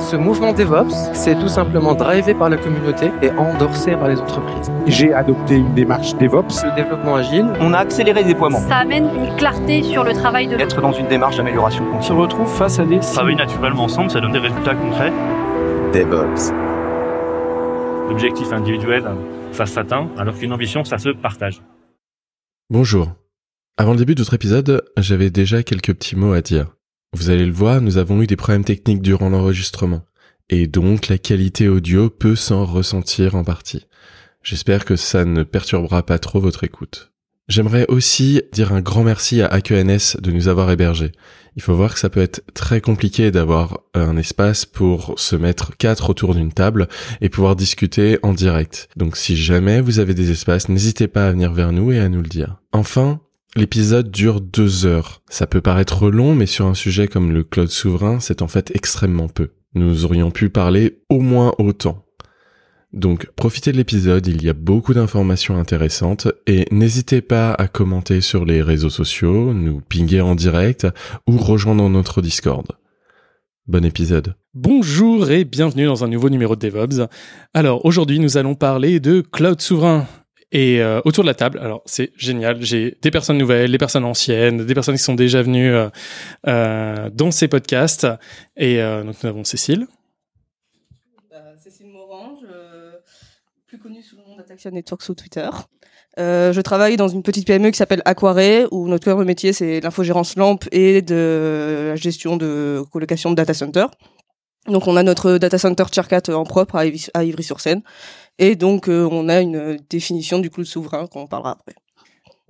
Ce mouvement DevOps, c'est tout simplement drivé par la communauté et endorsé par les entreprises. J'ai adopté une démarche DevOps. Le développement agile. On a accéléré le déploiement. Ça amène une clarté sur le travail de Être dans une démarche d'amélioration On se continue. retrouve face à des Travailler naturellement ensemble, ça donne des résultats concrets. DevOps. L'objectif individuel, ça s'atteint, alors qu'une ambition, ça se partage. Bonjour. Avant le début de notre épisode, j'avais déjà quelques petits mots à dire. Vous allez le voir, nous avons eu des problèmes techniques durant l'enregistrement, et donc la qualité audio peut s'en ressentir en partie. J'espère que ça ne perturbera pas trop votre écoute. J'aimerais aussi dire un grand merci à AQNS de nous avoir hébergés. Il faut voir que ça peut être très compliqué d'avoir un espace pour se mettre quatre autour d'une table et pouvoir discuter en direct. Donc si jamais vous avez des espaces, n'hésitez pas à venir vers nous et à nous le dire. Enfin, L'épisode dure deux heures. Ça peut paraître long, mais sur un sujet comme le cloud souverain, c'est en fait extrêmement peu. Nous aurions pu parler au moins autant. Donc profitez de l'épisode, il y a beaucoup d'informations intéressantes et n'hésitez pas à commenter sur les réseaux sociaux, nous pinguer en direct ou rejoindre notre Discord. Bon épisode. Bonjour et bienvenue dans un nouveau numéro de DevOps. Alors aujourd'hui nous allons parler de cloud souverain. Et euh, autour de la table, alors c'est génial, j'ai des personnes nouvelles, des personnes anciennes, des personnes qui sont déjà venues euh, euh, dans ces podcasts. Et donc nous avons Cécile. Cécile Morange, plus connue sous le nom d'Ataxia Network sur Twitter. Je travaille dans une petite PME qui s'appelle Aquare, où notre cœur de métier c'est l'infogérance LAMP et de la gestion de colocation de data center. Donc on a notre data center Chercat en propre à Ivry-sur-Seine. Et donc euh, on a une définition du cloud souverain qu'on parlera après.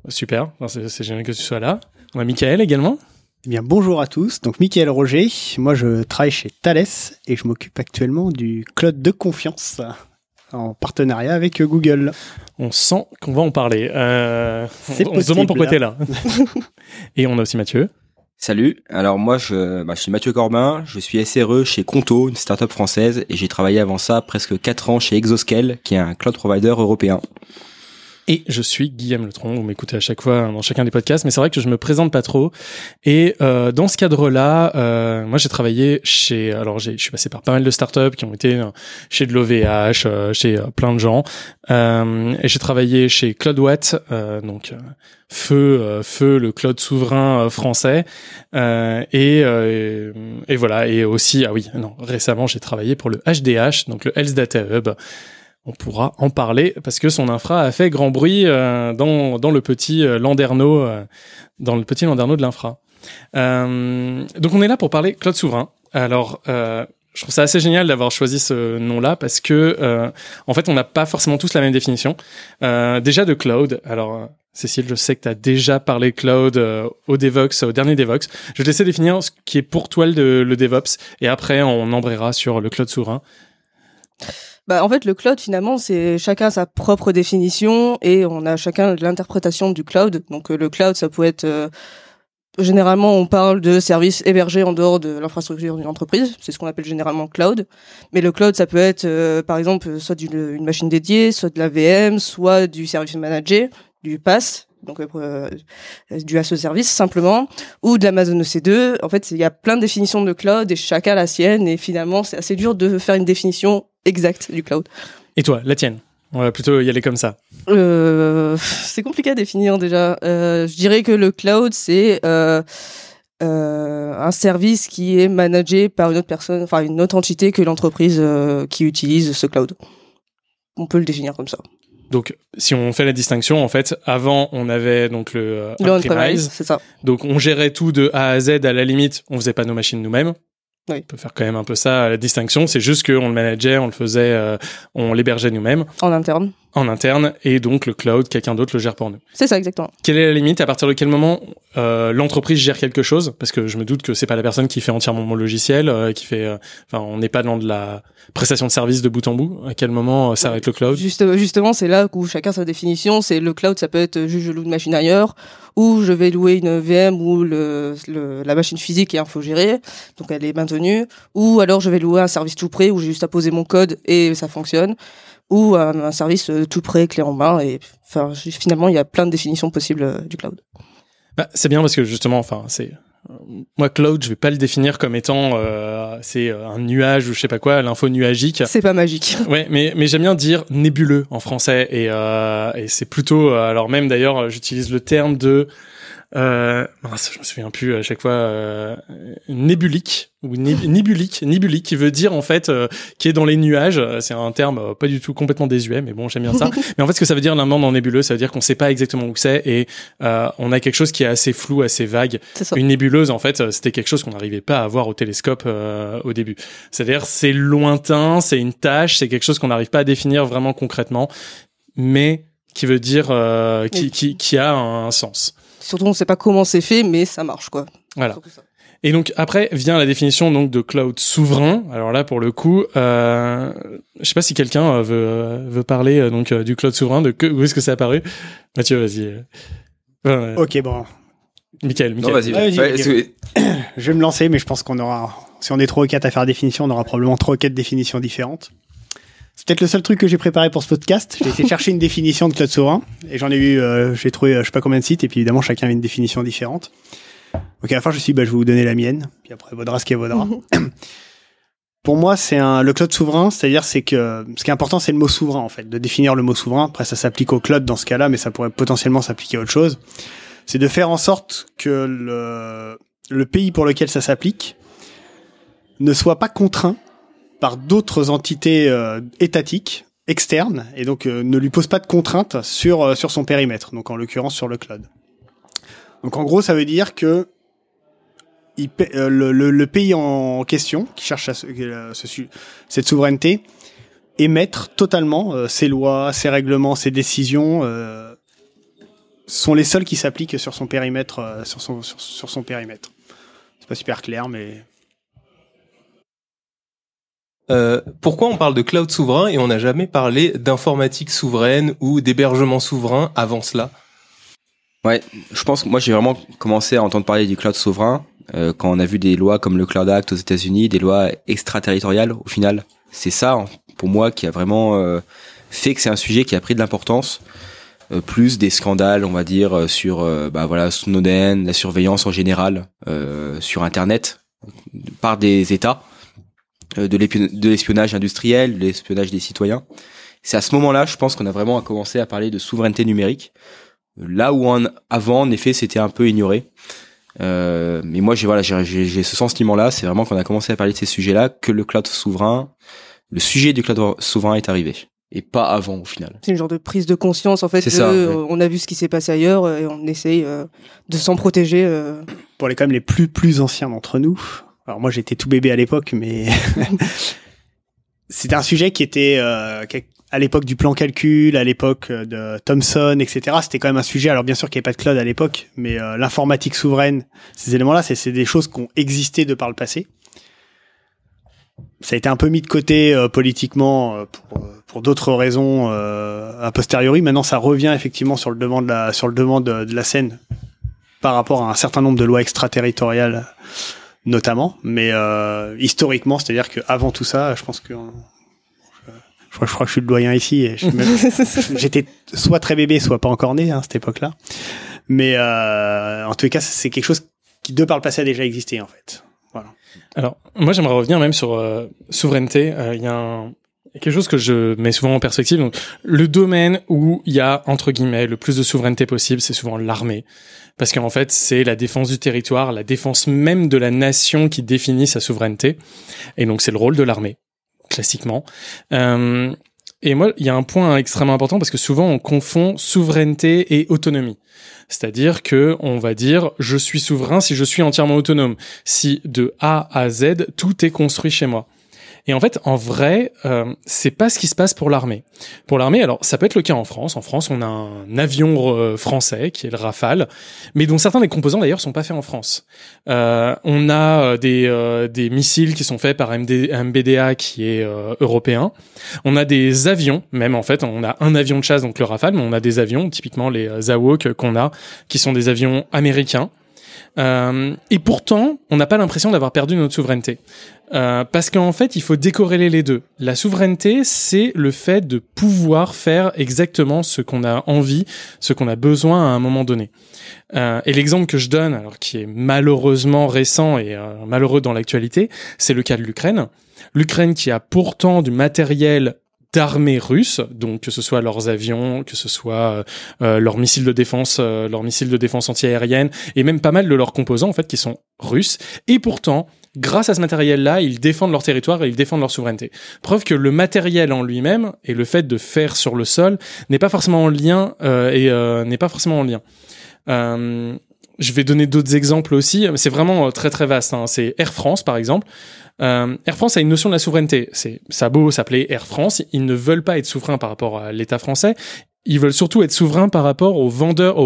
Super, Enfin, c'est génial que tu sois là. On a Michael également. Eh bien, bonjour à tous. Donc, Mickaël Roger. Moi, je travaille chez Thales et je m'occupe actuellement du cloud de confiance en partenariat avec Google. On sent qu'on va en parler. Euh, C'est on, on se demande pourquoi possible. t'es là. et on a aussi Mathieu. Salut, alors moi je, bah, je suis Mathieu Corbin, je suis SRE chez Conto, une startup française, et j'ai travaillé avant ça presque 4 ans chez Exoscale, qui est un cloud provider européen. Et je suis Guillaume Letron, vous m'écoutez à chaque fois dans chacun des podcasts, mais c'est vrai que je me présente pas trop. Et euh, dans ce cadre-là, euh, moi j'ai travaillé chez, alors je suis passé par pas mal de startups qui ont été euh, chez de l'OVH, euh, chez euh, plein de gens, Euh, et j'ai travaillé chez CloudWatt, donc feu, feu le cloud souverain français, et, euh, et voilà, et aussi ah oui, non, récemment j'ai travaillé pour le HDH, donc le Health Data Hub on pourra en parler parce que son infra a fait grand bruit euh, dans, dans le petit euh, Landerneau, euh, dans le petit Landerneau de l'infra. Euh, donc on est là pour parler cloud souverain. Alors je trouve ça assez génial d'avoir choisi ce nom-là parce que en fait on n'a pas forcément tous la même définition. Déjà de cloud. Alors Cécile, je sais que tu as déjà parlé cloud au Devox, au dernier Devox. Je vais te laisser définir ce qui est pour toi le, le DevOps et après on embrayera sur le cloud souverain. Bah, en fait, le cloud, finalement, c'est chacun sa propre définition et on a chacun l'interprétation du cloud. Donc, euh, le cloud, ça peut être... euh, généralement, on parle de services hébergés en dehors de l'infrastructure d'une entreprise. C'est ce qu'on appelle généralement cloud. Mais le cloud, ça peut être, euh, par exemple, soit d'une une machine dédiée, soit de la VM, soit du service manager, du PaaS, donc euh, du as service simplement, ou de l'Amazon EC2. En fait, il y a plein de définitions de cloud et chacun a la sienne. Et finalement, c'est assez dur de faire une définition exacte du cloud. Et toi, la tienne? On va plutôt y aller comme ça. Euh, c'est compliqué à définir déjà. Euh, je dirais que le cloud, c'est euh, euh, un service qui est managé par une autre personne, enfin une autre entité que l'entreprise euh, qui utilise ce cloud. On peut le définir comme ça. Donc, si on fait la distinction, en fait, avant, on avait donc le, euh, Le on-premise. on-premise, c'est ça. Donc, on gérait tout de A à Z. À la limite, on faisait pas nos machines nous-mêmes. Oui. On peut faire quand même un peu ça, la distinction. C'est juste qu'on le manageait, on le faisait, euh, on l'hébergeait nous-mêmes. En interne. En interne et donc le cloud, quelqu'un d'autre le gère pour nous. C'est ça exactement. Quelle est la limite? À partir de quel moment euh, l'entreprise gère quelque chose? Parce que je me doute que c'est pas la personne qui fait entièrement mon logiciel, euh, qui fait. euh, Enfin, on n'est pas dans de la prestation de service de bout en bout. À quel moment euh, s'arrête le cloud? Juste, justement, c'est là où chacun sa définition. C'est le cloud, ça peut être juste je loue une machine ailleurs, ou je vais louer une VM où le, le- la machine physique est infogérée, donc elle est maintenue, ou alors je vais louer un service tout prêt où j'ai juste à poser mon code et ça fonctionne, ou un, un service euh, tout prêt, clé en main. Et enfin, finalement, il y a plein de définitions possibles euh, du cloud. Bah, c'est bien parce que justement, enfin, c'est euh, moi cloud, je vais pas le définir comme étant euh, c'est un nuage ou je sais pas quoi, l'info nuagique. C'est pas magique. Ouais, mais mais j'aime bien dire nébuleux en français et euh, et c'est plutôt alors même d'ailleurs j'utilise le terme de euh, je me souviens plus à chaque fois euh, nébulique ou nib- nibulique nibulique qui veut dire en fait euh, qui est dans les nuages. C'est un terme euh, pas du tout complètement désuet mais bon j'aime bien ça. Mais en fait ce que ça veut dire l'un dans nébuleux ça veut dire qu'on sait pas exactement où c'est et euh, on a quelque chose qui est assez flou assez vague. Une nébuleuse en fait euh, c'était quelque chose qu'on n'arrivait pas à voir au télescope euh, au début. C'est-à-dire c'est lointain c'est une tâche c'est quelque chose qu'on n'arrive pas à définir vraiment concrètement mais qui veut dire euh, qui, qui qui a un sens Surtout, on sait pas comment c'est fait, mais ça marche, quoi. voilà et donc après vient la définition donc de cloud souverain. Alors là pour le coup, euh, je sais pas si quelqu'un euh, veut euh, veut parler euh, donc du cloud souverain, de que, où est-ce que c'est apparu Mathieu, vas-y. Ok, bon. Michael, Non, Michael. vas-y. Ouais, Je vais me lancer, mais je pense qu'on aura, si on est trop quatre à faire définition, on aura probablement trois ou quatre définitions différentes. C'est peut-être le seul truc que j'ai préparé pour ce podcast. J'ai été chercher une définition de cloud souverain et j'en ai eu, euh, j'ai trouvé euh, je sais pas combien de sites et puis évidemment chacun avait une définition différente. Donc à la fin je me suis dit bah je vais vous donner la mienne, puis après vaudra ce qu'elle vaudra. pour moi c'est un le cloud souverain, c'est-à-dire c'est que ce qui est important c'est le mot souverain en fait, de définir le mot souverain. Après ça s'applique au cloud dans ce cas-là, mais ça pourrait potentiellement s'appliquer à autre chose. C'est de faire en sorte que le le pays pour lequel ça s'applique ne soit pas contraint par d'autres entités euh, étatiques externes et donc euh, ne lui pose pas de contraintes sur euh, sur son périmètre donc en l'occurrence sur le cloud. Donc en gros ça veut dire que euh, le, le- le pays en question qui cherche à ce- euh, ce su- cette souveraineté émettre totalement euh, ses lois, ses règlements, ses décisions euh, sont les seuls qui s'appliquent sur son périmètre euh, sur son sur son périmètre. C'est pas super clair mais Euh, pourquoi on parle de cloud souverain et on n'a jamais parlé d'informatique souveraine ou d'hébergement souverain avant cela? Ouais, je pense que moi j'ai vraiment commencé à entendre parler du cloud souverain euh, quand on a vu des lois comme le Cloud Act aux États-Unis, des lois extraterritoriales au final. C'est ça hein, pour moi qui a vraiment euh, fait que c'est un sujet qui a pris de l'importance, plus des scandales, on va dire, sur bah voilà Snowden, la surveillance en général sur Internet par des États, de l'épion- de l'espionnage industriel, de l'espionnage des citoyens. C'est à ce moment-là, je pense qu'on a vraiment commencé à parler de souveraineté numérique. Là où en, avant, en effet, c'était un peu ignoré. Euh, mais moi, j'ai voilà, j'ai- j'ai j'ai ce sentiment-là. C'est vraiment qu'on a commencé à parler de ces sujets-là que le cloud souverain, le sujet du cloud souverain est arrivé, et pas avant au final. C'est une genre de prise de conscience, en fait. C'est de, ça, euh, ouais. On a vu ce qui s'est passé ailleurs euh, et on essaye euh, de s'en protéger. euh. pour les quand même les plus plus anciens d'entre nous. Alors moi j'étais tout bébé à l'époque, mais c'était un sujet qui était euh, à l'époque du plan calcul, à l'époque euh, de Thomson, etc. C'était quand même un sujet. Alors bien sûr qu'il n'y avait pas de cloud à l'époque, mais euh, l'informatique souveraine, ces éléments-là, c'est c'est des choses qui ont existé de par le passé. Ça a été un peu mis de côté euh, politiquement pour, pour d'autres raisons a posteriori. Maintenant, ça revient effectivement sur le devant de la sur le devant de, de la scène par rapport à un certain nombre de lois extraterritoriales notamment, mais euh, historiquement, c'est-à-dire qu'avant tout ça, je pense que je crois, je crois que je suis le doyen ici. et je suis même- J'étais soit très bébé, soit pas encore né hein, à cette époque-là. Mais euh, en tous les cas, c'est quelque chose qui, de par le passé, a déjà existé en fait. Voilà. Alors, moi, j'aimerais revenir même sur euh, souveraineté. Euh, Il y a un- il y a quelque chose que je mets souvent en perspective. Donc, le domaine où il y a, entre guillemets, le plus de souveraineté possible, c'est souvent l'armée. Parce qu'en fait, c'est la défense du territoire, la défense même de la nation qui définit sa souveraineté. Et donc, c'est le rôle de l'armée, classiquement. Euh, et moi, il y a un point extrêmement important parce que souvent, on confond souveraineté et autonomie. C'est-à-dire que on va dire je suis souverain si je suis entièrement autonome, si de A à Z tout est construit chez moi. Et en fait, en vrai, euh, c'est pas ce qui se passe pour l'armée. Pour l'armée, alors ça peut être le cas en France. En France, on a un avion euh, français qui est le Rafale, mais dont certains des composants d'ailleurs sont pas faits en France. Euh, on a euh, des euh, des missiles qui sont faits par MBDA qui est européen. On a des avions, même en fait, on a un avion de chasse donc le Rafale, mais on a des avions, typiquement les Zawok qu'on a, qui sont des avions américains. Euh, et pourtant, on n'a pas l'impression d'avoir perdu notre souveraineté. Euh, parce qu'en fait, il faut décorréler les deux. La souveraineté, c'est le fait de pouvoir faire exactement ce qu'on a envie, ce qu'on a besoin à un moment donné. Euh, et l'exemple que je donne, alors qui est malheureusement récent et euh, malheureux dans l'actualité, c'est le cas de l'Ukraine. L'Ukraine qui a pourtant du matériel d'armée russe, donc que ce soit leurs avions, que ce soit euh, euh, leurs missiles de défense, euh, leurs missiles de défense antiaérienne, et même pas mal de leurs composants en fait qui sont russes. Et pourtant, grâce à ce matériel-là, ils défendent leur territoire et ils défendent leur souveraineté. Preuve que le matériel en lui-même et le fait de faire sur le sol n'est pas forcément en lien euh, et euh, n'est pas forcément en lien. Euh, je vais donner d'autres exemples aussi. C'est vraiment euh, très très vaste. Hein. C'est Air France par exemple. Euh, Air France a une notion de la souveraineté. C'est ça a beau s'appeler Air France, ils ne veulent pas être souverains par rapport à l'État français. Ils veulent surtout être souverains par rapport aux vendeurs,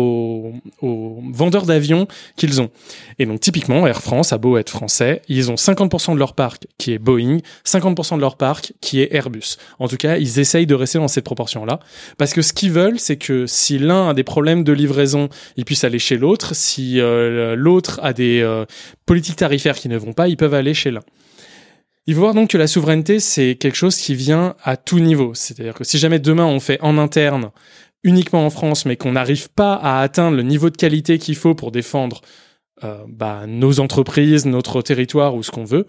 d'avions qu'ils ont. Et donc typiquement, Air France a beau être français, ils ont 50% de leur parc qui est Boeing, 50% de leur parc qui est Airbus. En tout cas, ils essayent de rester dans cette proportion-là, parce que ce qu'ils veulent, c'est que si l'un a des problèmes de livraison, il puisse aller chez l'autre. Si euh, l'autre a des euh, politiques tarifaires qui ne vont pas, ils peuvent aller chez l'un. Il faut voir donc que la souveraineté, c'est quelque chose qui vient à tout niveau. C'est-à-dire que si jamais demain on fait en interne, uniquement en France, mais qu'on n'arrive pas à atteindre le niveau de qualité qu'il faut pour défendre euh, bah, nos entreprises, notre territoire ou ce qu'on veut,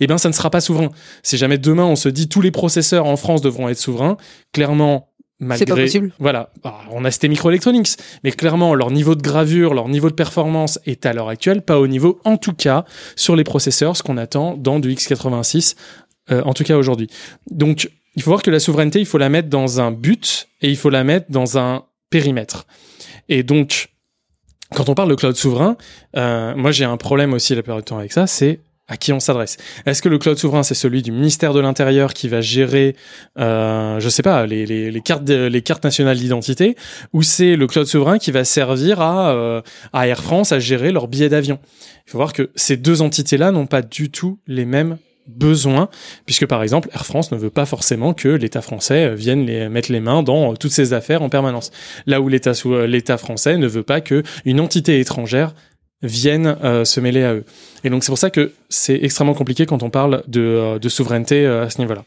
eh bien ça ne sera pas souverain. Si jamais demain on se dit tous les processeurs en France devront être souverains, clairement malgré pas possible. voilà. Bah, on a cité Microelectronics mais clairement leur niveau de gravure leur niveau de performance est à l'heure actuelle pas au niveau en tout cas sur les processeurs ce qu'on attend dans du x86 euh, en tout cas aujourd'hui. Donc il faut voir que la souveraineté il faut la mettre dans un but et il faut la mettre dans un périmètre. Et donc quand on parle de cloud souverain euh, moi j'ai un problème aussi la plupart du temps avec ça c'est à qui on s'adresse Est-ce que le cloud souverain c'est celui du ministère de l'Intérieur qui va gérer, euh, je sais pas, les, les, les cartes les cartes nationales d'identité, ou c'est le cloud souverain qui va servir à euh, à Air France à gérer leurs billets d'avion? Il faut voir que ces deux entités-là n'ont pas du tout les mêmes besoins, puisque par exemple Air France ne veut pas forcément que l'État français euh, vienne les, mettre les mains dans euh, toutes ses affaires en permanence. Là où l'État euh, l'État français ne veut pas que une entité étrangère viennent euh, se mêler à eux. Et donc c'est pour ça que c'est extrêmement compliqué quand on parle de, euh, de souveraineté euh, à ce niveau-là.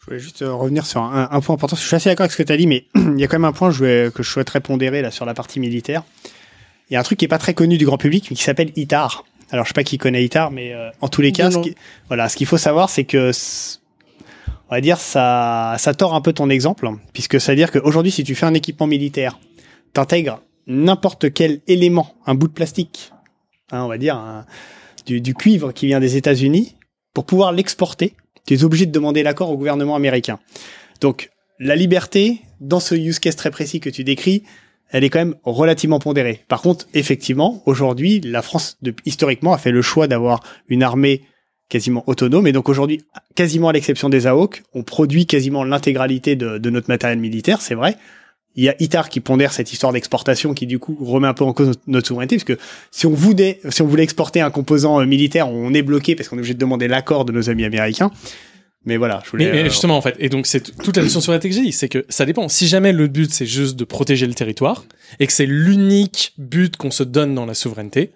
Je voulais juste revenir sur un, un point important. parce que Je suis assez d'accord avec ce que tu as dit, mais il y a quand même un point que je voulais- que je souhaiterais pondérer là sur la partie militaire. Il y a un truc qui est pas très connu du grand public, mais qui s'appelle ITAR. Alors je sais pas qui connaît ITAR, mais euh, en tous les cas, ce qui- voilà, ce qu'il faut savoir, c'est que on va dire ça, ça tord un peu ton exemple, puisque ça veut dire qu'aujourd'hui, si tu fais un équipement militaire, t'intègres n'importe quel élément, un bout de plastique, hein, on va dire du, cuivre qui vient des États-Unis, pour pouvoir l'exporter, tu es obligé de demander l'accord au gouvernement américain. Donc la liberté, dans ce use case très précis que tu décris, elle est quand même relativement pondérée. Par contre, effectivement, aujourd'hui, la France, historiquement, a fait le choix d'avoir une armée quasiment autonome. Et donc aujourd'hui, quasiment à l'exception des AOC, on produit quasiment l'intégralité de notre matériel militaire, c'est vrai. Il y a ITAR qui pondère cette histoire d'exportation qui du coup remet un peu en cause notre, souveraineté parce que si on voulait, si on voulait exporter un composant euh, militaire, on est bloqué parce qu'on est obligé de demander l'accord de nos amis américains. Mais voilà, je voulais. Mais, mais euh, justement, en fait, et donc c'est toute la notion de souveraineté que j'ai dit, c'est que ça dépend. Si jamais le but c'est juste de protéger le territoire et que c'est l'unique but qu'on se donne dans la souveraineté,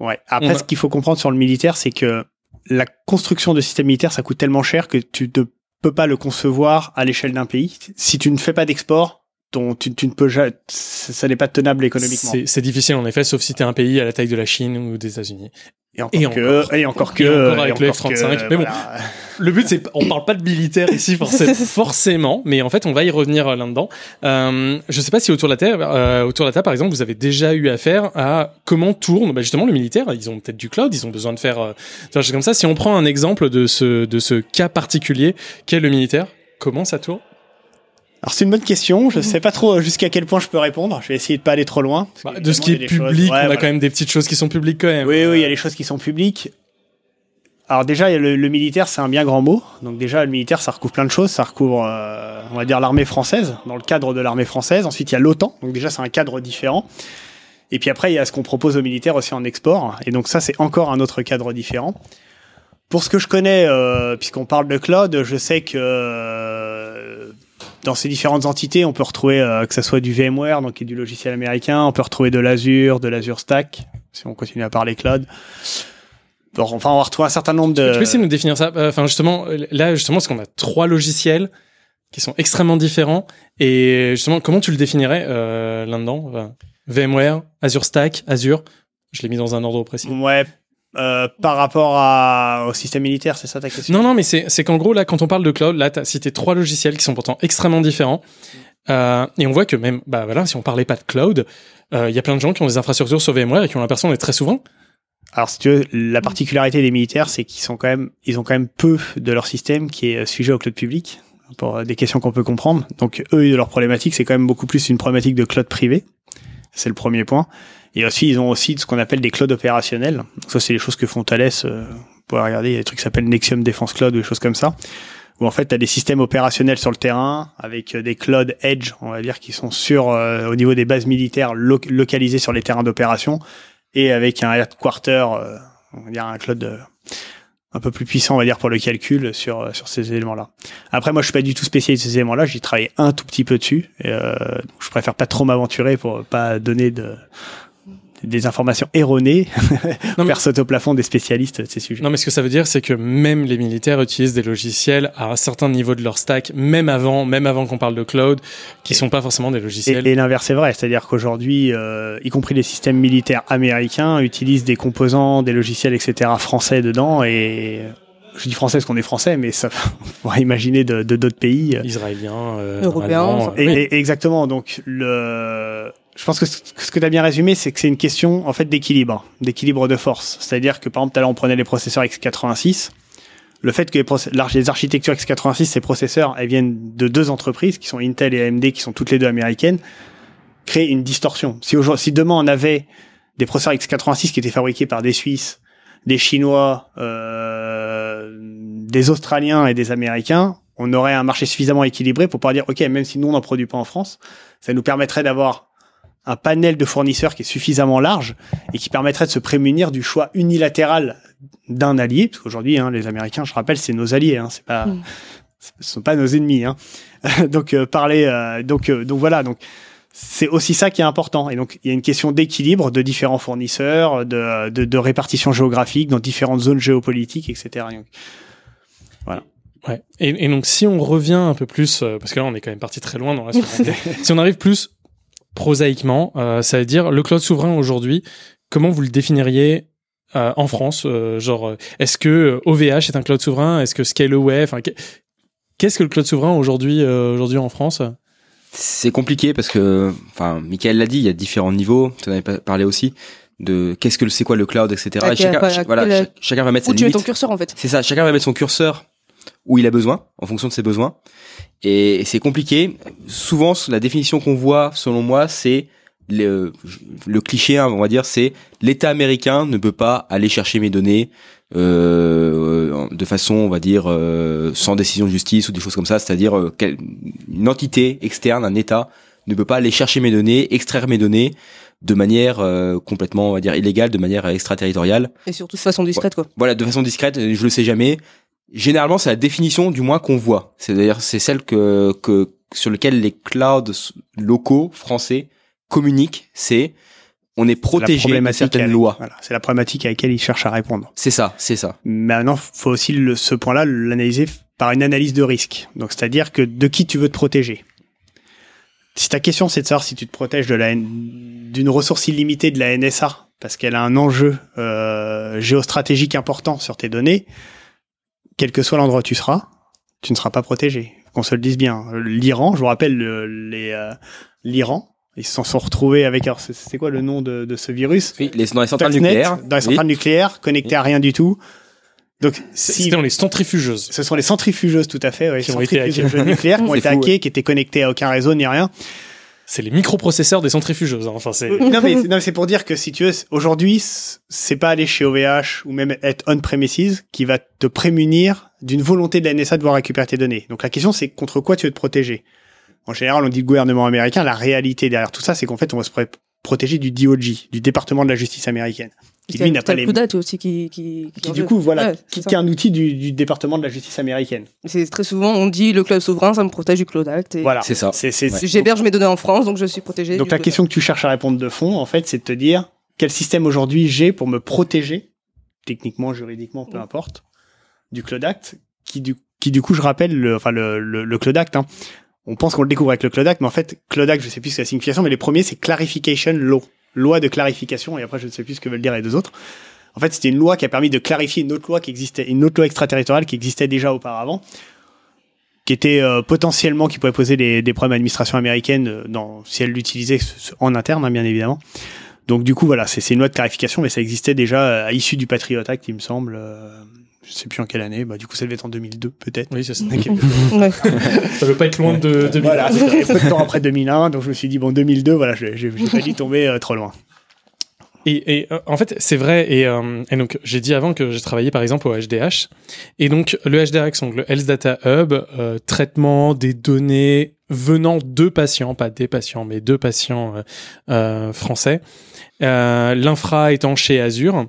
Ouais. Après, a- ce qu'il faut comprendre sur le militaire, c'est que la construction de systèmes militaires, ça coûte tellement cher que tu ne peux pas le concevoir à l'échelle d'un pays. Si tu ne fais pas d'export, ton, tu, tu ne peux jamais, ça, ça n'est pas tenable économiquement. c'est c'est difficile en effet, sauf si t'es un pays à la taille de la Chine ou des États-Unis. Et encore que- et encore que- et avec le encore que, F-35. Mais bon, voilà. le but c'est, on parle pas de militaire ici forcément, forcément, mais en fait on va y revenir euh, là-dedans. Euh, je sais pas si autour de la table, euh, autour de la table par exemple, vous avez déjà eu affaire à comment tourne, bah, justement le militaire. Ils ont peut-être du cloud, ils ont besoin de faire euh, des choses comme ça. Si on prend un exemple de ce de ce cas particulier qu'est le militaire, comment ça tourne? Alors c'est une bonne question. Je sais pas trop jusqu'à quel point je peux répondre. Je vais essayer de pas aller trop loin. Bah, de ce qui est des choses- public, Ouais, on a voilà. quand même des petites choses qui sont publiques quand même. Oui, oui, il y a les choses qui sont publiques. alors déjà, le, le militaire, c'est un bien grand mot. Donc déjà, le militaire, ça recouvre plein de choses. Ça recouvre, euh, on va dire, l'armée française, dans le cadre de l'armée française. Ensuite, il y a l'OTAN. Donc déjà, c'est un cadre différent. Et puis après, il y a ce qu'on propose aux militaires aussi en export. Et donc ça, c'est encore un autre cadre différent. Pour ce que je connais, euh, puisqu'on parle de cloud, je sais que euh, dans ces différentes entités, on peut retrouver euh, que ça soit du VMware, donc qui est du logiciel américain, on peut retrouver de l'Azure, de l'Azure Stack, si on continue à parler cloud. Bon, enfin, on va retrouver un certain nombre de. Tu peux essayer de nous définir ça Euh, Enfin, justement, euh, là, justement, parce qu'on a trois logiciels qui sont extrêmement différents. Et justement, comment tu le définirais euh, là-dedans? Enfin, VMware, Azure Stack, Azure. Je l'ai mis dans un ordre précis. Ouais. Euh, par rapport à, au système militaire, c'est ça ta question? Non, non, mais c'est c'est qu'en gros, là, quand on parle de cloud, là, tu as cité trois logiciels qui sont pourtant extrêmement différents. Euh, et on voit que même, bah voilà, si on parlait pas de cloud, euh, il y a plein de gens qui ont des infrastructures sur VMware et qui ont l'impression d'être très souvent. Alors, si tu veux, la particularité des militaires, c'est qu'ils sont quand même, ils ont quand même peu de leur système qui est sujet au cloud public pour euh, des questions qu'on peut comprendre. Donc, eux, leur problématique, c'est quand même beaucoup plus une problématique de cloud privé. C'est le premier point. Et aussi, ils ont aussi ce qu'on appelle des clouds opérationnels. Ça, c'est les choses que font Thales. Euh, vous pouvez regarder, il y a des trucs qui s'appellent Nexium Defense Cloud ou des choses comme ça. Où en fait, tu as des systèmes opérationnels sur le terrain avec euh, des clouds edge, on va dire, qui sont sur euh, au niveau des bases militaires lo- localisées sur les terrains d'opération et avec un headquarter, euh, on va dire un cloud euh, un peu plus puissant, on va dire, pour le calcul sur, euh, sur ces éléments-là. Après, moi, je suis pas du tout spécialiste de ces éléments-là. J'ai travaillé un tout petit peu dessus. Et, euh, je préfère pas trop m'aventurer pour pas donner de, des informations erronées, faire sauter au plafond des spécialistes de ces sujets. Non, mais ce que ça veut dire, c'est que même les militaires utilisent des logiciels à un certain niveau de leur stack, même avant, même avant qu'on parle de cloud, qui sont pas forcément des Et, logiciels. et l'inverse est vrai, c'est-à-dire qu'aujourd'hui, euh, y compris les systèmes militaires américains utilisent des composants, des logiciels, etc. français dedans. Et je dis français parce qu'on est français, mais ça, on va imaginer de de d'autres pays. Israéliens, euh, Européens, Et, oui. et- exactement. Donc le, je pense que ce que tu as bien résumé, c'est que c'est une question en fait d'équilibre, d'équilibre de force. C'est-à-dire que par exemple, tout à l'heure on prenait les processeurs x86. Le fait que les, architectures x86, ces processeurs, elles viennent de deux entreprises qui sont Intel et AMD, qui sont toutes les deux américaines, créent une distorsion. Si, si demain on avait des processeurs x86 qui étaient fabriqués par des Suisses, des Chinois, euh, des Australiens et des Américains, on aurait un marché suffisamment équilibré pour pouvoir dire, OK, même si nous, on n'en produit pas en France, ça nous permettrait d'avoir un panel de fournisseurs qui est suffisamment large et qui permettrait de se prémunir du choix unilatéral d'un allié, parce qu'aujourd'hui, hein, les Américains, je rappelle, c'est nos alliés, hein, c'est pas, Mm. ce sont pas nos ennemis. Hein. donc euh, parler, euh, donc euh, donc voilà, donc c'est aussi ça qui est important. Et donc il y a une question d'équilibre de différents fournisseurs, de, de, de répartition géographique dans différentes zones géopolitiques, etc. Donc, voilà. Ouais. Et, et donc, si on revient un peu plus, euh, parce que là, on est quand même parti très loin dans la si on arrive plus prosaïquement, euh, ça veut dire le cloud souverain aujourd'hui, comment vous le définiriez euh, en France euh, Genre, est-ce que OVH est un cloud souverain? Est-ce que Scaleway Enfin, qu'est- qu'est-ce que le cloud souverain aujourd'hui euh, aujourd'hui en France? C'est compliqué parce que, enfin, Michael l'a dit, il y a différents niveaux. Tu en avais pas parlé aussi de qu'est-ce que le- c'est quoi le cloud, etc. Et chacun, voilà, quel- chacun va mettre Où ses tu mets ton curseur en fait. C'est ça, chacun va mettre son curseur où il a besoin, en fonction de ses besoins. Et, et c'est compliqué. Souvent, la définition qu'on voit, selon moi, c'est le, le cliché, hein, on va dire, c'est l'État américain ne peut pas aller chercher mes données euh, de façon, on va dire, euh, sans décision de justice ou des choses comme ça. C'est-à-dire euh, une entité externe, un État, ne peut pas aller chercher mes données, extraire mes données de manière euh, complètement, on va dire, illégale, de manière extraterritoriale. Et surtout de façon discrète quoi. Voilà, de façon discrète, je le sais jamais. Généralement, c'est la définition du moins qu'on voit. C'est d'ailleurs c'est celle que que sur lequel les clouds locaux français communiquent. C'est on est protégé de certaines avec- lois. Voilà, c'est la problématique à laquelle ils cherchent à répondre. C'est ça, c'est ça. Maintenant, faut aussi le, ce point-là l'analyser par une analyse de risque. Donc, c'est-à-dire que de qui tu veux te protéger. Si ta question c'est de savoir si tu te protèges de la d'une ressource illimitée de la NSA parce qu'elle a un enjeu euh, géostratégique important sur tes données, quel que soit l'endroit où tu seras, tu ne seras pas protégé. Qu'on se le dise bien. L'Iran, je vous rappelle le- les euh, l'Iran, ils se sont retrouvés avec alors c'est- c'est quoi le nom de, de ce virus Oui, les, dans les centrales Stuxnet, nucléaires. dans les oui. centrales nucléaires, connectés à rien du tout. Donc, si C'était dans les centrifugeuses. ce sont les centrifugeuses, tout à fait, ouais, Qui ont été centrifugeuses hackées. nucléaires qui ont été hackées, qui étaient connectées à aucun réseau ni rien. C'est les microprocesseurs des centrifugeuses. hein. Enfin, c'est. non mais, non, c'est pour dire que si tu veux, aujourd'hui, c'est pas aller chez OVH ou même être on-premises qui va te prémunir d'une volonté de la NSA de voir récupérer tes données. Donc la question, c'est contre quoi tu veux te protéger? En général, on dit le gouvernement américain. La réalité derrière tout ça, c'est qu'en fait, on va se protéger du DOJ, du département de la justice américaine, qui lui n'a pas les. aussi qui, qui, Qui en du coup, voilà, Ouais, qui, qui est un outil du, du département de la justice américaine. C'est très souvent, on dit le cloud souverain, ça me protège du Cloud Act. Et Voilà. C'est ça. C'est, c'est, Ouais. J'héberge mes données en France, donc je suis protégé. Donc du la Cloud question que tu cherches à répondre de fond, en fait, c'est de te dire quel système aujourd'hui j'ai pour me protéger, techniquement, juridiquement, peu importe, du Cloud Act, qui du, qui du coup, je rappelle, le, enfin le, le, le Cloud Act, hein, on pense qu'on le découvre avec le Cloud Act, mais en fait, Cloud Act, je sais plus ce que la signification, mais les premiers, c'est Clarification Law, loi de clarification, et après, je ne sais plus ce que veulent dire les deux autres. En fait, c'était une loi qui a permis de clarifier une autre loi qui existait, une autre loi extraterritoriale qui existait déjà auparavant, qui était euh, potentiellement qui pouvait poser des, problèmes à l'administration américaine euh, si elle l'utilisait en interne, hein, bien évidemment. Donc du coup, voilà, c'est une loi de clarification, mais ça existait déjà euh, à l'issue du Patriot Act, il me semble. Je sais plus en quelle année. Bah, du coup, ça devait être en 2002, peut-être. Oui, c'est ça. Ça veut pas être loin de 2000. Voilà, c'était peu de temps après 2001, donc je me suis dit, bon, 2002, voilà, je j'ai j'ai pas dit tomber euh, trop loin. Et, et, euh, en fait, c'est vrai. Et, euh, et donc, j'ai dit avant que j'ai travaillé par exemple au HDH. Et donc, le HDH, donc le Health Data Hub, euh, traitement des données venant de patients, pas des patients, mais de patients euh, euh, français. Euh, L'infra étant chez Azure.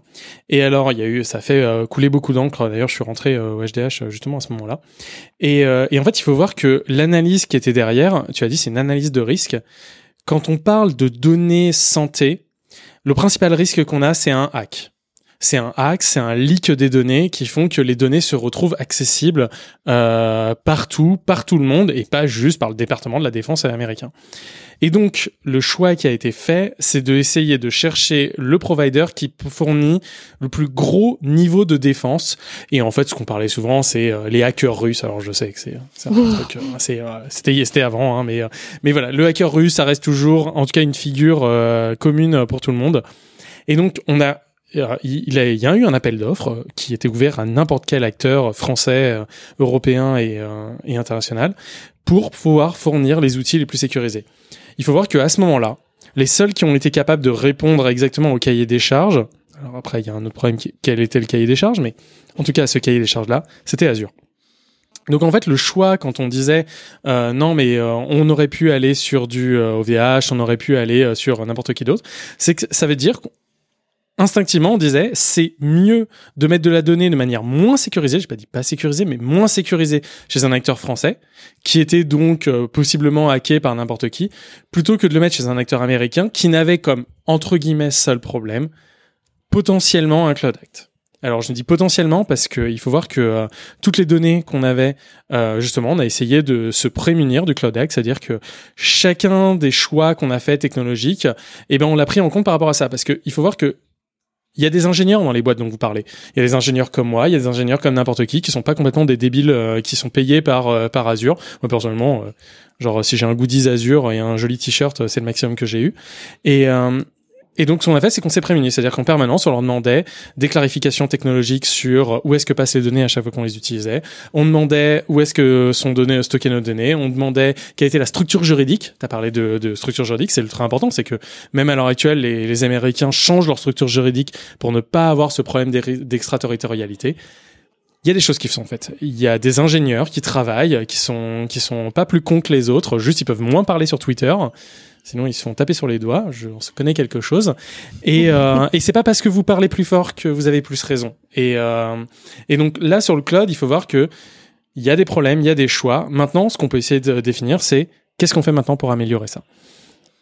Et alors, il y a eu, ça fait euh, couler beaucoup d'encre. D'ailleurs, je suis rentré au HDH justement à ce moment-là. Et, et en fait, il faut voir que l'analyse qui était derrière, tu as dit, c'est une analyse de risque. Quand on parle de données santé, le principal risque qu'on a, c'est un hack. C'est un hack, c'est un leak des données qui font que les données se retrouvent accessibles euh, partout, par tout le monde, et pas juste par le département de la défense américain. Et donc, le choix qui a été fait, c'est d'essayer de chercher le provider qui fournit le plus gros niveau de défense. Et en fait, ce qu'on parlait souvent, c'est euh, les hackers russes. Alors, je sais que c'est c'est un truc, euh, c'est, euh, c'était c'était avant, hein, mais euh, mais voilà, le hacker russe, ça reste toujours, en tout cas, une figure euh, commune pour tout le monde. Et donc, on a il y a eu un appel d'offres euh, qui était ouvert à n'importe quel acteur français, euh, européen et, euh, international pour pouvoir fournir les outils les plus sécurisés. Il faut voir qu'à ce moment-là, les seuls qui ont été capables de répondre exactement au cahier des charges, alors après il y a un autre problème, quel était le cahier des charges, mais en tout cas ce cahier des charges-là, c'était Azure. Donc en fait le choix quand on disait euh, non mais euh, on aurait pu aller sur du euh, OVH, on aurait pu aller euh, sur n'importe qui d'autre, c'est que ça veut dire instinctivement, on disait c'est mieux de mettre de la donnée de manière moins sécurisée, j'ai pas dit pas sécurisée, mais moins sécurisée chez un acteur français, qui était donc euh, possiblement hacké par n'importe qui, plutôt que de le mettre chez un acteur américain qui n'avait comme entre guillemets seul problème potentiellement un cloud act. Alors je dis potentiellement parce qu'il faut voir que euh, toutes les données qu'on avait, euh, justement, on a essayé de se prémunir du cloud act, c'est-à-dire que chacun des choix qu'on a fait technologiques, eh ben on l'a pris en compte par rapport à ça, parce que il faut voir que il y a des ingénieurs dans les boîtes dont vous parlez. Il y a des ingénieurs comme moi, il y a des ingénieurs comme n'importe qui qui sont pas complètement des débiles euh, qui sont payés par euh, par Azure. Moi personnellement, euh, genre si j'ai un goodies Azure et un joli t-shirt, c'est le maximum que j'ai eu. Et et donc, ce qu'on a fait, c'est qu'on s'est prémunis. C'est-à-dire qu'en permanence, on leur demandait des clarifications technologiques sur où est-ce que passent les données à chaque fois qu'on les utilisait. On demandait où est-ce que sont données, stockées nos données. On demandait quelle était la structure juridique. Tu as parlé de, structure juridique. C'est ultra important. C'est que même à l'heure actuelle, les, Américains changent leur structure juridique pour ne pas avoir ce problème d'ex- d'extraterritorialité. Il y a des choses qui sont faites. Il y a des ingénieurs qui travaillent, qui sont qui sont pas plus cons que les autres. Juste, ils peuvent moins parler sur Twitter. Sinon, ils se font taper sur les doigts. Je, on se connaît quelque chose. Et, euh, et c'est pas parce que vous parlez plus fort que vous avez plus raison. Et, euh, et donc là, sur le cloud, il faut voir que il y a des problèmes, il y a des choix. Maintenant, ce qu'on peut essayer de définir, c'est qu'est-ce qu'on fait maintenant pour améliorer ça?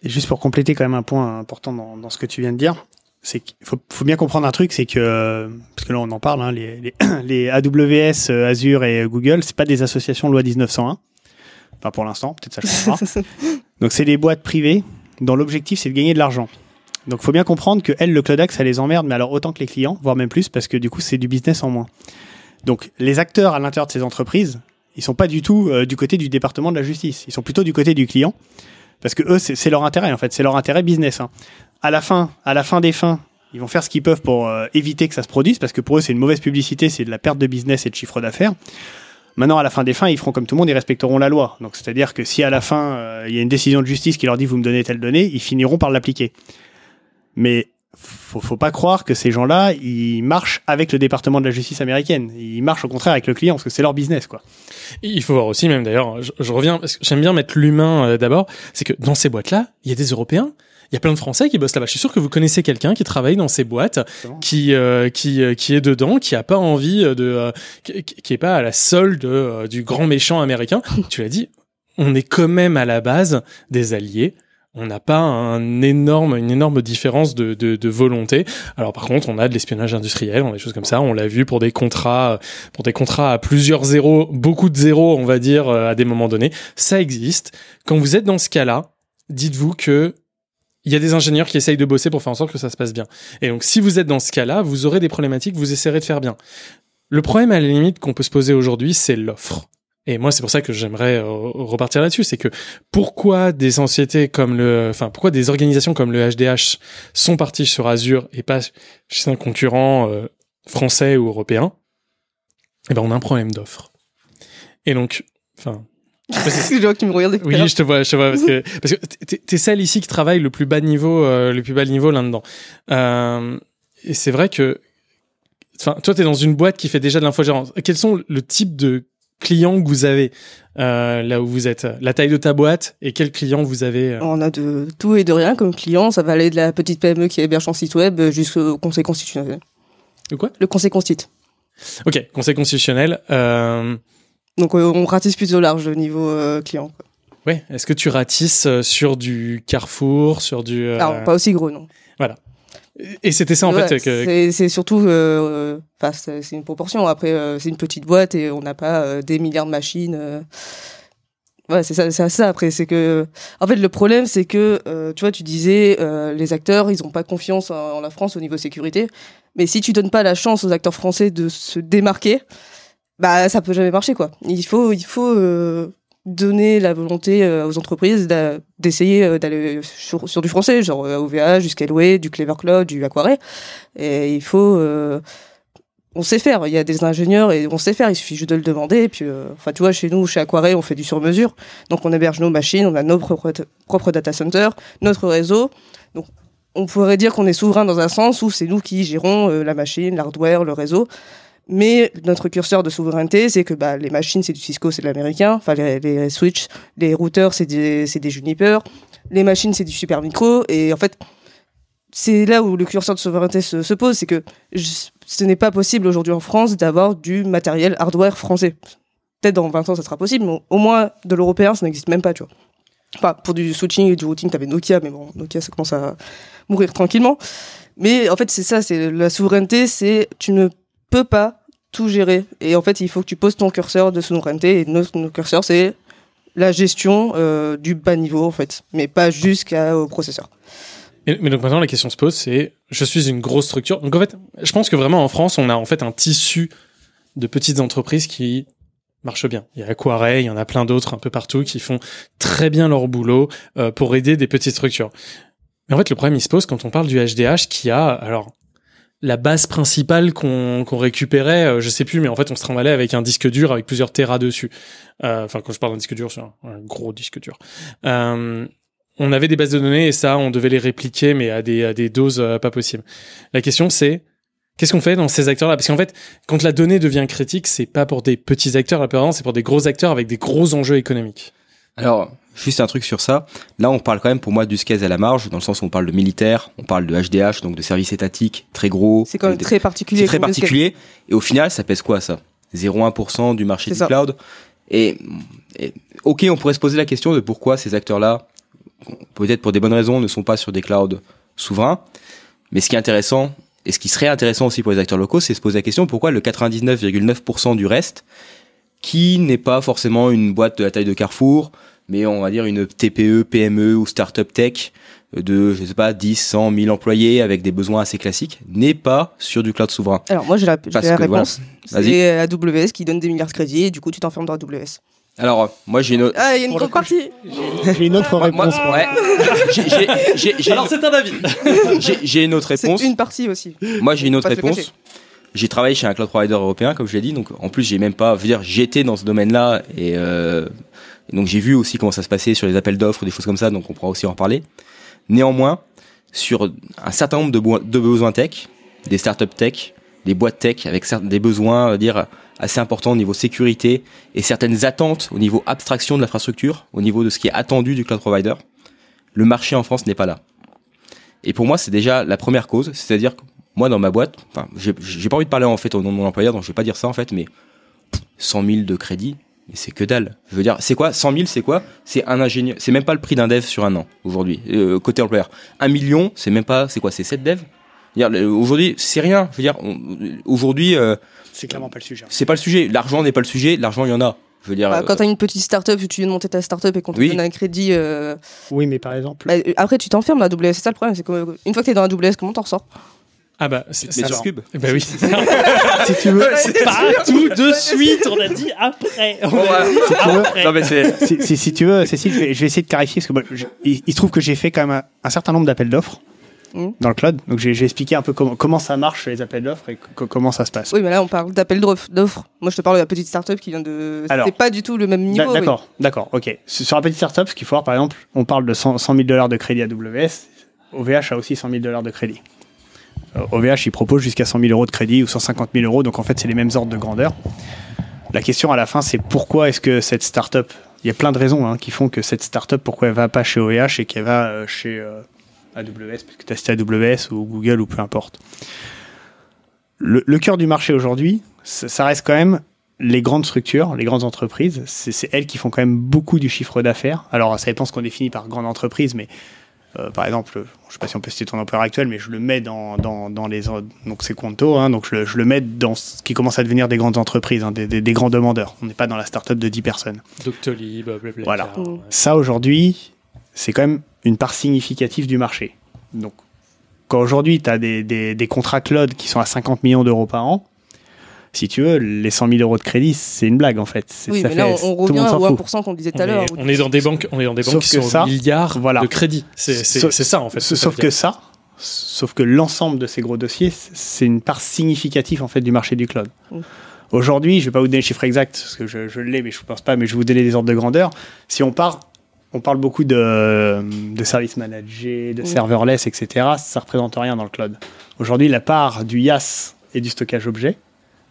Et juste pour compléter quand même un point important dans, dans ce que tu viens de dire, c'est qu'il faut, faut bien comprendre un truc, c'est que parce que là on en parle, hein, les, les, les AWS, euh, Azure et Google, c'est pas des associations loi 1901. Enfin pour l'instant, peut-être ça changera. Donc c'est des boîtes privées dont l'objectif c'est de gagner de l'argent. Donc faut bien comprendre que elles, le Cloud Act, ça les emmerde, mais alors autant que les clients, voire même plus, parce que du coup c'est du business en moins. Donc les acteurs à l'intérieur de ces entreprises, ils sont pas du tout euh, du côté du département de la justice, ils sont plutôt du côté du client, parce que eux c'est leur intérêt en fait, c'est leur intérêt business. hein. À la fin, à la fin des fins, ils vont faire ce qu'ils peuvent pour euh, éviter que ça se produise, parce que pour eux c'est une mauvaise publicité, c'est de la perte de business et de chiffre d'affaires. Maintenant, à la fin des fins, ils feront comme tout le monde, ils respecteront la loi. Donc, c'est-à-dire que si à la fin, euh, il y a une décision de justice qui leur dit vous me donnez telle donnée, ils finiront par l'appliquer. Mais faut, faut pas croire que ces gens-là, ils marchent avec le département de la justice américaine. Ils marchent au contraire avec le client parce que c'est leur business, quoi. Il faut voir aussi, même d'ailleurs, je, je reviens, parce que j'aime bien mettre l'humain euh, d'abord, c'est que dans ces boîtes-là, il y a des Européens, il y a plein de Français qui bossent là-bas. Je suis sûr que vous connaissez quelqu'un qui travaille dans ces boîtes, qui euh, qui euh, qui est dedans, qui a pas envie de, euh, qui, qui est pas à la solde euh, du grand méchant américain. tu l'as dit, on est quand même à la base des alliés. On n'a pas un énorme, une énorme différence de, de, de volonté. Alors par contre, on a de l'espionnage industriel, on a des choses comme ça. On l'a vu pour des contrats, pour des contrats à plusieurs zéros, beaucoup de zéros, on va dire à des moments donnés. Ça existe. Quand vous êtes dans ce cas-là, dites-vous que il y a des ingénieurs qui essayent de bosser pour faire en sorte que ça se passe bien. Et donc, si vous êtes dans ce cas-là, vous aurez des problématiques, vous essaierez de faire bien. Le problème, à la limite, qu'on peut se poser aujourd'hui, c'est l'offre. Et moi, c'est pour ça que j'aimerais euh, repartir là-dessus. C'est que pourquoi des sociétés comme le, enfin, pourquoi des organisations comme le HDH sont parties sur Azure et pas chez un concurrent euh, français ou européen? Eh ben, on a un problème d'offre. Et donc, enfin, je vois que tu me regardes. Oui, je te vois, je te vois parce que parce que t'es- t'es celle ici qui travaille le plus bas niveau, euh, le plus bas niveau là-dedans. Euh, et c'est vrai que, enfin, toi, t'es dans une boîte qui fait déjà de l'infogérance. Quels sont le type de clients que vous avez euh, là où vous êtes La taille de ta boîte et quels clients vous avez euh On a de tout et de rien comme client. Ça va aller de la petite PME qui héberge son site web jusqu'au conseil constitutionnel. De quoi? Le conseil constit. Ok, conseil constitutionnel. Euh, Donc on ratisse plutôt large au niveau client. quoi. ouais, est-ce que tu ratisses sur du Carrefour, sur du Alors pas aussi gros non. Voilà. Et c'était ça en Ouais, fait que c'est- surtout, euh, euh, enfin c'est une proportion. Après euh, c'est une petite boîte et on n'a pas euh, des milliards de machines. euh. Ouais, c'est ça, c'est ça. Après, c'est que, en fait, le problème, c'est que, euh, tu vois, tu disais, euh, les acteurs, ils ont pas confiance en, en la France au niveau sécurité. Mais si tu donnes pas la chance aux acteurs français de se démarquer, bah, ça peut jamais marcher, quoi. Il faut, il faut euh, donner la volonté euh, aux entreprises d'essayer euh, d'aller sur, du français, genre euh, OVH, du Scaleway, du Clever Cloud, du Aquaré. Et il faut, euh, on sait faire. Il y a des ingénieurs et on sait faire. Il suffit juste de le demander. Puis, euh, tu vois, chez nous, chez Aquaré, on fait du sur-mesure. Donc, on héberge nos machines, on a nos propres, propres data centers, notre réseau. Donc, on pourrait dire qu'on est souverain dans un sens où c'est nous qui gérons euh, la machine, l'hardware, le réseau. Mais notre curseur de souveraineté, c'est que bah, les machines, c'est du Cisco, c'est de l'américain. Enfin, les, les switches, les routeurs, c'est des, des Juniper. Les machines, c'est du Super Micro. Et en fait, c'est là où le curseur de souveraineté se, se pose. C'est que ce n'est pas possible aujourd'hui en France d'avoir du matériel hardware français. Peut-être dans 20 ans, ça sera possible, mais au moins de l'européen, ça n'existe même pas, tu vois. Enfin, pour du switching et du routing, t'avais Nokia, mais bon, Nokia, ça commence à mourir tranquillement. Mais en fait, c'est ça, c'est la souveraineté, c'est tu ne peux pas tout gérer. Et en fait, il faut que tu poses ton curseur de souveraineté. Et notre, curseur, c'est la gestion euh, du bas niveau, en fait, mais pas jusqu'au processeur. Mais, mais donc maintenant la question se pose, c'est je suis une grosse structure. Donc en fait, je pense que vraiment en France, on a en fait un tissu de petites entreprises qui marchent bien. Il y a Aquarey, il y en a plein d'autres un peu partout qui font très bien leur boulot euh, pour aider des petites structures. Mais en fait, le problème il se pose quand on parle du HDH qui a alors la base principale qu'on récupérait, euh, je sais plus, mais en fait on se trimballait avec un disque dur avec plusieurs terras dessus. Euh, Enfin, quand je parle d'un disque dur, c'est un, un gros disque dur. Euh, on avait des bases de données et ça, on devait les répliquer, mais à des, à des doses euh, pas possibles. La question, c'est qu'est-ce qu'on fait dans ces acteurs-là? Parce qu'en fait, quand la donnée devient critique, c'est pas pour des petits acteurs, apparemment, c'est pour des gros acteurs avec des gros enjeux économiques. Alors, juste un truc sur ça. Là, on parle quand même pour moi du SCAS à la marge, dans le sens où on parle de militaire, on parle de HDH, donc de services étatiques, très gros. C'est quand même très particulier C'est très particulier. Et au final, ça pèse quoi, ça? 0,1% du marché du ça. cloud. Et, et, ok, on pourrait se poser la question de pourquoi ces acteurs-là, peut-être pour des bonnes raisons, ne sont pas sur des clouds souverains. Mais ce qui est intéressant, et ce qui serait intéressant aussi pour les acteurs locaux, c'est se poser la question pourquoi le 99,9% du reste, qui n'est pas forcément une boîte de la taille de Carrefour, mais on va dire une TPE, PME ou startup tech de, je sais pas, 10, 100, 1000 employés avec des besoins assez classiques, n'est pas sur du cloud souverain. Alors moi j'ai la, la que, voilà. réponse. Vas-y. C'est AWS qui donne des milliards de crédits et du coup tu t'enfermes dans AWS. Alors, euh, moi j'ai une autre... Ah, il y a une grande partie. J'ai une autre réponse. pour- Ouais. Alors c'est un avis. j'ai- une autre C'est réponse. une partie aussi. Moi j'ai une autre réponse. J'ai travaillé chez un cloud provider européen, comme je l'ai dit. Donc, en plus, j'ai même pas, je veux dire, j'étais dans ce domaine-là et, euh, donc j'ai vu aussi comment ça se passait sur les appels d'offres, des choses comme ça. Donc, on pourra aussi en reparler. Néanmoins, sur un certain nombre de, besoins tech, des startups tech, des boîtes tech avec des besoins, va dire, assez importants au niveau sécurité et certaines attentes au niveau abstraction de l'infrastructure, au niveau de ce qui est attendu du cloud provider, le marché en France n'est pas là. Et pour moi, c'est déjà la première cause, c'est-à-dire moi, dans ma boîte, enfin, j'ai pas envie de parler en fait au nom de mon employeur, donc je vais pas dire ça en fait, mais 100 000 de crédit, mais c'est que dalle. Je veux dire, c'est quoi 100 000, c'est quoi? C'est un ingénieur, c'est même pas le prix d'un dev sur un an aujourd'hui, euh, côté employeur. Un million, c'est même pas, c'est quoi? C'est 7 devs? Aujourd'hui, c'est rien. Je veux dire, aujourd'hui, euh, C'est clairement pas le sujet. c'est pas le sujet. L'argent n'est pas le sujet. L'argent, il y en a. Je veux dire, Bah, euh, quand t'as une petite start-up, tu viens de monter ta start-up et qu'on te Oui. donne un crédit. euh, Oui, mais par exemple. bah, après, tu t'enfermes la AWS. C'est ça le problème. C'est que euh, une fois que t'es dans la AWS, comment t'en ressors? Ah bah, c'est c'est alors- Cube. Eh ben oui. si tu veux. pas tout de suite, on a dit après. On a dit Si tu veux- après. non mais c'est. si, si, si tu veux, Cécile, je vais, je vais essayer de clarifier parce que je- il, il se trouve que j'ai fait quand même un, un certain nombre d'appels d'offres Mhm. dans le cloud. Donc j'ai expliqué un peu comment, comment ça marche les appels d'offres et co- comment ça se passe. Oui, mais là, on parle d'appel d'offres. Moi, je te parle de la petite start-up qui vient de. Alors. C'est pas du tout le même niveau. oui. D'accord, d'accord, ok. Sur la petite startup, ce qu'il faut voir, par exemple, on parle de 100, 100 000 dollars de crédit AWS. OVH a aussi 100 000 dollars de crédit. Euh, OVH, il propose jusqu'à 100 000 euros de crédit ou 150 000 euros, donc en fait, c'est les mêmes ordres de grandeur. La question à la fin, c'est pourquoi est-ce que cette startup, il y a plein de raisons hein, qui font que cette startup, pourquoi elle va pas chez OVH et qu'elle va euh, chez euh, AWS, parce que tu as cité AWS ou Google ou peu importe. Le, cœur du marché aujourd'hui, ça, ça reste quand même les grandes structures, les grandes entreprises. C'est elles qui font quand même beaucoup du chiffre d'affaires. Alors, ça dépend ce qu'on définit par grande entreprise, mais euh, par exemple, je sais pas si on peut citer ton employeur actuel, mais je le mets dans, dans, dans les donc c'est Quanto, hein, donc je, le- je le mets dans ce qui commence à devenir des grandes entreprises, hein, des, des, des grands demandeurs. On n'est pas dans la start-up de 10 personnes. Doctolib, blablabla. Voilà. Ça aujourd'hui, c'est quand même une part significative du marché. Donc, quand aujourd'hui tu as des contrats cloud qui sont à 50 millions d'euros par an, si tu veux, les 100 000 euros de crédit, c'est une blague en fait. Oui, ça mais là, on, on revient au fout. 1% qu'on disait tout à l'heure. on est dans des banques, on est dans des banques Sauf qui que sont ça, au milliard voilà. de crédit. C'est ça en fait. Sauf, ça que ça, sauf que l'ensemble de ces gros dossiers, c'est une part significative en fait du marché du cloud. Mm. Aujourd'hui, je vais pas vous donner le chiffre exact parce que je, je l'ai, mais je ne pense pas. Mais je vais vous donner des ordres de grandeur. Si on part, on parle beaucoup de, de services managés, de Mm. serverless, etc. Ça représente rien dans le cloud. Aujourd'hui, la part du IaaS et du stockage objet.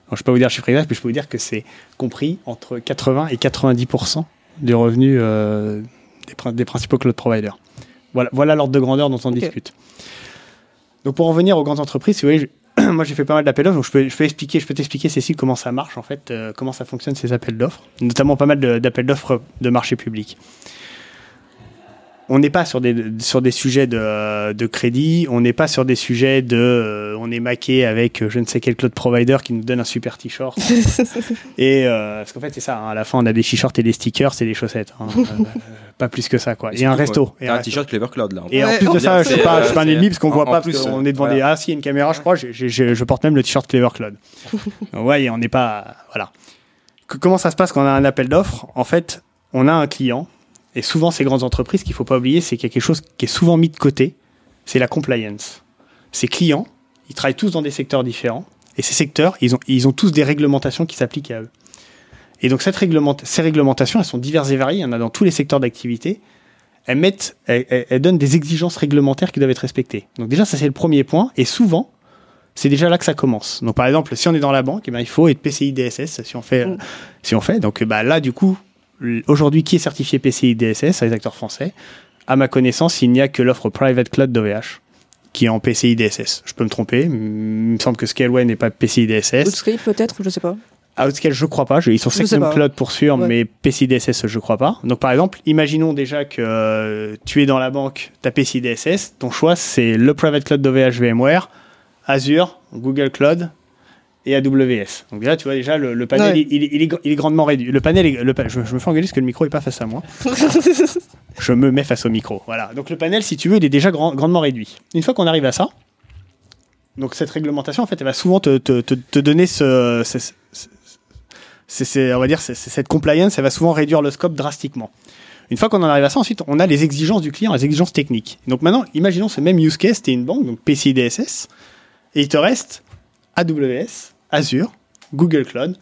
Alors, je ne peux pas vous dire le chiffre exact, mais je peux vous dire que c'est compris entre 80 et 90% du revenu euh, des, prin- des principaux cloud providers. Voilà, voilà l'ordre de grandeur dont on discute. Donc pour en venir aux grandes entreprises, si vous voyez, je- moi j'ai fait pas mal d'appels d'offres, donc je peux, je peux expliquer, je peux t'expliquer Cécile comment ça marche en fait, euh, comment ça fonctionne ces appels d'offres, notamment pas mal d'appels d'offres de marché public. On n'est pas sur des, sur des sujets de, de crédit, on n'est pas sur des sujets de euh, on est maqué avec euh, je ne sais quel cloud provider qui nous donne un super t-shirt. et euh, parce qu'en fait c'est ça, hein, à la fin on a des t-shirts et des stickers, c'est des chaussettes. hein. Euh, pas plus que ça quoi. Et, un surtout, resto. ouais, Et un un t-shirt Clever Cloud là. Et en plus de ça, je suis pas, je suis pas un ennemi parce qu'on voit en pas, plus, parce qu'on est devant voilà. des. Ah, si, y a une caméra, je crois, j'ai- j'ai- je porte même le t-shirt Clever Cloud. Ouais, on n'est pas. Voilà. Que- Comment ça se passe quand on a un appel d'offres? En fait, on a un client, et souvent, ces grandes entreprises, qu'il faut pas oublier, c'est qu'il y a quelque chose qui est souvent mis de côté c'est la compliance. Ces clients, ils travaillent tous dans des secteurs différents, et ces secteurs, ils ont, ils ont tous des réglementations qui s'appliquent à eux. Et donc, cette réglement- ces réglementations, elles sont diverses et variées, il y en a dans tous les secteurs d'activité elles mettent, elles, donnent des exigences réglementaires qui doivent être respectées. Donc déjà, ça c'est le premier point. Et souvent, c'est déjà là que ça commence. Donc par exemple, si on est dans la banque, eh ben, il faut être PCI DSS. Si on fait, Mm. si on fait, donc bah là du coup, aujourd'hui, qui est certifié PCI DSS Les acteurs français. À ma connaissance, il n'y a que l'offre Private Cloud d'OVH qui est en PCI DSS. Je peux me tromper. Il me semble que Scaleway n'est pas PCI DSS. Outscape peut-être, je sais pas. Outscale, je crois pas. Ils sont pas. Cloud pour sûr, Ouais. mais PCI DSS, je crois pas. Donc, par exemple, imaginons déjà que euh, tu es dans la banque, tu as PCI DSS. Ton choix, c'est le Private Cloud d'OVH VMware, Azure, Google Cloud et AWS. Donc, déjà, tu vois, déjà, le, le panel, Ouais. il, il est- il est, il est grandement réduit. Le panel, est- le pa- je, je me fais engueuler parce que le micro est pas face à moi. je me mets face au micro. Voilà. Donc, le panel, si tu veux, il est déjà grand- grandement réduit. Une fois qu'on arrive à ça, donc cette réglementation, en fait, elle va souvent te, te, te, te donner ce, on va dire, cette compliance, elle va souvent réduire le scope drastiquement. Une fois qu'on en arrive à ça, ensuite, on a les exigences du client, les exigences techniques. Donc maintenant, imaginons ce même use case, t'es une banque, donc PCI DSS, et il te reste AWS, Azure, Google Cloud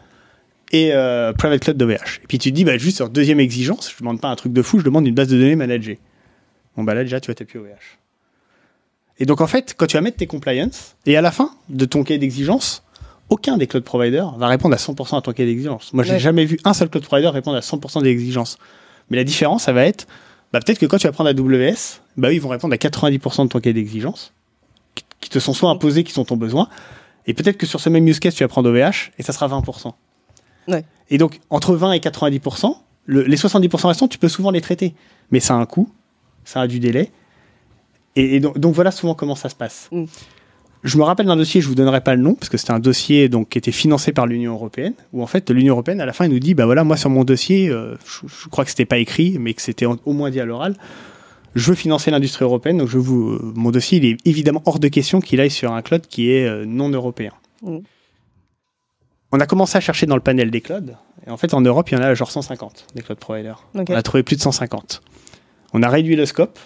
et euh, Private Cloud d'OVH. Et puis tu te dis, bah, juste en deuxième exigence, je demande pas un truc de fou, je demande une base de données managée. Bon, bah là, déjà, tu vas taper OVH. Et donc, en fait, quand tu vas mettre tes compliance, et à la fin de ton cahier d'exigence, aucun des cloud providers va répondre à 100% à ton cahier d'exigence. Moi, j'ai Ouais. jamais vu un seul cloud provider répondre à 100% des exigences. Mais la différence, ça va être, bah, peut-être que quand tu vas prendre AWS, bah, eux, ils vont répondre à 90% de ton cahier d'exigence, qui te sont soit imposés, qui sont ton besoin. Et peut-être que sur ce même use case, tu vas prendre OVH, et ça sera 20%. Ouais. Et donc, entre 20 et 90%, le- les 70% restants, tu peux souvent les traiter. Mais ça a un coût, ça a du délai. Et, et donc, donc voilà souvent comment ça se passe. Mm. Je me rappelle d'un dossier, je vous donnerai pas le nom, parce que c'était un dossier donc, qui était financé par l'Union Européenne, où en fait l'Union Européenne, à la fin, elle nous dit, bah voilà, moi sur mon dossier, euh, je, je crois que c'était pas écrit, mais que c'était au moins dit à l'oral, je veux financer l'industrie européenne, donc je vous, euh, mon dossier, il est évidemment hors de question qu'il aille sur un cloud qui est euh, non européen. Mm. On a commencé à chercher dans le panel des clouds, et en fait en Europe, il y en a genre 150 des cloud providers. On a trouvé plus de 150. On a réduit le scope,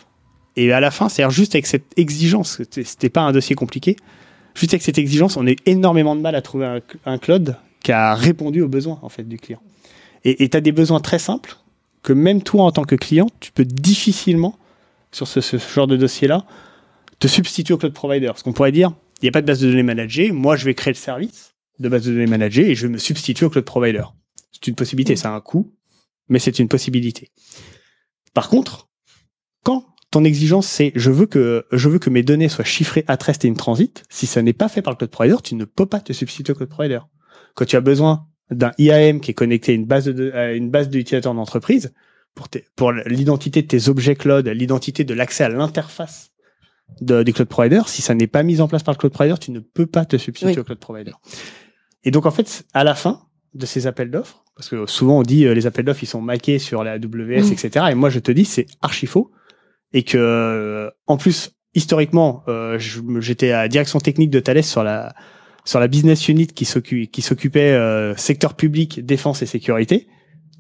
et à la fin, c'est juste avec cette exigence, c'était c'était pas un dossier compliqué, juste avec cette exigence, on a eu énormément de mal à trouver un, un cloud qui a répondu aux besoins en fait du client. Et tu as des besoins très simples que même toi en tant que client, tu peux difficilement, sur ce, genre de dossier-là, te substituer au cloud provider. Parce qu'on pourrait dire, il n'y a pas de base de données managée, moi je vais créer le service de base de données managée et je vais me substituer au cloud provider. C'est une possibilité, ça a un coût, mais c'est une possibilité. Par contre, quand ton exigence c'est je veux que je veux que mes données soient chiffrées at rest et in transit, si ça n'est pas fait par le cloud provider, tu ne peux pas te substituer au cloud provider. Quand tu as besoin d'un IAM qui est connecté à une base de à une base d'utilisateurs d'entreprise pour l'identité de tes objets cloud, l'identité de l'accès à l'interface des cloud providers, si ça n'est pas mis en place par le cloud provider, tu ne peux pas te substituer Oui. au cloud provider. Et donc en fait, à la fin de ces appels d'offres, parce que souvent on dit euh, les appels d'offres ils sont maqués sur la AWS, Mm. etc. Et moi je te dis c'est archi faux et que euh, en plus historiquement euh, j'étais à la direction technique de Thales sur la sur la business unit qui s'occupait euh, secteur public, défense et sécurité.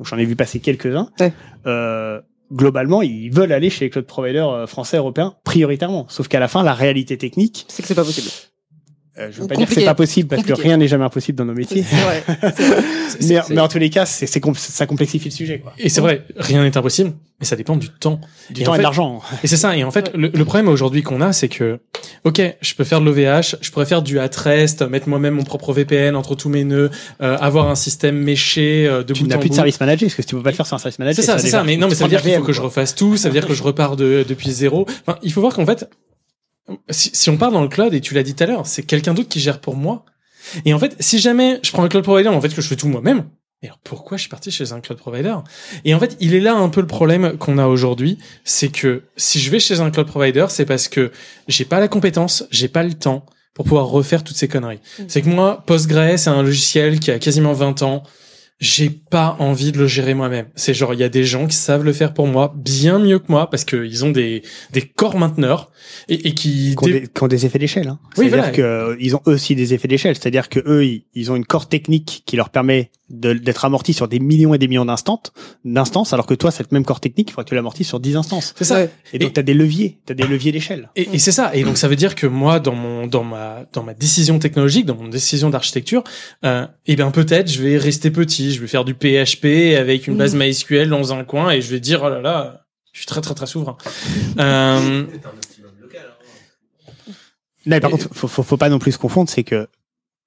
Donc j'en ai vu passer quelques-uns. Ouais. Euh, globalement, ils veulent aller chez les cloud providers euh, français européens prioritairement. Sauf qu'à la fin, la réalité technique, C'est que c'est pas possible. Euh, je veux pas dire que c'est pas possible parce Compliqué. que rien n'est jamais impossible dans nos métiers. C'est vrai. mais, mais en tous les cas, c'est, ça complexifie le sujet. Quoi. Et c'est vrai, rien n'est impossible, mais ça dépend du temps. Du Et temps en et de l'argent. Et c'est ça. Et en fait, le, le problème aujourd'hui qu'on a, c'est que, ok, je peux faire de l'OVH, je pourrais faire du at-rest, mettre moi-même mon propre VPN entre tous mes nœuds, euh, avoir un système méché euh, de Tu bout n'as plus de service manager parce que si tu peux pas le faire sur un service manager. C'est ça, c'est ça. Mais non, mais ça veut dire qu'il faut que je refasse tout. Ça veut dire que je repars de, depuis zéro. Enfin, il faut voir qu'en fait, si, si on part dans le cloud, et tu l'as dit tout à l'heure, c'est quelqu'un d'autre qui gère pour moi. Et en fait, si jamais je prends un cloud provider, en fait, que je fais tout moi-même, et alors pourquoi je suis parti chez un cloud provider? Et en fait, il est là un peu le problème qu'on a aujourd'hui, c'est que si je vais chez un cloud provider, c'est parce que j'ai pas la compétence, j'ai pas le temps pour pouvoir refaire toutes ces conneries. C'est que moi, Postgres, c'est un logiciel qui a quasiment 20 ans. J'ai pas envie de le gérer moi-même. C'est genre, il y a des gens qui savent le faire pour moi bien mieux que moi parce qu'ils ont des, des corps mainteneurs et, et qui, qui ont, dé- des, qui ont des effets d'échelle. Hein. Oui, C'est-à-dire voilà. que euh, ils ont eux aussi des effets d'échelle. C'est-à-dire que eux, ils, ils ont une core technique qui leur permet d'être amortis sur des millions et des millions d'instants, d'instances, alors que toi, cette même core technique, il faudrait que tu l'amortisses sur 10 instances. C'est ça. Ouais. Et donc, tu as des leviers, tu as des leviers d'échelle. Et, et c'est ça. Et donc ça veut dire que moi, dans mon, dans ma, dans ma décision technologique, dans mon décision d'architecture, euh, eh bien peut-être je vais rester petit. Je vais faire du PHP avec une base. MySQL dans un coin et je vais dire oh là là, je suis très très très souverain. Euh, Non, mais par contre, faut, faut, faut pas non plus se confondre, c'est que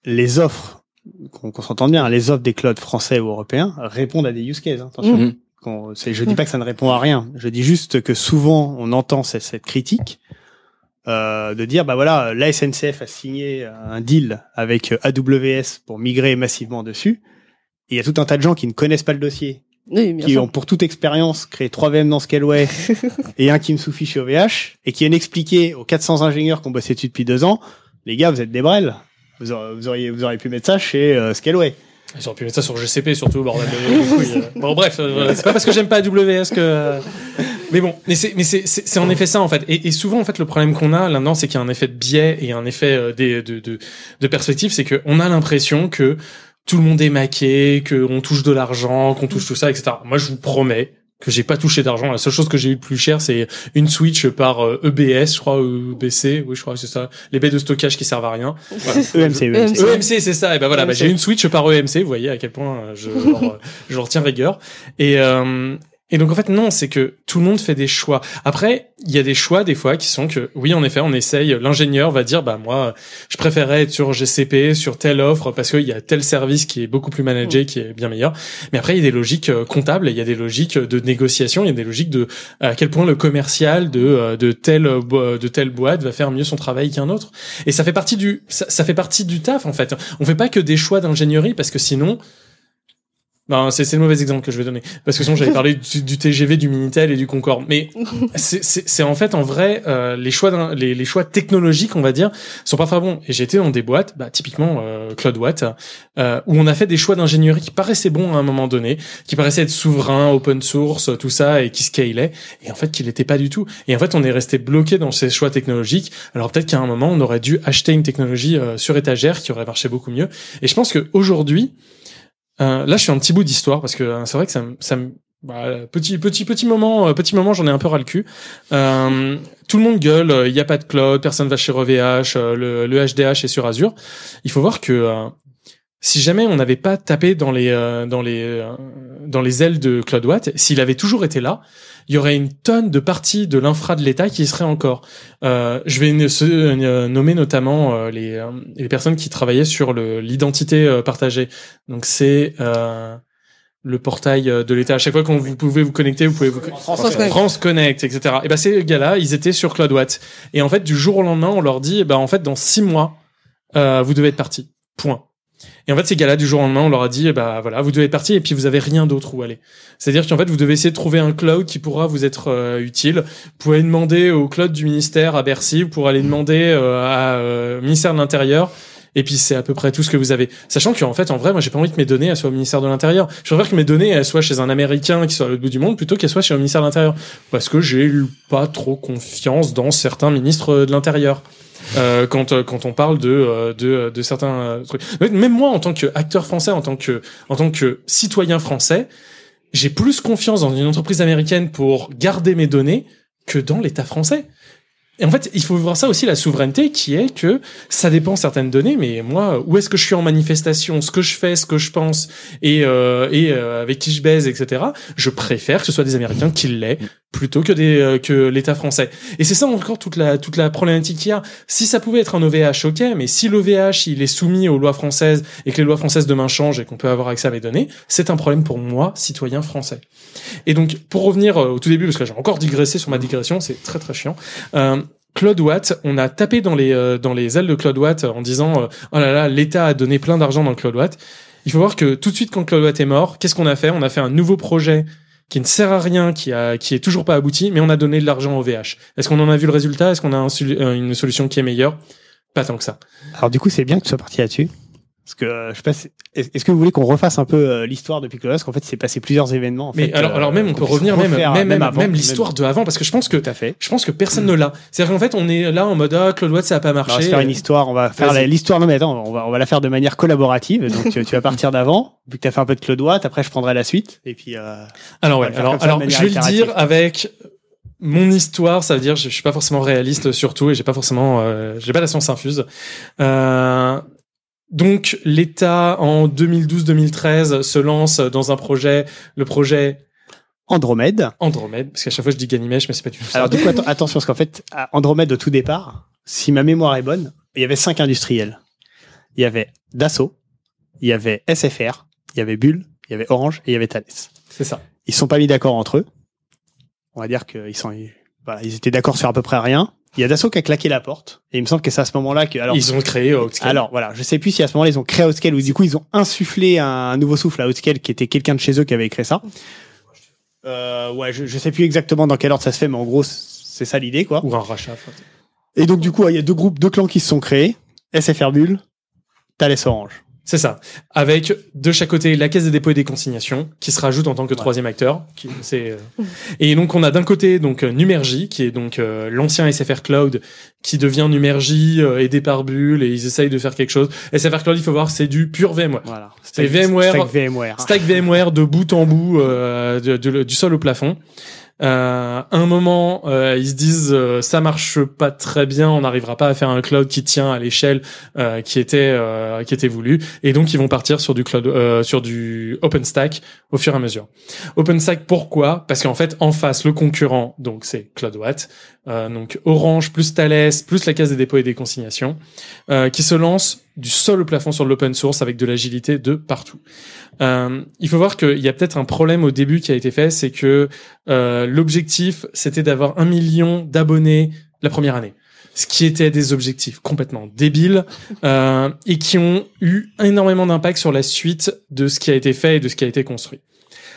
les offres, qu'on qu'on s'entende bien, les offres des clouds français ou européens répondent à des use cases. hein, attention. Mhm. Je dis pas que ça ne répond à rien. Je dis juste que souvent on entend cette, cette critique euh, de dire bah voilà la SNCF a signé un deal avec AWS pour migrer massivement dessus. Il y a tout un tas de gens qui ne connaissent pas le dossier, Oui, bien qui sûr. ont pour toute expérience créé 3 VM dans Scaleway et un qui me suffit chez OVH et qui viennent expliquer aux 400 ingénieurs qui ont bossé dessus depuis deux ans, les gars, vous êtes des brels. Vous auriez, vous auriez, vous auriez pu mettre ça chez euh, Scaleway. Ils auraient pu mettre ça sur GCP surtout, bordel de, de euh. Bon bref, euh, c'est pas parce que j'aime pas AWS que. Mais bon, mais c'est mais c'est c'est c'est en effet ça en fait. Et, et souvent en fait le problème qu'on a là-dedans, c'est qu'il y a un effet de biais et un effet des de de de perspective, c'est que on a l'impression que tout le monde est maqué, qu'on touche de l'argent, qu'on touche tout ça, etc. Moi, je vous promets que j'ai pas touché d'argent. La seule chose que j'ai eu de plus cher, c'est une Switch par euh, EBS, je crois, ou EBC, oui, je crois que c'est ça. Les baies de stockage qui servent à rien. Voilà. EMC, EMC. EMC, c'est ça. Et ben voilà, bah, EMC. j'ai une Switch par EMC. Vous voyez à quel point euh, je, leur, je leur tiens rigueur. Et, euh, et donc en fait non, c'est que tout le monde fait des choix. Après, il y a des choix des fois qui sont que oui, en effet, on essaye. L'ingénieur va dire bah moi, je préférais être sur GCP, sur telle offre parce qu'il y a tel service qui est beaucoup plus managé, qui est bien meilleur. Mais après, il y a des logiques euh, comptables, il y a des logiques de négociation, il y a des logiques de à quel point le commercial de euh, de telle euh, de telle boîte va faire mieux son travail qu'un autre. Et ça fait partie du ça, ça fait partie du taf en fait. On fait pas que des choix d'ingénierie parce que sinon non, c'est le mauvais exemple que je vais donner. Parce que sinon, j'avais parlé du, du TGV, du Minitel et du Concorde. Mais c'est- en fait, en vrai, euh, les choix les, les choix technologiques, on va dire, sont parfois bons. Et j'étais dans des boîtes, bah, typiquement euh, CloudWatt, euh, où on a fait des choix d'ingénierie qui paraissaient bons à un moment donné, qui paraissaient être souverains, open source, tout ça, et qui scalaient. Et en fait, qui l'était pas du tout. Et en fait, on est resté bloqué dans ces choix technologiques. Alors peut-être qu'à un moment, on aurait dû acheter une technologie euh, sur étagère qui aurait marché beaucoup mieux. Et je pense qu'aujourd'hui, euh, là, je fais un petit bout d'histoire parce que euh, c'est vrai que ça, me- ça bah, petit petit petit moment euh, petit moment j'en ai un peu ras le cul. Euh, tout le monde gueule euh, il y a pas de cloud personne va chez ReVH euh, le, le HDH est sur Azure. Il faut voir que euh, si jamais on n'avait pas tapé dans les euh, dans les euh, dans les ailes de CloudWatt s'il avait toujours été là il y aurait une tonne de parties de l'infra de l'État qui serait encore. Euh, je vais se- euh, nommer notamment euh, les, euh, les personnes qui travaillaient sur l'identité partagée. Donc c'est euh, le portail de l'État. À chaque fois qu'on vous pouvez vous connecter, vous pouvez vous France Connect. France Connect, etc. Et ben ces gars-là, ils étaient sur CloudWatt. Et en fait, du jour au lendemain, on leur dit, eh ben en fait, dans six mois, euh, vous devez être parti. Point. Et en fait, ces gars-là, du jour au lendemain, on leur a dit, eh ben voilà, vous devez être parti et puis vous avez rien d'autre où aller. C'est-à-dire qu'en fait, vous devez essayer de trouver un cloud qui pourra vous être euh, utile. Vous pouvez demander au cloud du ministère à Bercy, vous pourrez aller demander euh, à euh, ministère de l'Intérieur. Et puis c'est à peu près tout ce que vous avez. Sachant qu'en fait, en vrai, moi, j'ai pas envie que mes données elles soient au ministère de l'Intérieur. Je préfère que mes données elles soient chez un Américain qui soit à l'autre bout du monde plutôt qu'elles soient chez un ministère de l'Intérieur, parce que j'ai pas trop confiance dans certains ministres de l'Intérieur. Euh, quand euh, quand on parle de euh, de, de certains euh, trucs. Même moi, en tant qu'acteur français, en tant que en tant que citoyen français, j'ai plus confiance dans une entreprise américaine pour garder mes données que dans l'État français. Et en fait, il faut voir ça aussi la souveraineté qui est que ça dépend certaines données, mais moi, où est-ce que je suis en manifestation, ce que je fais, ce que je pense et euh, et euh, avec qui je baise, etc. Je préfère que ce soit des Américains qui l'aient plutôt que des euh, que l'État français. Et c'est ça encore toute la toute la problématique qu'il y a. Si ça pouvait être un OVH, ok, mais si l'OVH il est soumis aux lois françaises et que les lois françaises demain changent et qu'on peut avoir accès à mes données, c'est un problème pour moi, citoyen français. Et donc, pour revenir euh, au tout début, parce que j'ai encore digressé sur ma digression, c'est très très chiant. Euh, CloudWatt, on a tapé dans les euh, dans les ailes de CloudWatt en disant euh, oh là là, l'État a donné plein d'argent dans CloudWatt. Il faut voir que tout de suite quand CloudWatt est mort, qu'est-ce qu'on a fait? On a fait un nouveau projet qui ne sert à rien, qui a qui est toujours pas abouti, mais on a donné de l'argent au VH. Est-ce qu'on en a vu le résultat? Est-ce qu'on a euh, une solution qui est meilleure? Pas tant que ça. Alors du coup, c'est bien que tu sois parti là-dessus. Parce que euh, je sais pas, si- est- est-ce que vous voulez qu'on refasse un peu euh, l'histoire depuis Cloud Parce qu'en fait, il s'est passé plusieurs événements. En Mais fait, alors, euh, alors même on peut revenir même même même, l'histoire de avant parce que je pense que à fait. je pense que personne ne l'a. C'est-à-dire qu'en fait on est là en mode ah CloudWatt ça a pas On va marché. se faire une histoire, on va faire l'histoire. Non mais attends, on va, on va la faire de manière collaborative. Donc tu, tu vas partir d'avant, vu que tu as fait un peu de Cloudwatt, après je prendrai la suite. Et puis. Euh, Alors ouais, alors, alors je vais le dire avec mon histoire, ça veut dire je, je suis pas forcément réaliste surtout et j'ai pas forcément euh, j'ai pas la science infuse. Euh, donc l'État en 2012-2013 se lance dans un projet, le projet Andromède. Andromède, parce qu'à chaque fois je dis Ganymède, mais c'est pas du tout ça. Alors du coup, attention, parce qu'en fait, à Andromède au tout départ, si ma mémoire est bonne, il y avait cinq industriels. Il y avait Dassault, il y avait SFR, il y avait Bull, il y avait Orange et il y avait Thales. C'est ça. Ils se sont pas mis d'accord entre eux. On va dire qu'ils sont, voilà, ils étaient d'accord sur à peu près rien. Il y a Dassault qui a claqué la porte. Et il me semble que c'est à ce moment-là que, alors, Ils ont créé Outscale. alors voilà, je sais plus si à ce moment-là ils ont créé Outscale ou du coup ils ont insufflé un nouveau souffle à Outscale qui était quelqu'un de chez eux qui avait créé ça. Euh, ouais, je, je sais plus exactement dans quel ordre ça se fait, mais en gros c'est ça l'idée quoi. ou un rachat. Et donc du coup il y a deux groupes, deux clans qui se sont créés, SFR Bull, Thales Orange. C'est ça. Avec de chaque côté la caisse des dépôts et des consignations qui se rajoute en tant que troisième acteur. Qui, c'est, euh, Et donc on a d'un côté donc euh, Numergy qui est donc euh, l'ancien SFR Cloud qui devient Numergy euh, aidé par Bull et ils essayent de faire quelque chose. SFR Cloud il faut voir c'est du pur VMware. Voilà. C'est Stack- VMware, Stack VMware. Stack VMware de bout en bout, euh, de- de- du sol au plafond. Euh, un moment, euh, ils se disent euh, ça marche pas très bien, on n'arrivera pas à faire un cloud qui tient à l'échelle euh, qui était euh, qui était voulu, et donc ils vont partir sur du cloud, euh, sur du OpenStack au fur et à mesure. OpenStack pourquoi? Parce qu'en fait en face le concurrent donc c'est CloudWatt, donc Orange plus Thales plus la case des dépôts et des consignations, qui se lance du sol au plafond sur l'open source avec de l'agilité de partout. Euh, il faut voir qu'il y a peut-être un problème au début qui a été fait, c'est que euh, l'objectif c'était d'avoir un million d'abonnés la première année. Ce qui était des objectifs complètement débiles euh, et qui ont eu énormément d'impact sur la suite de ce qui a été fait et de ce qui a été construit.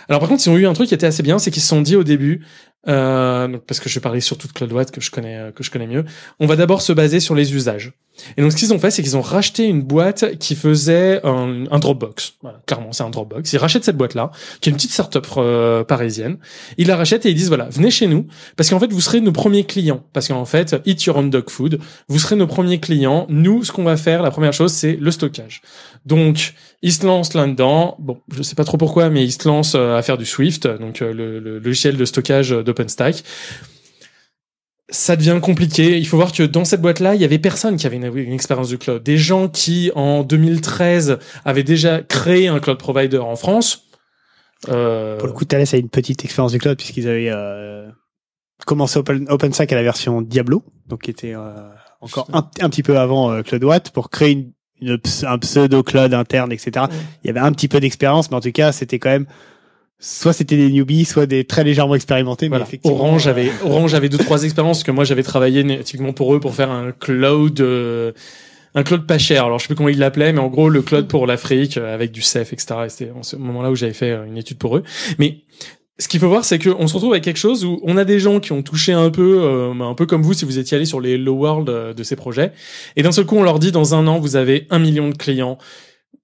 Alors par contre, ils ont eu un truc qui était assez bien, c'est qu'ils se sont dit au début, euh, parce que je vais parler surtout de CloudWatt que je connais euh, que je connais mieux, on va d'abord se baser sur les usages. Et donc ce qu'ils ont fait, c'est qu'ils ont racheté une boîte qui faisait un, un Dropbox. Voilà, clairement, c'est un Dropbox. Ils rachètent cette boîte-là, qui est une petite startup euh, parisienne. Ils la rachètent et ils disent voilà, venez chez nous, parce qu'en fait vous serez nos premiers clients. Parce qu'en fait, eat your own dog food, vous serez nos premiers clients. Nous, ce qu'on va faire, la première chose, c'est le stockage. Donc ils se lancent là-dedans. Bon, je sais pas trop pourquoi, mais ils se lancent euh, à faire du Swift, donc euh, le, le logiciel de stockage d'OpenStack ça devient compliqué. Il faut voir que dans cette boîte-là, il y avait personne qui avait une, une expérience du cloud. Des gens qui, en 2013, avaient déjà créé un cloud provider en France. Euh, Pour le coup, Thales a une petite expérience du cloud puisqu'ils avaient euh, commencé Open, OpenStack à la version Diablo, donc qui était euh, encore un, un petit peu avant euh, CloudWatt pour créer une, une ps- un pseudo cloud interne, etc. Il y avait un petit peu d'expérience, mais en tout cas, c'était quand même soit c'était des newbies, soit des très légèrement expérimentés. Voilà. Mais effectivement, Orange euh, avait Orange avait deux trois expériences que moi j'avais travaillé typiquement pour eux pour faire un cloud euh, un cloud pas cher. Alors je sais plus comment ils l'appelaient, mais en gros le cloud pour l'Afrique euh, avec du CEF, etc. Et C'était en ce moment-là où j'avais fait une étude pour eux. Mais ce qu'il faut voir, c'est qu'on se retrouve avec quelque chose où on a des gens qui ont touché un peu, euh, un peu comme vous si vous étiez allé sur les Hello World de ces projets. Et d'un seul coup, on leur dit dans un an, vous avez un million de clients,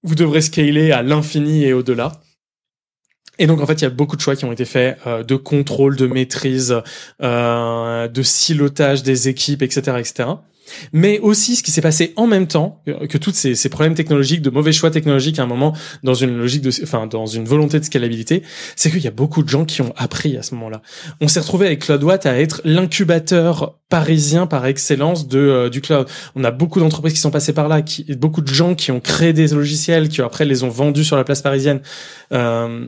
vous devrez scaler à l'infini et au-delà. Et donc en fait, il y a beaucoup de choix qui ont été faits euh, de contrôle, de maîtrise, euh, de silotage des équipes, etc., etc. Mais aussi, ce qui s'est passé en même temps euh, que tous ces, ces problèmes technologiques, de mauvais choix technologiques à un moment, dans une logique de, enfin, dans une volonté de scalabilité, c'est qu'il y a beaucoup de gens qui ont appris à ce moment-là. On s'est retrouvé avec CloudWatt à être l'incubateur parisien par excellence de euh, du cloud. On a beaucoup d'entreprises qui sont passées par là, qui, beaucoup de gens qui ont créé des logiciels, qui après les ont vendus sur la place parisienne. Euh,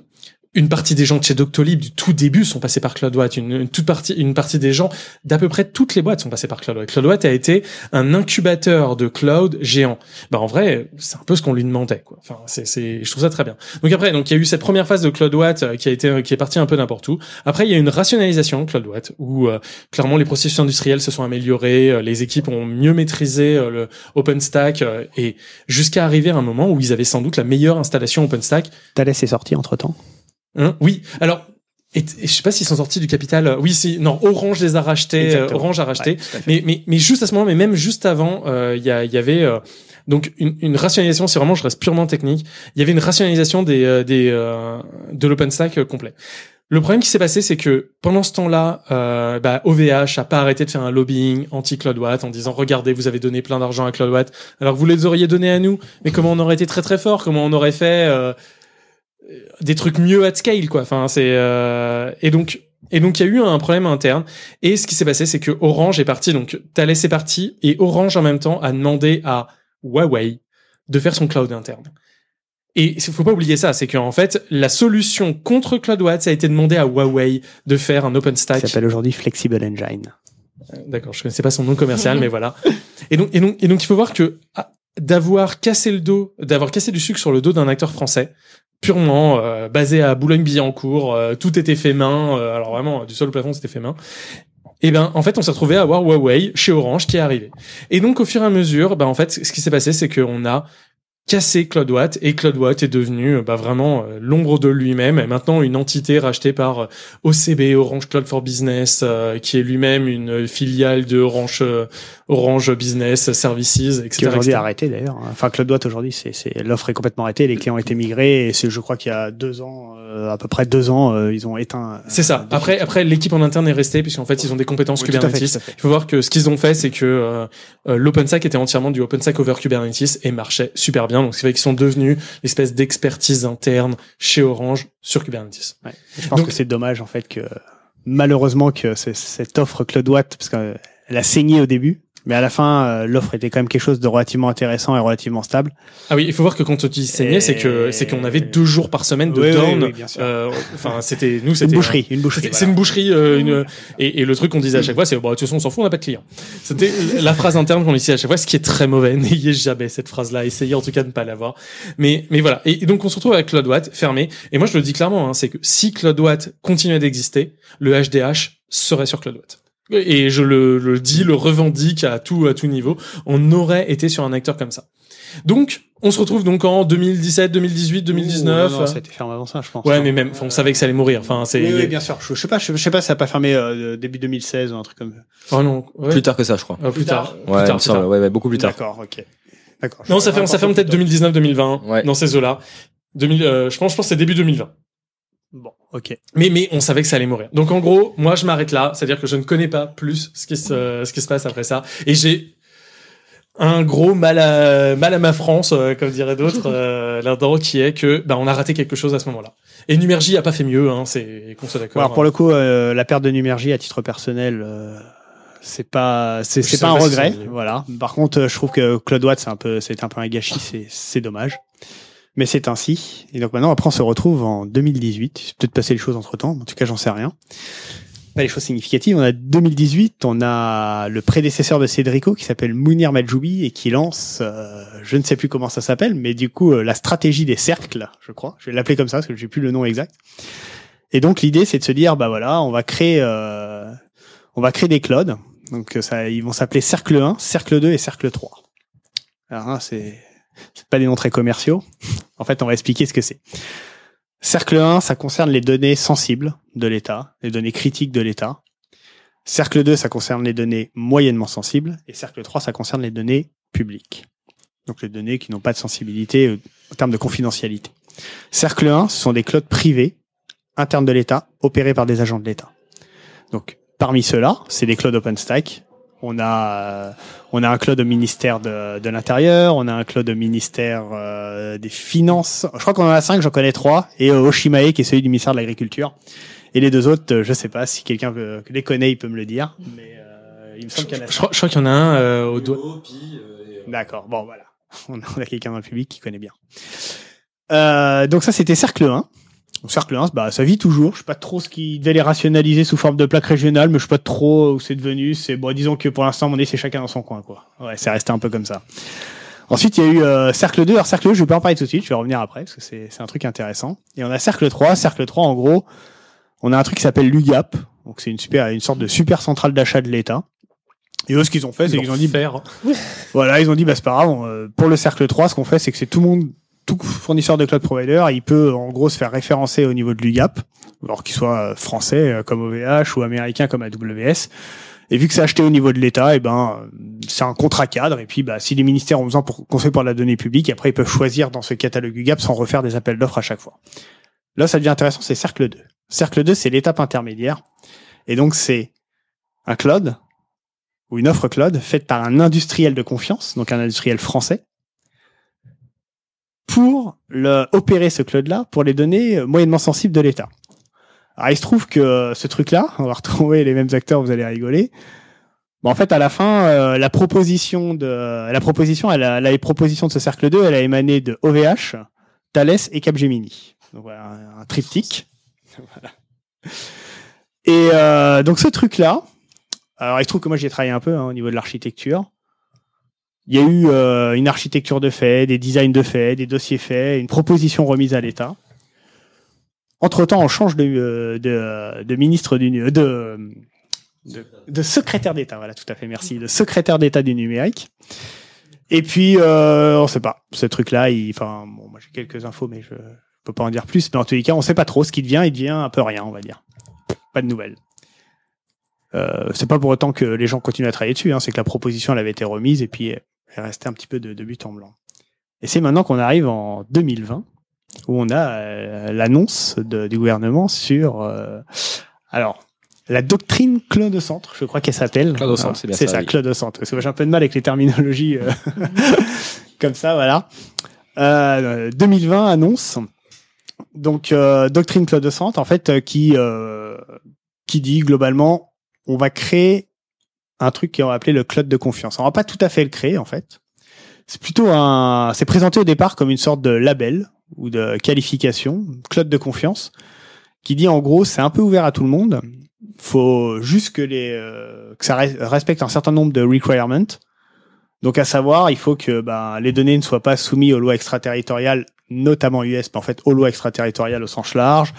une partie des gens de chez Doctolib du tout début sont passés par CloudWatt. Une, une toute partie, une partie des gens d'à peu près toutes les boîtes sont passés par CloudWatt. CloudWatt a été un incubateur de cloud géant. Bah en vrai, c'est un peu ce qu'on lui demandait. Quoi. Enfin, c'est, c'est, je trouve ça très bien. Donc après, donc il y a eu cette première phase de CloudWatt euh, qui a été, qui est partie un peu n'importe où. Après, il y a une rationalisation CloudWatt où euh, clairement les processus industriels se sont améliorés, euh, les équipes ont mieux maîtrisé euh, le OpenStack euh, et jusqu'à arriver à un moment où ils avaient sans doute la meilleure installation OpenStack. Thales est sorti entre temps. Hein oui, alors. Et, et je sais pas s'ils sont sortis du capital. Oui, si non, Orange les a rachetés. euh. Orange a racheté. Ouais, mais, mais mais juste à ce moment, mais même juste avant, euh, il y, avait euh, donc une, une rationalisation. Si vraiment je reste purement technique, il y avait une rationalisation des des euh, de l'OpenStack complet. Le problème qui s'est passé, c'est que pendant ce temps-là, euh, bah, OVH a pas arrêté de faire un lobbying anti-CloudWatt en disant regardez, vous avez donné plein d'argent à CloudWatt, alors vous les auriez donnés à nous. Mais comment on aurait été très très fort? Comment on aurait fait euh, des trucs mieux at scale quoi. Enfin c'est euh, et donc et donc il y a eu un problème interne. Et ce qui s'est passé c'est que Orange est parti. Donc Thales est parti et Orange en même temps a demandé à Huawei de faire son cloud interne. Et il faut pas oublier ça c'est qu'en fait la solution contre CloudWatt ça a été demandé à Huawei de faire un OpenStack Ça s'appelle aujourd'hui Flexible Engine. D'accord, je connaissais pas son nom commercial, mais voilà. Et donc, et donc, et donc, il faut voir que ah, d'avoir cassé le dos, d'avoir cassé du sucre sur le dos d'un acteur français, purement euh, basé à Boulogne-Billancourt, euh, tout était fait main. euh, alors vraiment, du sol au plafond, c'était fait main. Et ben, en fait, on s'est retrouvé à avoir Huawei chez Orange qui est arrivé. Et donc, au fur et à mesure, ben en fait, ce qui s'est passé, c'est qu'on a cassé Claude Watt et Claude Watt est devenu euh, bah, vraiment euh, l'ombre de lui-même et maintenant une entité rachetée par euh, OCB Orange Cloud for Business euh, qui est lui-même une filiale de Orange euh, Orange Business Services etc. Qui aujourd'hui arrêté d'ailleurs. Enfin, Claude Watt aujourd'hui, c'est, c'est l'offre est complètement arrêtée, les clients ont été migrés et c'est, je crois qu'il y a deux ans, euh, à peu près deux ans, euh, ils ont éteint. euh, C'est ça. Après, après l'équipe en interne est restée puisqu'en fait ils ont des compétences Oui, Kubernetes. fait. Il faut voir que ce qu'ils ont fait, c'est que euh, euh, l'OpenStack était entièrement du OpenStack over Kubernetes et marchait super bien. Donc c'est vrai qu'ils sont devenus l'espèce d'expertise interne chez Orange sur Kubernetes. Ouais. Je pense Donc- que c'est dommage en fait que malheureusement que cette offre Claude Watt, parce qu'elle a saigné au début, mais à la fin euh, l'offre était quand même quelque chose de relativement intéressant et relativement stable. Ah oui, il faut voir que quand on dit saigner, c'est que c'est qu'on avait deux jours par semaine de Oui, oui, down. oui, bien sûr. Euh, Enfin, c'était nous, c'était boucherie, une boucherie, c'était- voilà. C'est une boucherie, euh, une et, et le truc qu'on disait à chaque fois, c'est bon, de toute façon, on s'en fout, on n'a pas de clients. C'était la phrase interne qu'on disait à chaque fois, ce qui est très mauvais. N'ayez jamais cette phrase-là. Essayez en tout cas de ne pas l'avoir. Mais mais voilà. Et, et donc on se retrouve avec Cloud Watt fermé. Et moi, je le dis clairement, hein, c'est que si Cloud Watt continuait d'exister, le HDH serait sur Cloud Watt. Et je le, le dis, le revendique à tout à tout niveau. On aurait été sur un acteur comme ça. Donc, on se retrouve donc en 2017, 2018, 2019. Ouh, non, non, ça a été fermé avant ça, je pense. Ouais, mais même, on savait que ça allait mourir. Enfin, c'est. Oui, oui, bien sûr. Je, je sais pas, je, je sais pas, ça a pas fermé euh, début 2016 ou un truc comme ça. Oh non. ouais. Plus tard que ça, je crois. Euh, plus tard. Ouais, Plus tard, plus tard. ouais, ouais, beaucoup plus tard. D'accord, ok. D'accord. Non, ça pas ça encore peut-être plus 2019, 2020. Ouais. Dans ces eaux-là. 2000, euh, je pense, je pense que c'est début 2020. Bon, ok. Mais, mais on savait que ça allait mourir. Donc en gros, moi je m'arrête là, c'est-à-dire que je ne connais pas plus ce qui se, ce qui se passe après ça, et j'ai un gros mal à mal à ma France, euh, comme diraient d'autres euh, là-dedans, qui est que ben on a raté quelque chose à ce moment-là. Et Numergy a pas fait mieux, hein, c'est qu'on soit d'accord. Alors pour le coup, euh, la perte de Numergy à titre personnel, euh, c'est pas, c'est, pas un pas regret. Voilà. Par contre, je trouve que Claude Watt, c'est un peu, c'est un peu un gâchis, c'est, c'est dommage. Mais c'est ainsi. Et donc maintenant, après, on se retrouve en 2018. Il s'est peut-être passé les choses entre temps. En tout cas, j'en sais rien. Pas les choses significatives. On a 2018. On a le prédécesseur de Cédrico qui s'appelle Mounir Majoubi et qui lance, euh, je ne sais plus comment ça s'appelle, mais du coup, euh, la stratégie des cercles, je crois. Je vais l'appeler comme ça parce que j'ai plus le nom exact. Et donc l'idée c'est de se dire bah voilà, on va créer euh, on va créer des clouds. Donc ça ils vont s'appeler cercle 1, cercle 2 et cercle 3. Alors hein, c'est c'est pas des noms très commerciaux. En fait, on va expliquer ce que c'est. Cercle 1, ça concerne les données sensibles de l'État, les données critiques de l'État. Cercle 2, ça concerne les données moyennement sensibles et cercle 3, ça concerne les données publiques. Donc les données qui n'ont pas de sensibilité euh, en termes de confidentialité. Cercle 1, ce sont des clouds privés internes de l'État, opérés par des agents de l'État. Donc, parmi ceux-là, c'est des clouds OpenStack. On a, on a un cloud au ministère de, de l'Intérieur, on a un cloud au ministère euh, des Finances. Je crois qu'on en a cinq, j'en connais trois, et euh, Oshimae qui est celui du ministère de l'Agriculture. Et les deux autres, euh, je sais pas si quelqu'un les connaît, il peut me le dire. Mais euh, il me semble qu'il y en a Je crois, je crois qu'il y en a un euh, au doigt. D'accord, bon voilà. On a, a quelqu'un dans le public qui connaît bien. Euh, donc ça c'était Cercle 1. Donc, cercle 1, bah, ça vit toujours. Je sais pas trop ce qui devait les rationaliser sous forme de plaque régionale, mais je sais pas trop où c'est devenu. C'est bon, disons que pour l'instant, mon c'est chacun dans son coin, quoi. Ouais, c'est resté un peu comme ça. Ensuite, il y a eu euh, Cercle 2. Alors Cercle 2, je vais pas en parler tout de suite. Je vais revenir après parce que c'est c'est un truc intéressant. Et on a Cercle 3. Cercle 3, en gros, on a un truc qui s'appelle l'UGAP. Donc c'est une super, une sorte de super centrale d'achat de l'État. Et eux, ce qu'ils ont fait, c'est qu'ils ont dit, faire. voilà, ils ont dit, bah, c'est pas grave. on, euh, pour le cercle 3, ce qu'on fait, c'est que c'est tout le monde, tout fournisseur de cloud provider, il peut, en gros, se faire référencer au niveau de l'UGAP, alors qu'il soit euh, français, euh, comme OVH, ou américain, comme AWS. Et vu que c'est acheté au niveau de l'État, et ben, euh, c'est un contrat cadre. Et puis, bah, si les ministères ont besoin pour conseiller pour la donnée publique, après, ils peuvent choisir dans ce catalogue UGAP sans refaire des appels d'offres à chaque fois. Là, ça devient intéressant, c'est cercle 2. Cercle 2, c'est l'étape intermédiaire. Et donc, c'est un cloud ou une offre cloud faite par un industriel de confiance, donc un industriel français, pour le, opérer ce cloud-là pour les données euh, moyennement sensibles de l'État. Alors, il se trouve que euh, ce truc-là, on va retrouver les mêmes acteurs, vous allez rigoler. Bon, en fait, à la fin, euh, la proposition de la proposition, elle a, la proposition de ce cercle 2, elle a émané de OVH, Thales et Capgemini. Donc voilà, un, triptyque. Voilà. Et euh, donc ce truc-là, alors il se trouve que moi j'y ai travaillé un peu hein, au niveau de l'architecture. Il y a eu euh, une architecture de fait, des designs de fait, des dossiers faits, une proposition remise à l'État. Entre-temps, on change de, euh, de ministre du de, de, secrétaire d'État. Voilà, tout à fait, merci. De secrétaire d'État du numérique. Et puis, euh, on sait pas. Ce truc-là, enfin, bon, moi j'ai quelques infos, mais je peux pas en dire plus. Mais en tous les cas, on sait pas trop ce qui devient. Il devient un peu rien, on va dire. Pas de nouvelles. Euh, c'est pas pour autant que les gens continuent à travailler dessus. Hein, c'est que la proposition, elle avait été remise et puis est restée un petit peu de, de but en blanc. Et c'est maintenant qu'on arrive en 2020 où on a euh, l'annonce du gouvernement sur, euh, alors, la doctrine Claude-Centre, je crois qu'elle s'appelle. Claude-Centre, c'est bien C'est ça, ça, oui. Claude-Centre. Parce que j'ai un peu de mal avec les terminologies euh, comme ça, voilà. Euh, 2020 annonce. Donc, euh, doctrine Claude-Centre, en fait, euh, qui, euh, qui dit globalement, on va créer un truc qu'on va appeler le cloud de confiance. On va pas tout à fait le créer, en fait. C'est plutôt un, c'est présenté au départ comme une sorte de label ou de qualification, cloud de confiance, qui dit en gros, c'est un peu ouvert à tout le monde. Faut juste que les, euh, que ça res- respecte un certain nombre de requirements. Donc à savoir, il faut que ben, les données ne soient pas soumises aux lois extraterritoriales, notamment US, mais en fait aux lois extraterritoriales au sens large,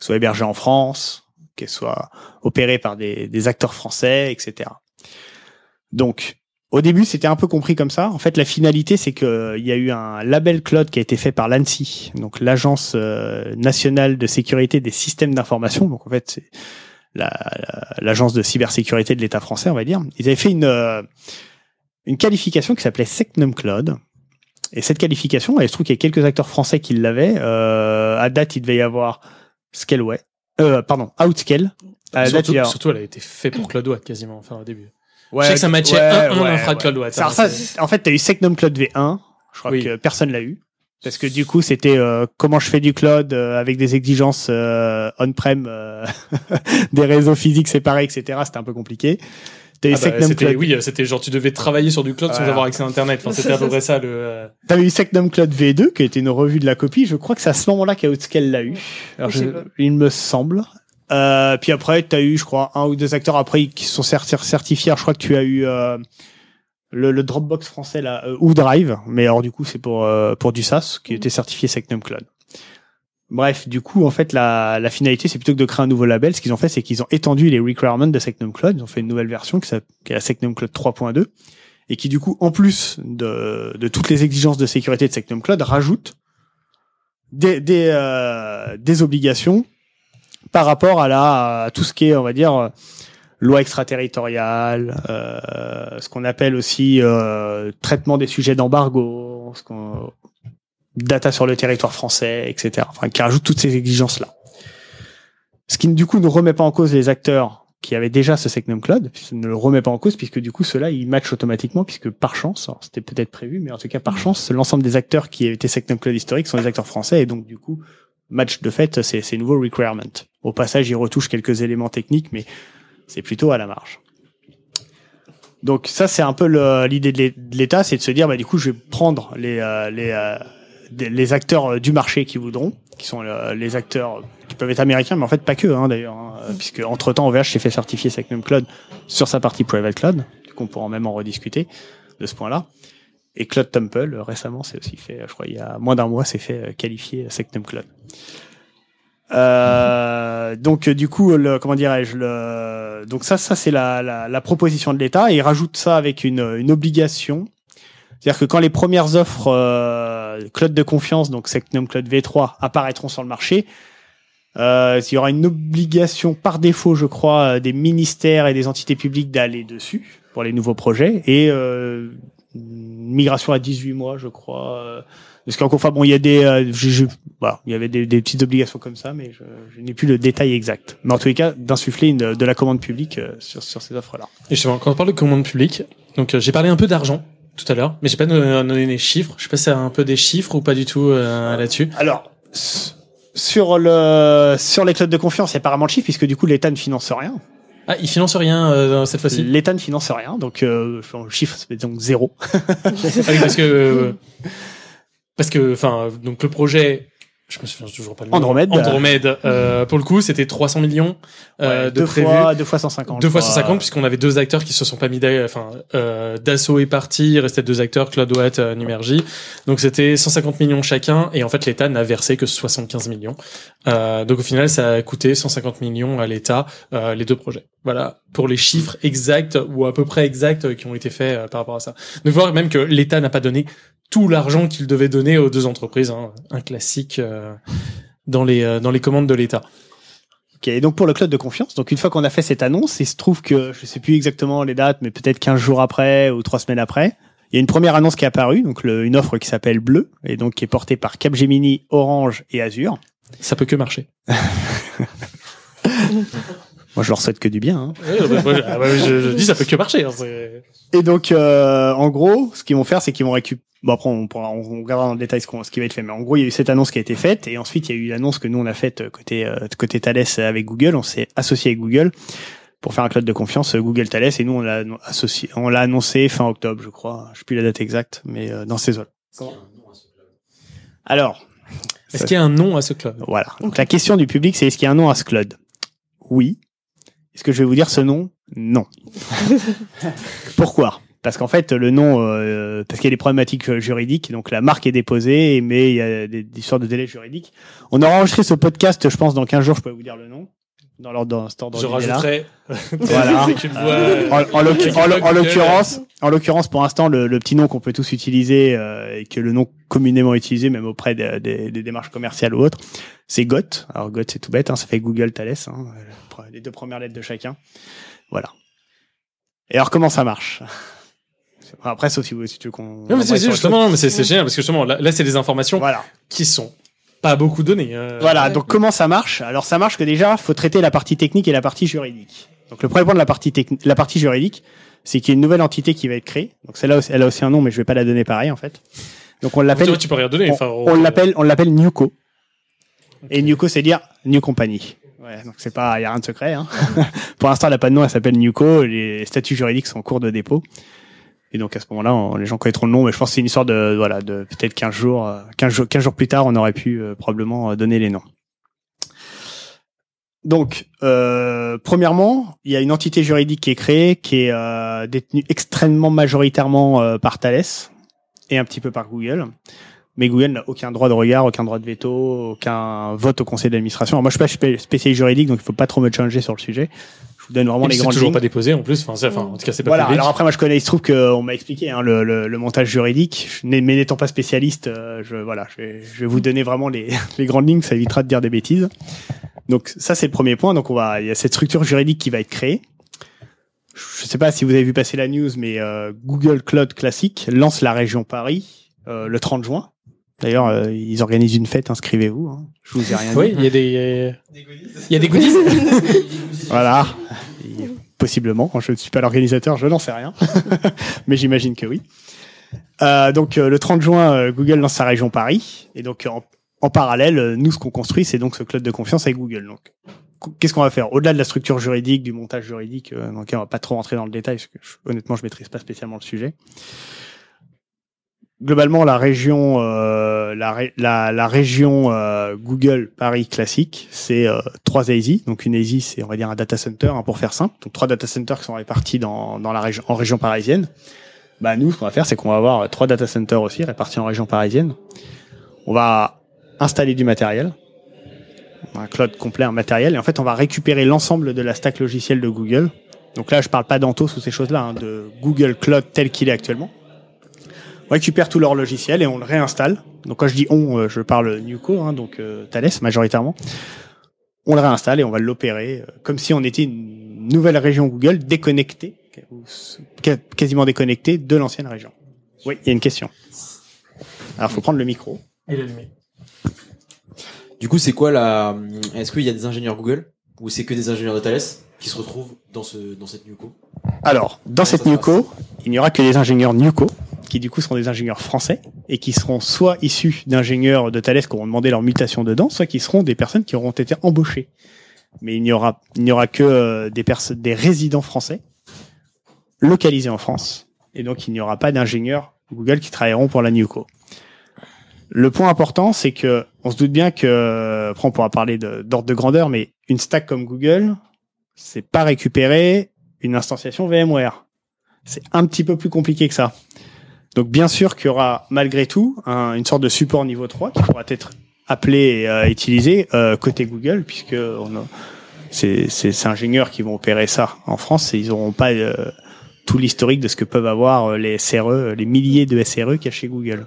soient hébergées en France, qu'elles soient opérées par des, des acteurs français, etc. Donc au début, c'était un peu compris comme ça. En fait, la finalité, c'est que il y a eu un label cloud qui a été fait par l'ANSI, donc l'Agence euh, nationale de sécurité des systèmes d'information. Donc en fait, c'est la- la- l'agence de cybersécurité de l'État français, on va dire. Ils avaient fait une euh, une qualification qui s'appelait Secnum Cloud. Et cette qualification, il se trouve qu'il y a quelques acteurs français qui l'avaient. Euh, à date, il devait y avoir Scaleway, euh, pardon, Outscale. À date, surtout, il y a- surtout, elle a été faite pour Cloud Watt quasiment, enfin au début. Ouais, je sais que ça matchait ouais, un, un ouais, infra ouais. Cloud Watt. Alors hein, ça, en fait, t'as eu Secnum Cloud V1. Je crois Oui. que personne l'a eu. Parce que du coup, c'était euh, comment je fais du cloud euh, avec des exigences euh, on-prem, euh, des réseaux physiques séparés, etc. C'était un peu compliqué. T'as eu Ah bah, Secnum c'était- Cloud. oui, c'était genre tu devais travailler sur du cloud sans Voilà. avoir accès à Internet. Enfin, c'était à peu près ça le. euh, T'avais eu Secnum Cloud V2, qui était une revue de la copie. Je crois que c'est à ce moment-là qu'Outscale l'a eu. Alors, je- il me semble. Euh, puis après, t'as eu, je crois, un ou deux acteurs après qui sont certi- certifiés. Alors, je crois que tu as eu euh, le, le Dropbox français là, euh, ou Drive, mais alors du coup, c'est pour euh, pour du SaaS qui était certifié Secnum Cloud. Bref, du coup, en fait, la, la finalité, c'est plutôt que de créer un nouveau label, ce qu'ils ont fait, c'est qu'ils ont étendu les requirements de Secnum Cloud. Ils ont fait une nouvelle version qui qui est la Secnum Cloud 3.2 et qui, du coup, en plus de, de toutes les exigences de sécurité de Secnum Cloud, rajoute des, des, euh, des obligations par rapport à, la, à tout ce qui est, on va dire, euh, loi extraterritoriale, euh, ce qu'on appelle aussi euh, traitement des sujets d'embargo, ce data sur le territoire français, etc. Enfin, qui rajoute toutes ces exigences-là. Ce qui, du coup, ne remet pas en cause les acteurs qui avaient déjà ce Secnum Cloud, ça ne le remet pas en cause, puisque du coup, ceux-là, ils matchent automatiquement, puisque par chance, c'était peut-être prévu, mais en tout cas, par chance, l'ensemble des acteurs qui étaient Secnum Cloud historiques sont des acteurs français, et donc, du coup, match de fait ces, ces nouveaux requirements. Au passage, ils retouchent quelques éléments techniques, mais c'est plutôt à la marge. Donc ça, c'est un peu l'idée de l'É- de l'État, c'est de se dire, bah, du coup, je vais prendre les, euh, les, euh, des- les acteurs euh, du marché qui voudront, qui sont euh, les acteurs qui peuvent être américains, mais en fait pas que, hein, d'ailleurs, hein, euh, puisque entre temps, OVH s'est fait certifier Secnum Cloud sur sa partie private cloud, qu'on pourra même en rediscuter de ce point-là. Et Cloud Temple, récemment, c'est aussi fait, je crois, il y a moins d'un mois, c'est fait qualifier Secnum Cloud. Euh, donc euh, du coup, le, comment dirais-je le, donc ça, ça c'est la, la, la proposition de l'État et il rajoute ça avec une, une obligation, c'est-à-dire que quand les premières offres euh, cloud de confiance, donc Secnum Cloud V3 apparaîtront sur le marché, euh, il y aura une obligation par défaut, je crois, euh, des ministères et des entités publiques d'aller dessus pour les nouveaux projets et euh, une migration à 18 mois, je crois. Parce qu'encore enfin bon, il y a des, euh, je- je- voilà, il y avait des, des petites obligations comme ça, mais je, je n'ai plus le détail exact. Mais en tous les cas, d'insuffler une- de la commande publique euh, sur, sur ces offres-là. Et justement, quand on parle de commande publique, donc euh, j'ai parlé un peu d'argent tout à l'heure, mais j'ai pas donné, les chiffres. Je sais pas si c'est un peu des chiffres ou pas du tout euh, là-dessus. Alors, sur le sur les clouds de confiance, il y a apparemment de chiffres puisque du coup l'État ne finance rien. Ah, il finance rien euh, cette fois-ci. L'État ne finance rien, donc euh, le chiffre c'est donc zéro. Ah oui, parce que euh, parce que enfin donc le projet je me souviens toujours pas le nom. Andromède. Andromède. Euh, pour le coup, c'était 300 millions euh, Ouais, de deux prévus. fois, deux fois 150. Deux fois crois. 150 puisqu'on avait deux acteurs qui se sont pas mis d'a- enfin euh, Dassault est parti il restait deux acteurs Claude Watt euh, Numergy donc c'était 150 millions chacun et en fait l'État n'a versé que 75 millions euh, donc au final ça a coûté 150 millions à l'État euh, les deux projets voilà pour les chiffres exacts ou à peu près exacts qui ont été faits par rapport à ça donc voir même que l'État n'a pas donné tout l'argent qu'il devait donner aux deux entreprises hein, un classique euh, dans les euh, dans les commandes de l'État. Ok, et donc pour le cloud de confiance, donc une fois qu'on a fait cette annonce, il se trouve que je sais plus exactement les dates, mais peut-être 15 jours après ou 3 semaines après, il y a une première annonce qui est apparue, donc le- une offre qui s'appelle Bleu, et donc qui est portée par Capgemini, Orange et Azure. ça peut que marcher Moi, je leur souhaite que du bien. hein. Ouais, bah, moi, je, ah ouais, je- je dis ça peut que marcher. hein, Et donc, euh, en gros, ce qu'ils vont faire, c'est qu'ils vont récupérer. Bon, après, on, pourra, on, on regardera dans le détail ce, qu'on- ce qui va être fait. Mais en gros, il y a eu cette annonce qui a été faite, et ensuite, il y a eu l'annonce que nous on a faite euh, côté euh, côté Thales avec Google. On s'est associé avec Google pour faire un cloud de confiance euh, Google Thales, et nous on l'a associé, on l'a annoncé fin octobre, je crois. Je sais plus la date exacte, mais euh, dans ces eaux. Alors, Est-ce qu'il y a un nom à ce club? voilà. Donc la question du public, c'est est-ce qu'il y a un nom à ce cloud Oui. Est-ce que je vais vous dire ce nom? Non. Pourquoi? Parce qu'en fait, le nom, euh, parce qu'il y a des problématiques euh, juridiques, donc la marque est déposée, mais il y a des, des histoires de délai juridique. On aura enregistré ce podcast, je pense, dans 15 jours, je peux vous dire le nom. Dans l'ordre dans cet ordre Je rajouterai. Voilà. Euh, En, Google. l'occurrence, en l'occurrence, pour l'instant, le, le petit nom qu'on peut tous utiliser euh, et que le nom communément utilisé, même auprès des, des- des démarches commerciales ou autres, c'est GOT. Alors GOT, c'est tout bête, hein, ça fait Google Thales, hein, euh, les deux premières lettres de chacun. Voilà. Et alors, comment ça marche? Après, sauf si, vous, si tu veux qu'on. Mais c'est justement, non, mais c'est c'est génial parce que justement, là, là, c'est des informations Voilà. qui sont pas beaucoup données. euh. Voilà, donc comment ça marche? Alors ça marche que déjà, faut traiter la partie technique et la partie juridique. Donc le premier point de la partie technique, la partie juridique, c'est qu'il y a une nouvelle entité qui va être créée. Donc celle-là, elle a aussi un nom, mais je vais pas la donner pareil en fait. Donc on l'appelle. Tu peux rien donner, On, enfin, on on- l'appelle, on l'appelle Newco. Et Newco, c'est dire New Company. Ouais, donc c'est pas, y a rien de secret. Hein. Pour l'instant, elle a pas de nom, elle s'appelle Newco. Les statuts juridiques sont en cours de dépôt. Et donc à ce moment-là, les gens connaîtront le nom, mais je pense que c'est une histoire de voilà de peut-être 15 jours, euh, 15 jours, 15 jours plus tard, on aurait pu euh, probablement euh, donner les noms. Donc, euh, premièrement, il y a une entité juridique qui est créée, qui est euh, détenue extrêmement majoritairement euh, par Thales et un petit peu par Google. Mais Google n'a aucun droit de regard, aucun droit de veto, aucun vote au conseil d'administration. Moi, je suis pas spé- spécialiste juridique, donc il faut pas trop me changer sur le sujet. Donne vraiment les c'est grandes toujours lignes. pas déposé en plus. Enfin, c'est- enfin, en tout cas, c'est pas Voilà. public. Alors après, moi, je connais. Il se trouve qu'on m'a expliqué hein, le, le, le montage juridique. Mais n'étant pas spécialiste, euh, je voilà, je vais, je vais vous donner vraiment les, les grandes lignes. Ça évitera de dire des bêtises. Donc ça, c'est le premier point. Donc on va, il y a cette structure juridique qui va être créée. Je sais pas si vous avez vu passer la news, mais euh, Google Cloud Classic lance la région Paris euh, le 30 juin. D'ailleurs, euh, ils organisent une fête. Inscrivez-vous. Hein. Je vous ai rien Oui, dit. il y a des, il y a des goodies. Voilà. Et Possiblement. Je ne suis pas l'organisateur, je n'en sais rien. Mais j'imagine que oui. Euh, donc euh, le 30 juin, euh, Google lance sa région Paris. Et donc en, en parallèle, euh, nous, ce qu'on construit, c'est donc ce cloud de confiance avec Google. Donc qu- qu'est-ce qu'on va faire? Au-delà de la structure juridique, du montage juridique, euh, donc on va pas trop rentrer dans le détail, parce que je- honnêtement, je maîtrise pas spécialement le sujet. Globalement, la région, euh, la, la, la région euh, Google Paris classique, c'est euh, trois ASI. Donc une ASI, c'est on va dire un data center hein, pour faire simple. Donc trois data centers qui sont répartis dans, dans la région, en région parisienne. Bah nous, ce qu'on va faire, c'est qu'on va avoir trois data centers aussi répartis en région parisienne. On va installer du matériel, un cloud complet, un matériel, et en fait, on va récupérer l'ensemble de la stack logicielle de Google. Donc là, je parle pas d'Antos ou ces choses-là, hein, de Google Cloud tel qu'il est actuellement. On récupère tout leur logiciel et on le réinstalle. Donc quand je dis on, euh, je parle Newco, hein, donc euh, Thales majoritairement. On le réinstalle et on va l'opérer euh, comme si on était une nouvelle région Google déconnectée, quasiment déconnectée de l'ancienne région. Oui, il y a une question. Alors, faut prendre le micro. Est allumé. Du coup, c'est quoi la. Est-ce qu'il y a des ingénieurs Google ou c'est que des ingénieurs de Thales qui se retrouvent dans, ce, dans cette Newco Alors, dans cette Newco, il n'y aura que des ingénieurs Newco, qui du coup seront des ingénieurs français, et qui seront soit issus d'ingénieurs de Thales qui auront demandé leur mutation dedans, soit qui seront des personnes qui auront été embauchées. Mais il n'y aura, il n'y aura que euh, des personnes, des résidents français, localisés en France. Et donc, il n'y aura pas d'ingénieurs Google qui travailleront pour la Newco. Le point important, c'est que on se doute bien que, après on pourra parler d'ordre de, grandeur, mais une stack comme Google, c'est pas récupérer une instantiation VMware. C'est un petit peu plus compliqué que ça. Donc bien sûr qu'il y aura malgré tout un- une sorte de support niveau 3 qui pourra être appelé et euh, utilisé euh, côté Google, puisque on a- c'est c'est- c'est ingénieurs qui vont opérer ça en France et ils n'auront pas euh, tout l'historique de ce que peuvent avoir euh, les SRE, les milliers de SRE qu'il y a chez Google.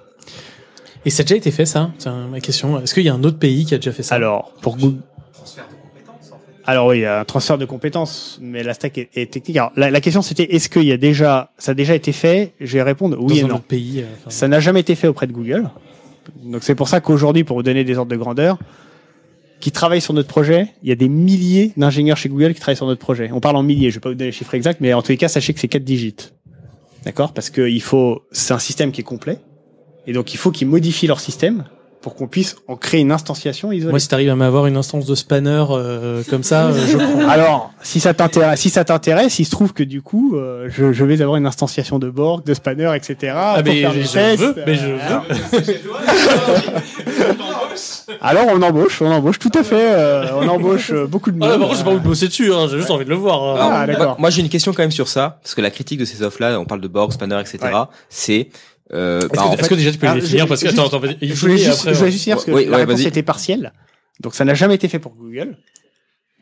Et ça a déjà été fait, ça? C'est ma question. Est-ce qu'il y a un autre pays qui a déjà fait ça? Alors, pour Google. Alors oui, il y a un transfert de compétences, mais la stack est, est technique. Alors, la, la question c'était est-ce qu'il y a déjà, ça a déjà été fait? Je vais répondre oui Dans et non. pays, euh, enfin. Ça n'a jamais été fait auprès de Google. Donc c'est pour ça qu'aujourd'hui, pour vous donner des ordres de grandeur, qui travaillent sur notre projet, il y a des milliers d'ingénieurs chez Google qui travaillent sur notre projet. On parle en milliers, je vais pas vous donner les chiffres exacts, mais en tous les cas, sachez que c'est quatre digits. D'accord? Parce que il faut, c'est un système qui est complet, et donc il faut qu'ils modifient leur système pour qu'on puisse en créer une instantiation isolée. Moi, si t'arrives à m'avoir une instance de spanner euh, comme ça, euh, je prends. Alors, si ça t'intéresse, si ça t'intéresse, il se trouve que du coup, euh, je, je vais avoir une instantiation de Borg, de Spanner, etc. Ah, pour mais faire je des tests. veux, mais je Alors- veux. Alors, on embauche, on embauche, tout à fait. euh, on embauche euh, beaucoup de monde. Ah, par contre, j'ai pas envie de bosser dessus, hein, j'ai juste envie de le voir. hein. Ah, d'accord. moi, moi, j'ai une question quand même sur ça, parce que la critique de ces offres-là, on parle de Borg, Spanner, etc. C'est euh, Est-ce bah, que, en est-ce fait- que déjà tu peux les Ah, définir je- Parce que, juste- attends, attends, Je voulais juste, après. je voulais juste finir parce que Oui, la ouais, réponse vas-y. était partielle. Donc, ça n'a jamais été fait pour Google.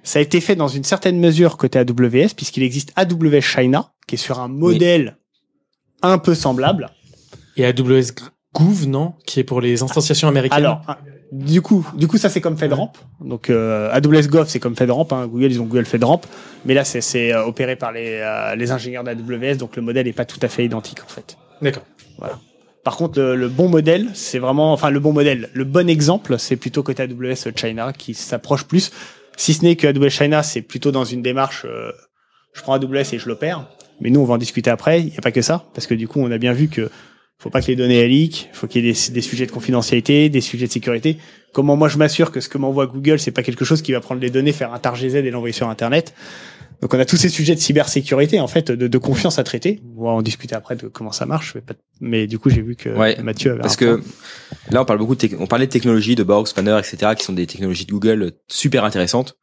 Ça a été fait dans une certaine mesure côté AWS, puisqu'il existe AWS China, qui est sur un modèle un peu semblable. Et AWS Gouv, non Qui est pour les instanciations américaines. Alors, ah, du coup, du coup, ça c'est comme FedRAMP. Donc euh, AWS Gov c'est comme FedRAMP. Hein. Google ils ont Google FedRAMP, mais là c'est c'est euh, opéré par les euh, les ingénieurs d'AWS, donc le modèle est pas tout à fait identique en fait. D'accord. Voilà. Par contre, le, le bon modèle, c'est vraiment, enfin le bon modèle, le bon exemple, c'est plutôt côté AWS China qui s'approche plus. Si ce n'est que AWS China, c'est plutôt dans une démarche, euh, je prends AWS et je l'opère. Mais nous, on va en discuter après. Il n'y a pas que ça, parce que du coup, on a bien vu que faut pas que les données elles leak, faut qu'il y ait des, des sujets de confidentialité, des sujets de sécurité. Comment moi je m'assure que ce que m'envoie Google, c'est pas quelque chose qui va prendre les données, faire un tar GZ et l'envoyer sur Internet? Donc on a tous ces sujets de cybersécurité en fait, de, de confiance à traiter. On va en discuter après de comment ça marche. Mais, pas- mais du coup j'ai vu que Ouais, Mathieu avait parce que là on parle beaucoup de on parlait de technologies de Borg, Spanner, etc. qui sont des technologies de Google super intéressantes.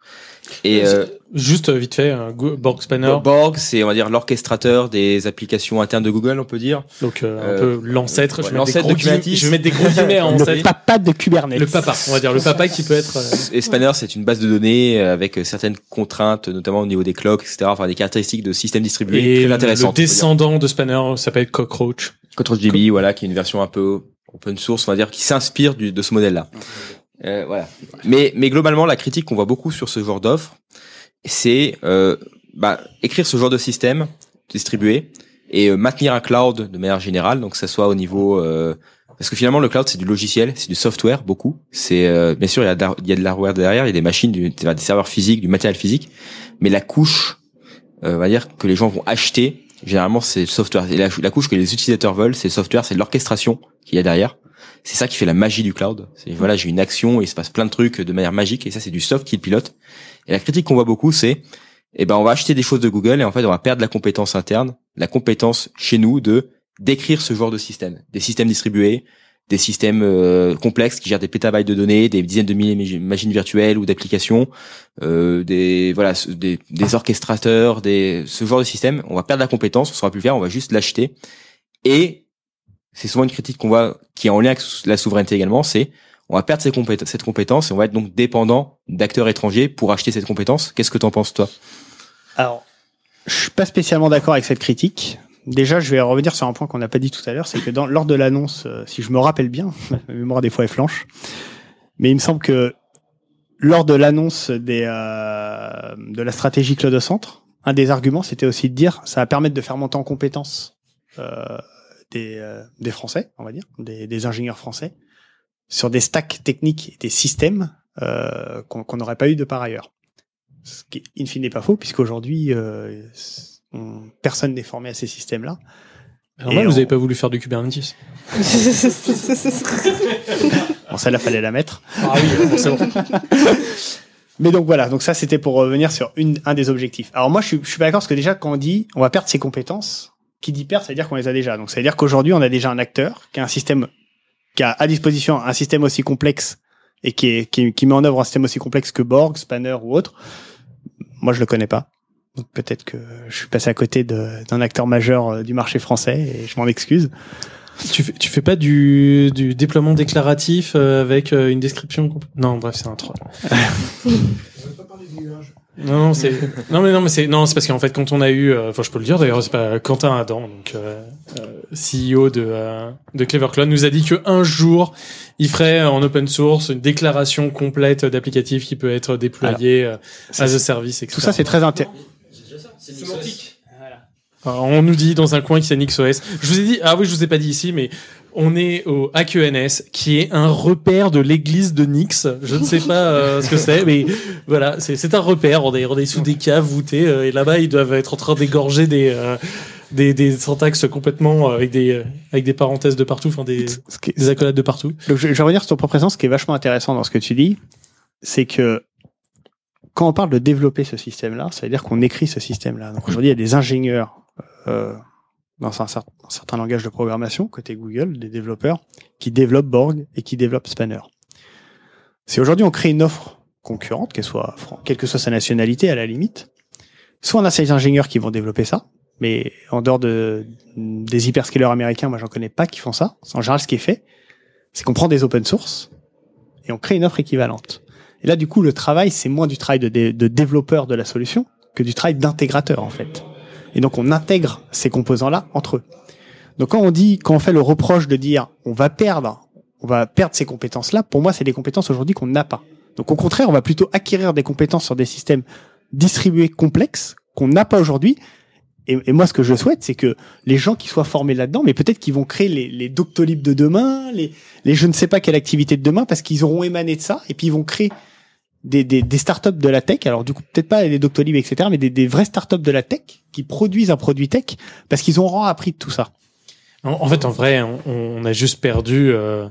Et euh, Juste euh, vite fait, Borg Spanner. Borg, c'est on va dire l'orchestrateur des applications internes de Google, on peut dire. Donc euh, un Euh, peu l'ancêtre. ouais, je, vais mettre des l'ancêtre gros de Kubernetes. je vais mettre des gros guillemets à le papa de Kubernetes. Le papa, on va dire le papa qui peut être. euh, Et Spanner, c'est une base de données euh, avec euh, certaines contraintes, notamment au niveau des clocks, etc. Enfin, des caractéristiques de systèmes distribués Et très le descendant de Spanner s'appelle Cockroach. ControlDB, voilà, qui est une version un peu open source, on va dire, qui s'inspire de ce modèle-là. Euh, voilà. Mais, mais globalement, la critique qu'on voit beaucoup sur ce genre d'offre, c'est euh, bah, écrire ce genre de système distribué et euh, maintenir un cloud de manière générale, donc que ça soit au niveau euh, parce que finalement le cloud c'est du logiciel, c'est du software beaucoup. C'est euh, bien sûr il y a de il y a de l'hardware derrière, il y a des machines, du, des serveurs physiques, du matériel physique, mais la couche, euh, on va dire que les gens vont acheter, généralement c'est le software. Et la, la couche que les utilisateurs veulent, c'est le software, c'est l'orchestration qu'il y a derrière. C'est ça qui fait la magie du cloud. C'est voilà, j'ai une action et il se passe plein de trucs de manière magique et ça c'est du soft qui le pilote. Et la critique qu'on voit beaucoup c'est eh ben on va acheter des choses de Google et en fait on va perdre la compétence interne, la compétence chez nous de d'écrire ce genre de système, des systèmes distribués, des systèmes euh, complexes qui gèrent des pétabytes de données, des dizaines de milliers de machines virtuelles ou d'applications, euh, des voilà des, des orchestrateurs, des ce genre de système, on va perdre la compétence, on saura plus le faire, on va juste l'acheter. Et c'est souvent une critique qu'on voit qui est en lien avec la souveraineté également, c'est on va perdre cette compétence et on va être donc dépendant d'acteurs étrangers pour acheter cette compétence. Qu'est-ce que t'en penses toi? Alors, je suis pas spécialement d'accord avec cette critique. Déjà, je vais revenir sur un point qu'on n'a pas dit tout à l'heure, c'est que dans, lors de l'annonce, euh, si je me rappelle bien, ma mémoire des fois est flanche, mais il me semble que lors de l'annonce des euh, de la stratégie Cloud centre, un des arguments, c'était aussi de dire, ça va permettre de faire monter en compétences euh, des, euh, des Français, on va dire, des, des ingénieurs français, sur des stacks techniques et des systèmes euh, qu'on qu'on n'aurait pas eu de par ailleurs. Ce qui, in fine, n'est pas faux, puisqu'aujourd'hui, euh, on- personne n'est formé à ces systèmes-là. Là, vous on- avez pas voulu faire du Kubernetes. Bon, celle-là, fallait la mettre. Ah oui, bon, c'est bon. Mais donc voilà, donc ça c'était pour revenir sur une, un des objectifs. Alors moi je suis, je suis pas d'accord parce que déjà quand on dit on va perdre ses compétences, qui dit perdre, ça veut dire qu'on les a déjà. Donc ça veut dire qu'aujourd'hui on a déjà un acteur qui a un système qui a à disposition un système aussi complexe et qui, est, qui, qui met en œuvre un système aussi complexe que Borg, Spanner ou autre, moi je le connais pas. Donc peut-être que je suis passé à côté d'un acteur majeur euh, du marché français et je m'en excuse. Tu fais, tu fais pas du, du déploiement déclaratif euh, avec euh, une description compl- Non, bref, c'est un troll. Non, non, c'est non mais non mais c'est non c'est parce qu'en fait quand on a eu euh, enfin je peux le dire d'ailleurs c'est pas Quentin Adam donc euh, euh, CEO de euh, de Clever Cloud nous a dit que un jour il ferait en open source une déclaration complète d'applicatif qui peut être déployé euh, ça, as a c'est- service etc. Tout ça c'est très intéressant. Alors, on nous dit dans un coin que c'est NixOS. Je vous ai dit, ah oui, je vous ai pas dit ici, mais on est au AQNS, qui est un repère de l'église de Nix. Je ne sais pas euh, ce que c'est, mais voilà, c'est un repère. On est, on est sous des caves voûtées, euh, et là-bas, ils doivent être en train d'égorger des, euh, des, des syntaxes complètement avec des, avec des parenthèses de partout, enfin des, des accolades de partout. Donc je, je vais revenir sur ton propre présence. Ce qui est vachement intéressant dans ce que tu dis, c'est que quand on parle de développer ce système-là, ça veut dire qu'on écrit ce système-là. Donc aujourd'hui, il y a des ingénieurs euh, dans un, cer- un certain langage de programmation, côté Google, des développeurs, qui développent Borg et qui développent Spanner. Si aujourd'hui on crée une offre concurrente, qu'elle que soit sa nationalité à la limite, soit on a ces ingénieurs qui vont développer ça, mais en dehors de, des hyperscalers américains, moi j'en connais pas qui font ça. En général, ce qui est fait, c'est qu'on prend des open source et on crée une offre équivalente. Et là, du coup, le travail, c'est moins du travail de, de développeur de la solution que du travail d'intégrateur, en fait. Et donc, on intègre ces composants-là entre eux. Donc, quand on dit, quand on fait le reproche de dire, on va perdre, on va perdre ces compétences-là, pour moi, c'est des compétences aujourd'hui qu'on n'a pas. Donc, au contraire, on va plutôt acquérir des compétences sur des systèmes distribués complexes qu'on n'a pas aujourd'hui. Et, moi, ce que je souhaite, c'est que les gens qui soient formés là-dedans, mais peut-être qu'ils vont créer les, les Doctolib de demain, les, les je ne sais pas quelle activité de demain, parce qu'ils auront émané de ça, et puis ils vont créer des, des, des startups de la tech. Alors du coup, peut-être pas les Doctolib, etc., mais des, des vraies startups de la tech qui produisent un produit tech, parce qu'ils auront appris de tout ça. En, fait, en vrai, on, on a juste perdu. euh,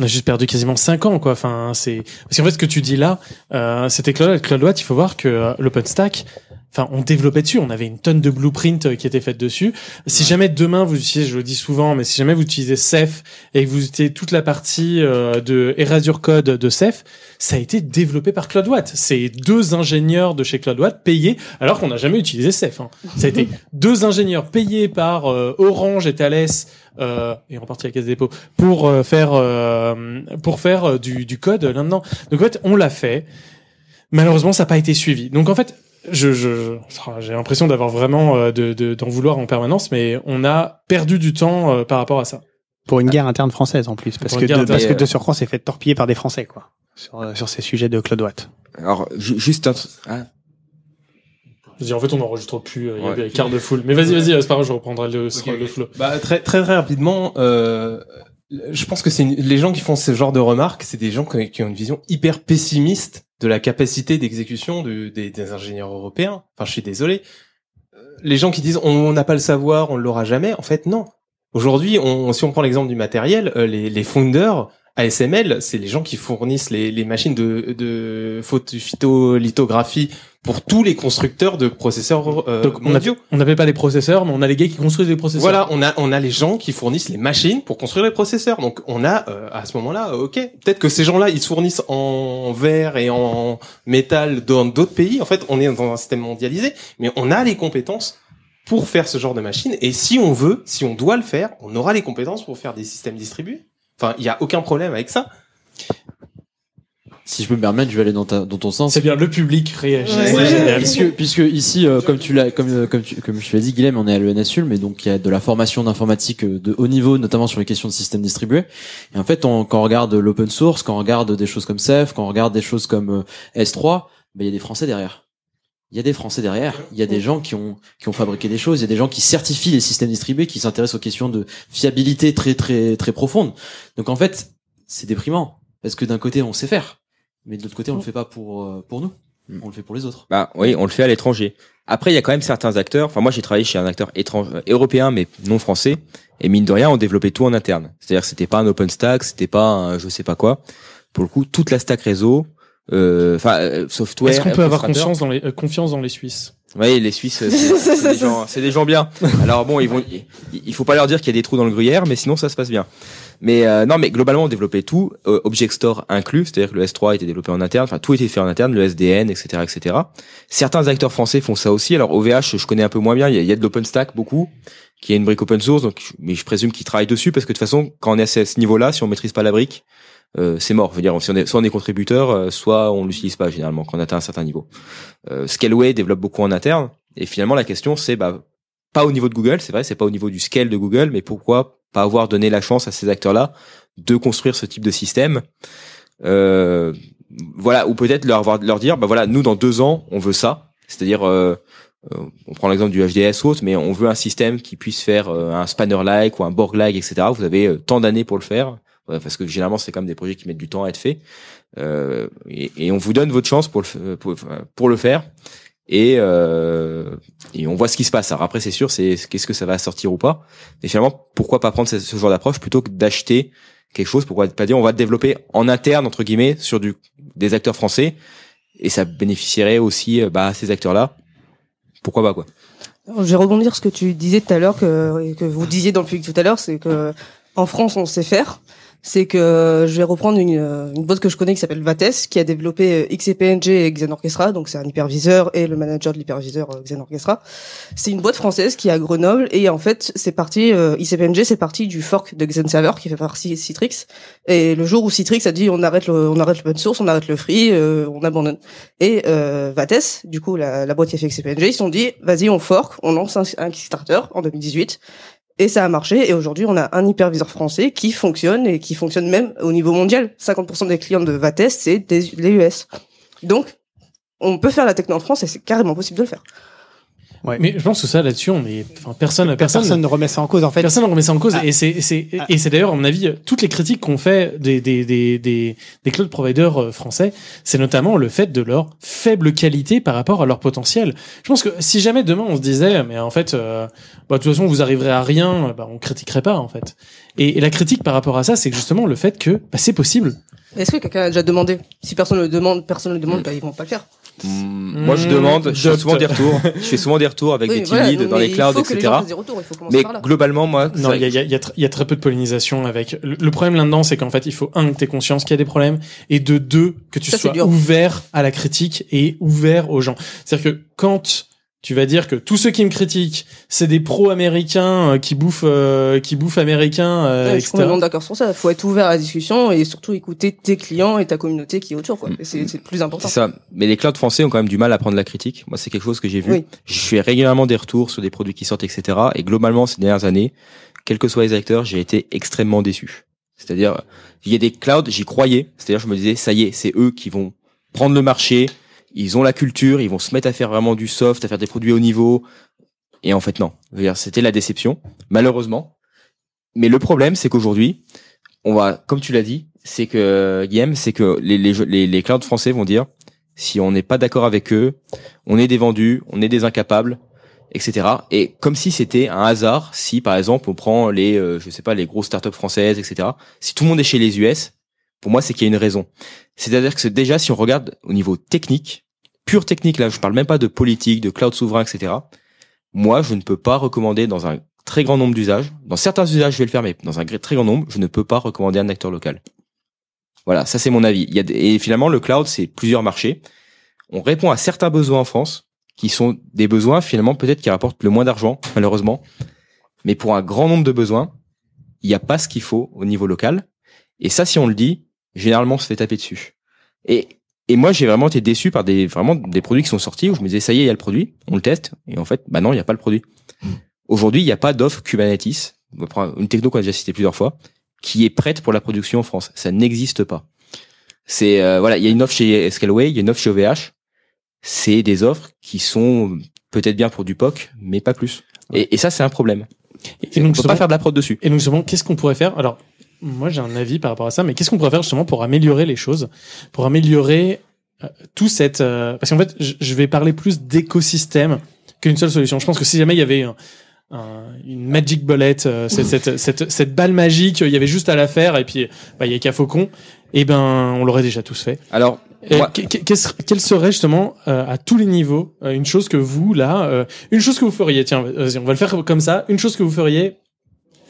on a juste perdu quasiment 5 ans, quoi. Enfin, c'est parce qu'en fait, ce que tu dis là, euh, c'était Claude Watt, Il faut voir que euh, l'OpenStack, enfin, on développait dessus. On avait une tonne de blueprints euh, qui étaient faites dessus. Si jamais demain vous utilisez, je le dis souvent, mais si jamais vous utilisez Ceph et que vous utilisez toute la partie euh, de Erasure Code de Ceph, ça a été développé par Claude Watt. C'est deux ingénieurs de chez Claude Watt payés, alors qu'on n'a jamais utilisé Ceph. Hein. Ça a été deux ingénieurs payés par euh, Orange et Thales euh, et en partie la Caisse des dépôts pour faire euh, pour faire du, du code là-dedans. Donc en fait, on l'a fait. Malheureusement, ça n'a pas été suivi. Donc en fait, je, j'ai l'impression d'avoir vraiment euh, de, de- d'en vouloir en permanence, mais on a perdu du temps euh, par rapport à ça. Pour une guerre interne française en plus, parce que de, parce que de surcroît, c'est fait torpiller par des Français, quoi, sur, euh, sur ces sujets de Claude Watt. Alors, ju- juste un truc. Ah. Je dis, en fait, on n'enregistre plus. euh, Il y Ouais. avait quart de foule. Mais vas-y, vas-y, c'est pas grave, je reprendrai le, le flow. Bah, très, très, très rapidement, euh, je pense que c'est une- les gens qui font ce genre de remarques, c'est des gens qui ont une vision hyper pessimiste de la capacité d'exécution de- des, ingénieurs européens. Enfin, je suis désolé. Euh, Les gens qui disent on n'a pas le savoir, on l'aura jamais. En fait, non. Aujourd'hui, si on prend l'exemple du matériel, euh, les, les founders ASML, c'est les gens qui fournissent les, machines de, de photo- phytolithographie pour tous les constructeurs de processeurs euh, Donc, on mondiaux. a- on n'appelle pas les processeurs, mais on a les gars qui construisent les processeurs. Voilà, on a on a les gens qui fournissent les machines pour construire les processeurs. Donc on a euh, à ce moment-là, euh, ok, peut-être que ces gens-là ils se fournissent en verre et en métal dans d'autres pays. En fait, on est dans un système mondialisé, mais on a les compétences pour faire ce genre de machine. Et si on veut, si on doit le faire, on aura les compétences pour faire des systèmes distribués. Enfin, il y a aucun problème avec ça. Si je peux me permettre, je vais aller dans, ta, dans ton sens. C'est bien, le public réagit. Ouais. C'est génial. Puisque, puisque ici, euh, comme tu l'as, comme, euh, comme, tu, comme je l'ai dit, Guilhem, on est à l'ENSUL, mais donc il y a de la formation d'informatique euh, de haut niveau, notamment sur les questions de systèmes distribués. Et en fait, on- quand on regarde l'open source, quand on regarde des choses comme Ceph, quand on regarde des choses comme euh, S3, ben, il y a des Français derrière. Il y a des Français derrière. Il y a des gens qui ont qui ont fabriqué des choses. Il y a des gens qui certifient les systèmes distribués, qui s'intéressent aux questions de fiabilité très très très profondes. Donc en fait, c'est déprimant parce que d'un côté on sait faire, mais de l'autre côté on le fait pas pour euh, pour nous. On le fait pour les autres. Bah oui, on le fait à l'étranger. Après, il y a quand même certains acteurs. Enfin, moi, j'ai travaillé chez un acteur étranger, euh, européen, mais non français. Et mine de rien, on développait tout en interne. C'est-à-dire, que c'était pas un OpenStack, c'était pas un je sais pas quoi. Pour le coup, toute la stack réseau, euh, enfin euh, software. Est-ce qu'on peut avoir confiance dans les, euh, confiance dans les Suisses? Oui, les Suisses, c'est des gens, c'est des gens bien. Alors bon, ils vont, il, il faut pas leur dire qu'il y a des trous dans le gruyère, mais sinon ça se passe bien. Mais euh, non, mais globalement, on développait tout, euh, Object Store inclus, c'est-à-dire que le S3 était développé en interne, enfin tout était fait en interne, le SDN, etc., etc. Certains acteurs français font ça aussi. Alors OVH, je connais un peu moins bien. Il y a, il y a de l'OpenStack beaucoup, qui est une brique open source, donc mais je présume qu'ils travaillent dessus parce que de toute façon, quand on est à ce niveau-là, si on maîtrise pas la brique, euh, c'est mort. Je veux dire, si on est, soit on est contributeur, euh, soit on l'utilise pas généralement quand on atteint un certain niveau. Euh, Scaleway développe beaucoup en interne, et finalement la question c'est bah pas au niveau de Google, c'est vrai, c'est pas au niveau du scale de Google, mais pourquoi pas avoir donné la chance à ces acteurs-là de construire ce type de système euh, Voilà, ou peut-être leur leur dire bah voilà, nous dans deux ans on veut ça, c'est-à-dire euh, euh, on prend l'exemple du HDS ou autre, mais on veut un système qui puisse faire euh, un spanner-like ou un Borg-like, etc. Vous avez euh, tant d'années pour le faire, parce que généralement c'est quand même des projets qui mettent du temps à être faits. Euh, et, et on vous donne votre chance pour le, pour, pour le faire. Et, euh, et on voit ce qui se passe. Alors après, c'est sûr, c'est qu'est-ce que ça va sortir ou pas. Mais finalement, pourquoi pas prendre ce, genre d'approche plutôt que d'acheter quelque chose Pourquoi pas dire on va développer en interne entre guillemets sur du des acteurs français et ça bénéficierait aussi euh, bah, à ces acteurs-là. Pourquoi pas quoi Alors, Je vais rebondir sur ce que tu disais tout à l'heure, que, que vous disiez dans le public tout à l'heure, c'est que en France on sait faire. C'est que je vais reprendre une, euh, une boîte que je connais qui s'appelle Vates, qui a développé euh, XCPNG et Xen Orchestra, donc c'est un hyperviseur et le manager de l'hyperviseur euh, Xen Orchestra. C'est une boîte française qui est à Grenoble et en fait c'est parti, ICPNG c'est parti du fork de Xen Server qui fait partie Citrix. Et le jour où Citrix a dit on arrête le, on arrête l'open source, on arrête le free, euh, on abandonne. Et euh, Vates, du coup la, la boîte qui a fait XCPNG, ils se sont dit vas-y on fork, on lance un, un Kickstarter en 2018. Et ça a marché. Et aujourd'hui, on a un hyperviseur français qui fonctionne et qui fonctionne même au niveau mondial. 50% des clients de Vates, c'est des, les US. Donc, on peut faire la techno en France et c'est carrément possible de le faire. Mais je pense que ça, là-dessus, on est, enfin, personne, personne, Personne ne remet ça en cause en fait. Personne ne remet ça en cause. Ah. Et c'est, et c'est, et c'est d'ailleurs, à mon avis, toutes les critiques qu'on fait des, des, des, des, des cloud providers euh, français, c'est notamment le fait de leur faible qualité par rapport à leur potentiel. Je pense que si jamais demain on se disait, mais en fait, euh, bah, de toute façon, vous arriverez à rien, bah, on critiquerait pas, en fait. Et, et la critique par rapport à ça, c'est que justement le fait que, bah, c'est possible. Est-ce que quelqu'un a déjà demandé? Si personne ne le demande, personne ne le demande, bah, ils vont pas le faire. Moi, je Mmh, demande, je fais souvent des retours. Je fais souvent des retours avec Oui, des team voilà, leads dans les clouds, les etc. retours, Mais globalement, moi, Non, il y a, il y, a, il y, y a très peu de pollinisation avec. Le, le problème là-dedans, c'est qu'en fait, il faut un que t'aies conscience qu'il y a des problèmes, et de deux que tu Ça, sois ouvert à la critique et ouvert aux gens. C'est-à-dire que quand tu vas dire que tous ceux qui me critiquent, c'est des pros américains euh, qui bouffent, euh, qui bouffent américains, euh, Ouais, je suis complètement d'accord sur ça. Il faut être ouvert à la discussion et surtout écouter tes clients et ta communauté qui est autour. Quoi. Et C'est c'est le plus important. C'est ça. Mais les clouds français ont quand même du mal à prendre la critique. Moi, c'est quelque chose que j'ai vu. Oui. Je fais régulièrement des retours sur des produits qui sortent, etc. Et globalement, ces dernières années, quels que soient les acteurs, j'ai été extrêmement déçu. C'est-à-dire, il y a des clouds, j'y croyais. C'est-à-dire, je me disais, ça y est, c'est eux qui vont prendre le marché. Ils ont la culture, ils vont se mettre à faire vraiment du soft, à faire des produits haut niveau. Et en fait, non. C'était la déception, malheureusement. Mais le problème, c'est qu'aujourd'hui, on va, comme tu l'as dit, c'est que Guillaume, c'est que les, les, les, les clouds français vont dire, si on n'est pas d'accord avec eux, on est des vendus, on est des incapables, etc. Et comme si c'était un hasard, si par exemple on prend les, euh, je sais pas, les grosses startups françaises, etc. Si tout le monde est chez les US, pour moi c'est qu'il y a une raison. C'est-à-dire que déjà si on regarde au niveau technique, pure technique là, je parle même pas de politique, de cloud souverain, etc. Moi, je ne peux pas recommander dans un très grand nombre d'usages. Dans certains usages, je vais le faire, mais dans un très grand nombre, je ne peux pas recommander un acteur local. Voilà, ça c'est mon avis. Il et finalement, le cloud, c'est plusieurs marchés. On répond à certains besoins en France, qui sont des besoins finalement peut-être qui rapportent le moins d'argent, malheureusement. Mais pour un grand nombre de besoins, il n'y a pas ce qu'il faut au niveau local. Et ça, si on le dit, généralement, on se fait taper dessus. Et, et moi, j'ai vraiment été déçu par des, vraiment des produits qui sont sortis où je me disais, ça y est, il y a le produit, on le teste. Et en fait, bah non, il n'y a pas le produit. Aujourd'hui, il n'y a pas d'offre Kubernetes, on va prendre une techno qu'on a déjà cité plusieurs fois, qui est prête pour la production en France. Ça n'existe pas. C'est euh, voilà, il y a une offre chez Scaleway, il y a une offre chez OVH. C'est des offres qui sont peut-être bien pour du POC, mais pas plus. Et, et ça, c'est un problème. Et donc, on peut pas faire de la prod dessus. Et donc justement, qu'est-ce qu'on pourrait faire? Alors, moi j'ai un avis par rapport à ça, mais qu'est-ce qu'on pourrait faire justement pour améliorer les choses, pour améliorer euh, tout cette euh, parce qu'en fait, je vais parler plus d'écosystème qu'une seule solution. Je pense que si jamais il y avait un- un- une magic bullet, euh, cette, cette, cette, cette balle magique, il y avait juste à la faire et puis bah, il y a qu'à Faucon. eh ben, on l'aurait déjà tous fait. Alors, Et que- qu'est-ce- quelle serait justement euh, à tous les niveaux euh, une chose que vous là, euh, une chose que vous feriez Tiens, vas-y, on va le faire comme ça. Une chose que vous feriez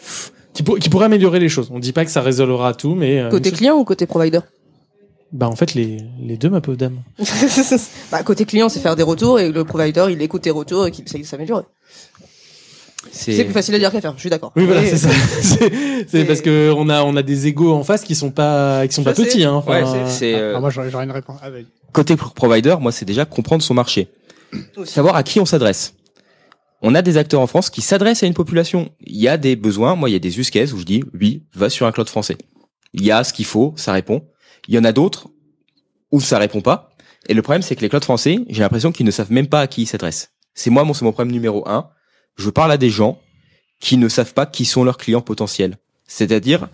pff, qui, pour- qui pourrait améliorer les choses. On dit pas que ça résolvera tout, mais euh, Côté client ou côté provider? Bah en fait les les deux, ma pauvre dame. bah, côté client, c'est faire des retours et le provider, il écoute tes retours et qu'il essaye de s'améliorer. C'est plus facile à dire qu'à faire, je suis d'accord. Oui, voilà, c'est ça. C'est- parce que on a on a des égos en face qui sont pas qui sont pas petits. Hein. Enfin, c'est, euh, Ah, moi, j'aurais une réponse. Ah, côté pro- provider, moi, c'est déjà comprendre son marché. Savoir à qui on s'adresse. On a des acteurs en France qui s'adressent à une population. Il y a des besoins. Moi, il y a des use cases où je dis, oui, va sur un cloud français. Il y a ce qu'il faut, ça répond. Il y en a d'autres où ça répond pas. Et le problème, c'est que les clouds français, j'ai l'impression qu'ils ne savent même pas à qui ils s'adressent. C'est moi, mon, c'est mon problème numéro un. Je parle à des gens qui ne savent pas qui sont leurs clients potentiels. C'est-à-dire,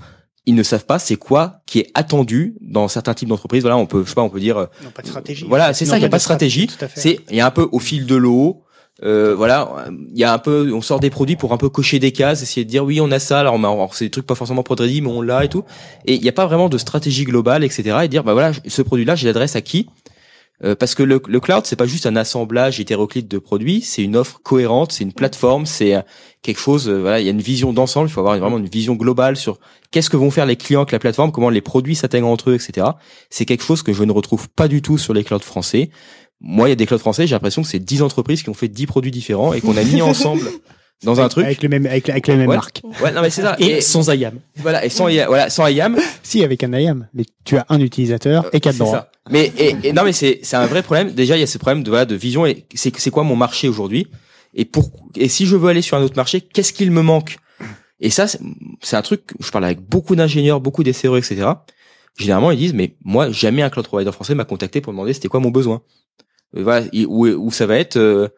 ils ne savent pas c'est quoi qui est attendu dans certains types d'entreprises. Voilà, on peut, je sais pas, on peut dire, Non, pas de stratégie. voilà, c'est ça, il n'y a pas de stratégie. stratégie, tout à fait. C'est, il y a un peu au fil de l'eau. Euh, voilà, il y a un peu, on sort des produits pour un peu cocher des cases, essayer de dire oui, on a ça. Alors, alors, c'est des trucs pas forcément produits, mais on l'a et tout. Et il n'y a pas vraiment de stratégie globale, etc. Et dire bah voilà, ce produit-là, je l'adresse à qui? Euh, Parce que le, le cloud, c'est pas juste un assemblage hétéroclite de produits, c'est une offre cohérente, c'est une plateforme, c'est euh, quelque chose. euh, voilà, il y a une vision d'ensemble. Il faut avoir vraiment une vision globale sur qu'est-ce que vont faire les clients avec la plateforme, comment les produits s'intègrent entre eux, etc. C'est quelque chose que je ne retrouve pas du tout sur les clouds français. Moi, il y a des clouds français, j'ai l'impression que c'est 10 entreprises qui ont fait 10 produits différents et qu'on a mis ensemble dans un truc. Avec le même, avec, avec la même Ouais. marque. Ouais, non, mais c'est ça. Et sans IAM. Voilà, et sans IAM. Voilà, sans IAM. Si, avec un IAM. Mais tu as un utilisateur et quatre C'est droits. ça. Mais et, et non, mais c'est c'est un vrai problème. Déjà, il y a ce problème de voilà de vision. Et c'est c'est quoi mon marché aujourd'hui? Et pour et si je veux aller sur un autre marché, qu'est-ce qu'il me manque? Et ça, c'est c'est un truc. Je parle avec beaucoup d'ingénieurs, beaucoup d'SRE, etc. Généralement, ils disent mais moi jamais un cloud provider français m'a contacté pour me demander c'était quoi mon besoin. Euh, Voilà, où où ça va être euh,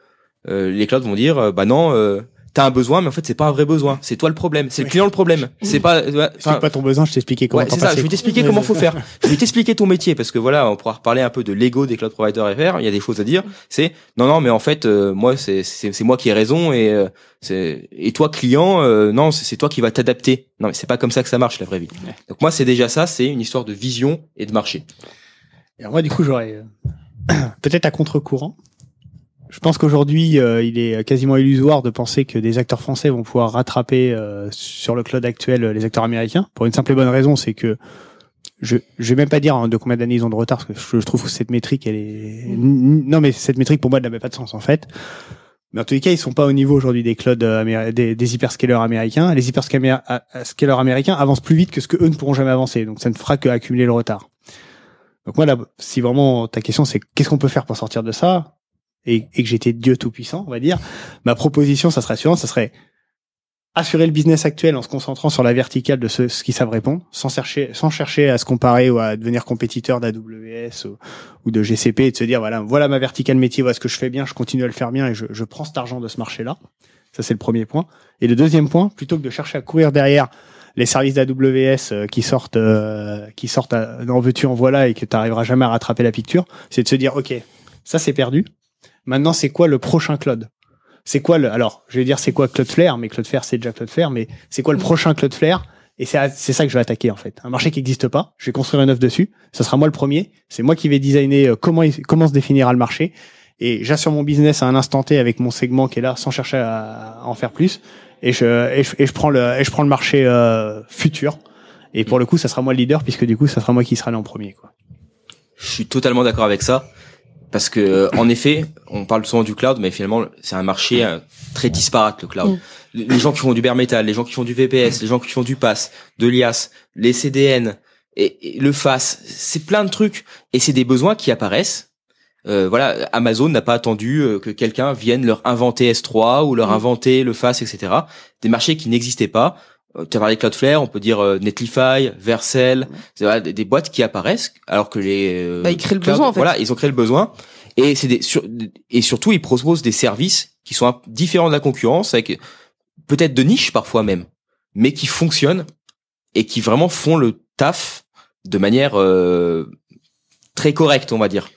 euh, les clouds vont dire bah non. Euh, T'as un besoin, mais en fait c'est pas un vrai besoin. C'est toi le problème. C'est le client le problème. C'est pas. ouais, C'est pas ton besoin, je t'expliquais comment Ouais, c'est ça. Je vais t'expliquer comment faut faire. Je vais t'expliquer ton métier parce que voilà, on pourra reparler un peu de l'ego des cloud providers FR. Il y a des choses à dire. C'est non, non, mais en fait, euh, moi, c'est c'est moi qui ai raison et euh, c'est et toi client, euh, non, c'est toi qui va t'adapter. Non, mais c'est pas comme ça que ça marche la vraie vie. Donc moi, c'est déjà ça. C'est une histoire de vision et de marché. Et alors moi, du coup, j'aurais peut-être à contre-courant. Je pense qu'aujourd'hui, euh, il est quasiment illusoire de penser que des acteurs français vont pouvoir rattraper euh, sur le cloud actuel euh, les acteurs américains. Pour une simple et bonne raison, c'est que je je vais même pas dire hein, de combien d'années ils ont de retard, parce que je, trouve que cette métrique, elle est non, mais cette métrique pour moi, n'avait pas de sens en fait. Mais en tous les cas, ils sont pas au niveau aujourd'hui des clouds euh, des, des hyperscalers américains. Les hyperscalers scalers américains avancent plus vite que ce que eux ne pourront jamais avancer. Donc ça ne fera que accumuler le retard. Donc moi, si vraiment ta question c'est qu'est-ce qu'on peut faire pour sortir de ça et, que j'étais Dieu tout puissant, on va dire, ma proposition, ça serait suivante, ça serait assurer le business actuel en se concentrant sur la verticale de ceux, ceux qui savent répondre, sans chercher, sans chercher à se comparer ou à devenir compétiteur d'AWS ou, ou de GCP et de se dire voilà, voilà ma verticale métier, voilà ce que je fais bien, je continue à le faire bien et je, je prends cet argent de ce marché-là. Ça c'est le premier point. Et le deuxième point, plutôt que de chercher à courir derrière les services d'AWS euh, qui sortent, euh, qui sortent à- en veux-tu en voilà et que tu n'arriveras jamais à rattraper la picture, c'est de se dire ok, ça c'est perdu. Maintenant c'est quoi le prochain cloud C'est quoi le alors je vais dire c'est quoi Cloudflare, mais Cloudflare c'est déjà Cloudflare, mais c'est quoi le prochain Cloudflare et c'est ça que je vais attaquer en fait. Un marché qui n'existe pas, je vais construire une offre dessus. Ce sera moi le premier. C'est moi qui vais designer euh, comment comment se définira le marché et j'assure mon business à un instant T avec mon segment qui est là sans chercher à en faire plus et je et je, et je prends le et je prends le marché euh, futur et pour le coup ça sera moi le leader puisque du coup ça sera moi qui sera là en premier quoi. Je suis totalement d'accord avec ça. Parce que, euh, en effet, on parle souvent du cloud, mais finalement, c'est un marché euh, très disparate, le cloud. Les les gens qui font du bare metal, les gens qui font du VPS, les gens qui font du PaaS, de l'IaaS, les CDN, et, et le FAS, c'est plein de trucs. Et c'est des besoins qui apparaissent. Euh, voilà, Amazon n'a pas attendu euh, que quelqu'un vienne leur inventer S3 ou leur inventer le FAS, etc. Des marchés qui n'existaient pas. Euh, Tu as parlé de Cloudflare, on peut dire euh, Netlify, Vercel, voilà, des, des boîtes qui apparaissent alors que les Bah, ils créent le besoin, en fait. Voilà, ils ont créé le besoin et c'est des sur- et surtout ils proposent des services qui sont différents de la concurrence avec peut-être de niche parfois même, mais qui fonctionnent et qui vraiment font le taf de manière euh, très correcte, on va dire.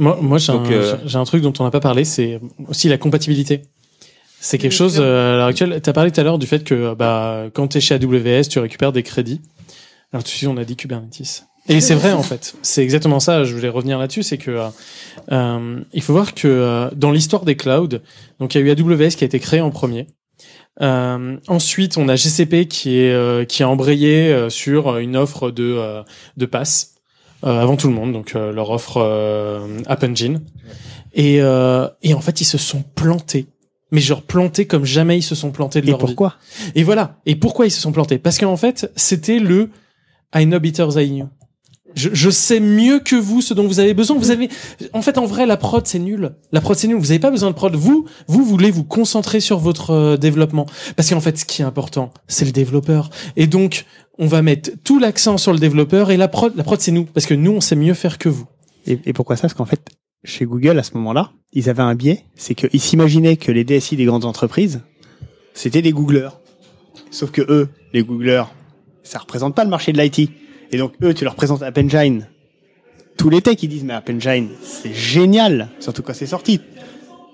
Moi, moi j'ai Donc, un, euh, j'ai un truc dont on n'a pas parlé, c'est aussi la compatibilité. C'est quelque chose euh, à l'heure actuelle. Tu as parlé tout à l'heure du fait que bah, quand tu es chez AWS, tu récupères des crédits. Alors tout de suite, on a dit Kubernetes. Et c'est vrai en fait, c'est exactement ça. Je voulais revenir là-dessus, c'est que euh, il faut voir que euh, dans l'histoire des clouds, donc il y a eu AWS qui a été créé en premier. Euh, ensuite, on a GCP qui est euh, qui a embrayé euh, sur une offre de euh, de pass avant tout le monde, donc leur offre App Engine. Et et en fait, ils se sont plantés mais genre plantés comme jamais ils se sont plantés de Et leur vie. pourquoi? Et voilà. Et pourquoi ils se sont plantés? Parce qu'en fait, c'était le I know better than you. Je, je sais mieux que vous ce dont vous avez besoin. Vous avez, en fait, en vrai, la prod c'est nul. La prod c'est nul. Vous n'avez pas besoin de prod. Vous, vous voulez vous concentrer sur votre euh, développement. Parce qu'en fait, ce qui est important, c'est le développeur. Et donc, on va mettre tout l'accent sur le développeur et la prod, la prod c'est nous. Parce que nous, on sait mieux faire que vous. Et, et pourquoi ça? Parce qu'en fait, chez Google, à ce moment-là, ils avaient un biais, c'est qu'ils s'imaginaient que les DSI des grandes entreprises, c'était des Googleurs. Sauf que eux, les Googleurs, ça représente pas le marché de l'IT. Et donc, eux, tu leur présentes App Engine. Les techs, ils disent, mais App Engine, c'est génial. Surtout quand c'est sorti.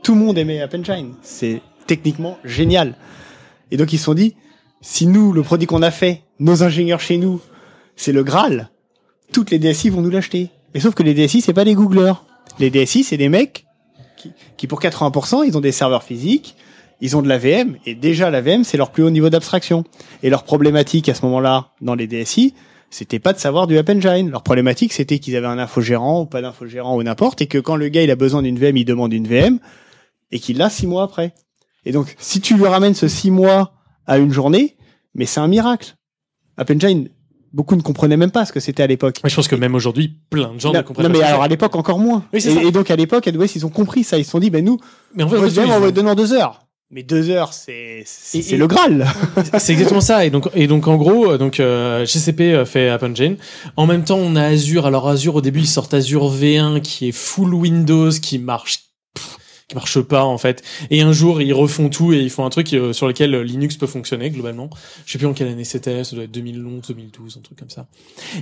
Tout le monde aimait App Engine. C'est techniquement génial. Et donc, ils se sont dit, si nous, le produit qu'on a fait, nos ingénieurs chez nous, c'est le Graal, toutes les DSI vont nous l'acheter. Mais sauf que les DSI, c'est pas des Googleurs. Les DSI, c'est des mecs qui, qui, pour 80%, ils ont des serveurs physiques, ils ont de la VM, et déjà la VM, c'est leur plus haut niveau d'abstraction. Et leur problématique à ce moment-là, dans les DSI, c'était pas de savoir du App Engine. Leur problématique, c'était qu'ils avaient un infogérant ou pas d'infogérant ou n'importe, et que quand le gars il a besoin d'une VM, il demande une VM, et qu'il l'a six mois après. Et donc, si tu lui ramènes ce six mois à une journée, mais c'est un miracle. App Engine, beaucoup ne comprenaient même pas ce que c'était à l'époque. Moi, je pense que même aujourd'hui, plein de gens non, ne comprennent non, pas. mais ce que alors à l'époque encore moins. Oui, et, donc à l'époque, AWS, ils ont compris ça. Ils se sont dit, ben nous, Mais en fait, on va en deux heures. Mais deux heures, c'est c'est le Graal. C'est exactement ça. Et donc, et donc en gros, euh, donc euh, GCP euh, fait App Engine. En même temps, on a Azure. Alors Azure, au début, ils sortent Azure V1 qui est full Windows, qui marche qui marche pas en fait. Et un jour, ils refont tout et ils font un truc euh, sur lequel euh, Linux peut fonctionner globalement. Je sais plus en quelle année c'était. Ça doit être 2011, 2012, un truc comme ça.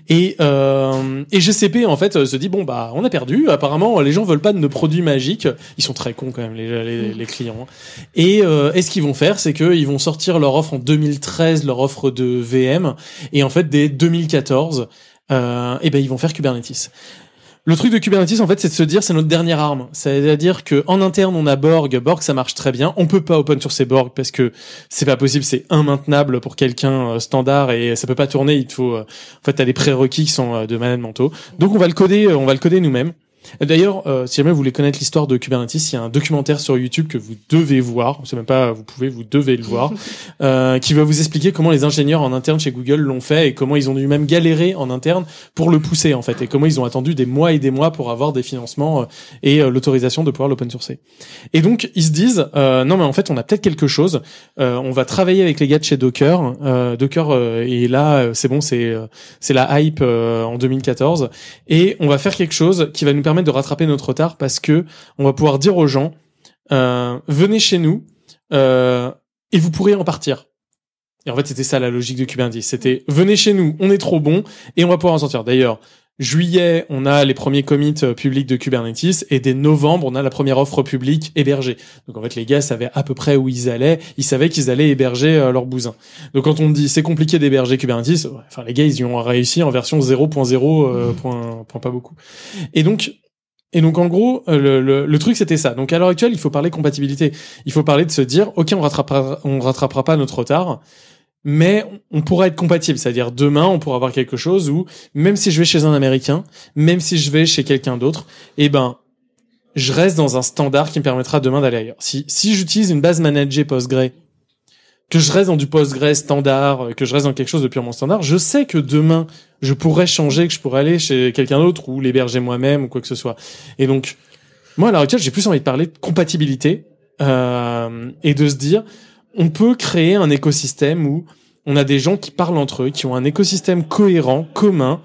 Et euh, et GCP en fait euh, se dit bon bah on a perdu. Apparemment, les gens veulent pas de nos produits magiques. Ils sont très cons quand même les les, les clients. Et, euh, et ce qu'ils vont faire, c'est qu'ils vont sortir leur offre en 2013, leur offre de VM, et en fait dès 2014, euh, et ben ils vont faire Kubernetes. Le truc de Kubernetes, en fait, c'est de se dire c'est notre dernière arme. C'est-à-dire que en interne, on a Borg. Borg, ça marche très bien. On peut pas open sur ces Borg parce que c'est pas possible. C'est immaintenable pour quelqu'un euh, standard et ça peut pas tourner. Il faut, euh, en fait, t'as des prérequis qui sont euh, de malade mentaux. Donc, on va le coder, on va le coder nous-mêmes. D'ailleurs, euh, si jamais vous voulez connaître l'histoire de Kubernetes, il y a un documentaire sur YouTube que vous devez voir. C'est même pas, vous pouvez, vous devez le voir, euh, qui va vous expliquer comment les ingénieurs en interne chez Google l'ont fait et comment ils ont dû même galérer en interne pour le pousser en fait et comment ils ont attendu des mois et des mois pour avoir des financements euh, et euh, l'autorisation de pouvoir l'open sourcer. Et donc ils se disent euh, non mais en fait on a peut-être quelque chose. Euh, on va travailler avec les gars de chez Docker. Euh, Docker euh, et là c'est bon c'est euh, c'est la hype euh, en 2014 et on va faire quelque chose qui va nous permettre de rattraper notre retard parce que on va pouvoir dire aux gens euh, venez chez nous euh, et vous pourrez en partir. Et en fait, c'était ça la logique de Kubernetes. C'était venez chez nous, on est trop bon et on va pouvoir en sortir. D'ailleurs, juillet, on a les premiers commits euh, publics de Kubernetes et dès novembre, on a la première offre publique hébergée. Donc en fait, les gars savaient à peu près où ils allaient. Ils savaient qu'ils allaient héberger euh, leur bousin. Donc quand on dit c'est compliqué d'héberger Kubernetes, ouais, enfin les gars, ils y ont réussi en version 0.0, euh, point, point pas beaucoup. Et donc et donc en gros, euh, le, le, le truc c'était ça. Donc à l'heure actuelle, il faut parler compatibilité. Il faut parler de se dire, ok, on rattrapera, on rattrapera pas notre retard, mais on pourra être compatible. C'est-à-dire demain, on pourra avoir quelque chose où même si je vais chez un Américain, même si je vais chez quelqu'un d'autre, eh ben je reste dans un standard qui me permettra demain d'aller ailleurs. Si si j'utilise une base managée Postgre, que je reste dans du Postgre standard, euh, que je reste dans quelque chose de purement standard, je sais que demain je pourrais changer, que je pourrais aller chez quelqu'un d'autre ou l'héberger moi-même ou quoi que ce soit. Et donc, moi, à l'heure actuelle, j'ai plus envie de parler de compatibilité euh, et de se dire, on peut créer un écosystème où on a des gens qui parlent entre eux, qui ont un écosystème cohérent, commun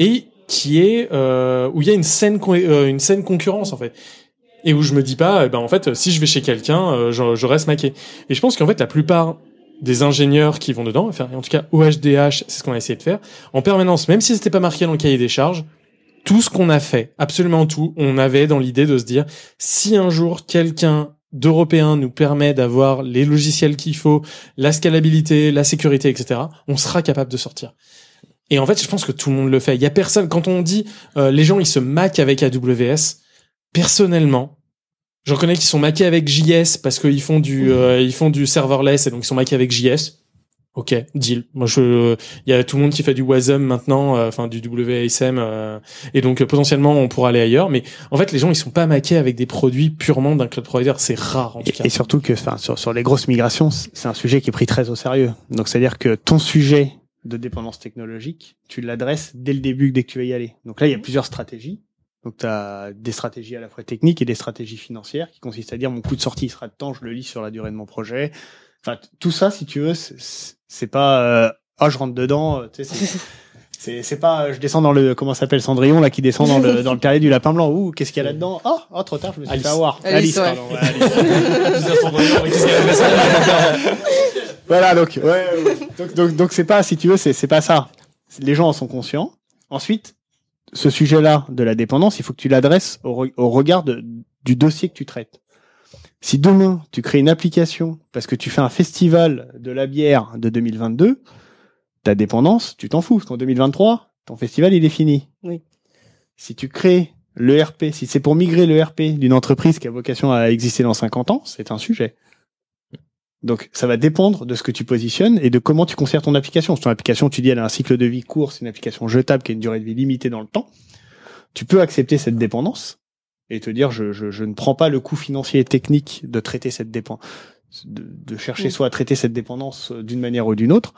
et qui est euh, où il y a une saine euh, une saine concurrence en fait et où je me dis pas eh ben en fait si je vais chez quelqu'un euh, je, je reste maqué et je pense qu'en fait la plupart des ingénieurs qui vont dedans enfin en tout cas OHDH c'est ce qu'on a essayé de faire en permanence même si c'était pas marqué dans le cahier des charges tout ce qu'on a fait absolument tout on avait dans l'idée de se dire si un jour quelqu'un d'européen nous permet d'avoir les logiciels qu'il faut la scalabilité la sécurité etc on sera capable de sortir Et en fait, je pense que tout le monde le fait. Il y a personne quand on dit euh, les gens ils se maquent avec AWS. Personnellement, j'en connais qui sont maqués avec JS parce qu'ils font du euh, ils font du serverless et donc ils sont maqués avec JS. Ok, deal. Moi, je, il y a tout le monde qui fait du WASM maintenant, euh, enfin du WASM, euh, et donc euh, potentiellement on pourra aller ailleurs. Mais en fait, les gens ils sont pas maqués avec des produits purement d'un cloud provider. C'est rare en tout cas. Et surtout que, enfin, sur, sur les grosses migrations, c'est un sujet qui est pris très au sérieux. Donc, c'est-à-dire que ton sujet de dépendance technologique, tu l'adresses dès le début, dès que tu vas y aller. Donc là, il y a plusieurs stratégies. Donc, tu as des stratégies à la fois techniques et des stratégies financières qui consistent à dire mon coût de sortie sera de temps, je le lis sur la durée de mon projet. Enfin, tout ça, si tu veux, c'est- pas euh, ah je rentre dedans. euh, tu sais, c'est- C'est c'est pas euh, je descends dans le comment ça s'appelle Cendrillon là qui descend dans le dans le terrier du lapin blanc. Ouh qu'est-ce qu'il y a là-dedans? Ah ah, trop tard je me suis Alice. fait avoir. Alice, ouais. pardon. ouais, Alice. voilà donc ouais, ouais. donc donc donc c'est pas si tu veux c'est c'est pas ça. Les gens en sont conscients. Ensuite ce sujet-là de la dépendance, il faut que tu l'adresses au, re- au regard de- du dossier que tu traites. Si demain tu crées une application parce que tu fais un festival de la bière de 2022, ta dépendance, tu t'en fous parce qu'en 2023, ton festival il est fini. Oui. Si tu crées le RP, si c'est pour migrer le RP d'une entreprise qui a vocation à exister dans 50 ans, c'est un sujet. Donc ça va dépendre de ce que tu positionnes et de comment tu conserves ton application. Si ton application, tu dis elle a un cycle de vie court, c'est une application jetable qui a une durée de vie limitée dans le temps, tu peux accepter cette dépendance et te dire je, je, je ne prends pas le coût financier et technique de traiter cette dépendance, de, de chercher Oui. soit à traiter cette dépendance euh, d'une manière ou d'une autre.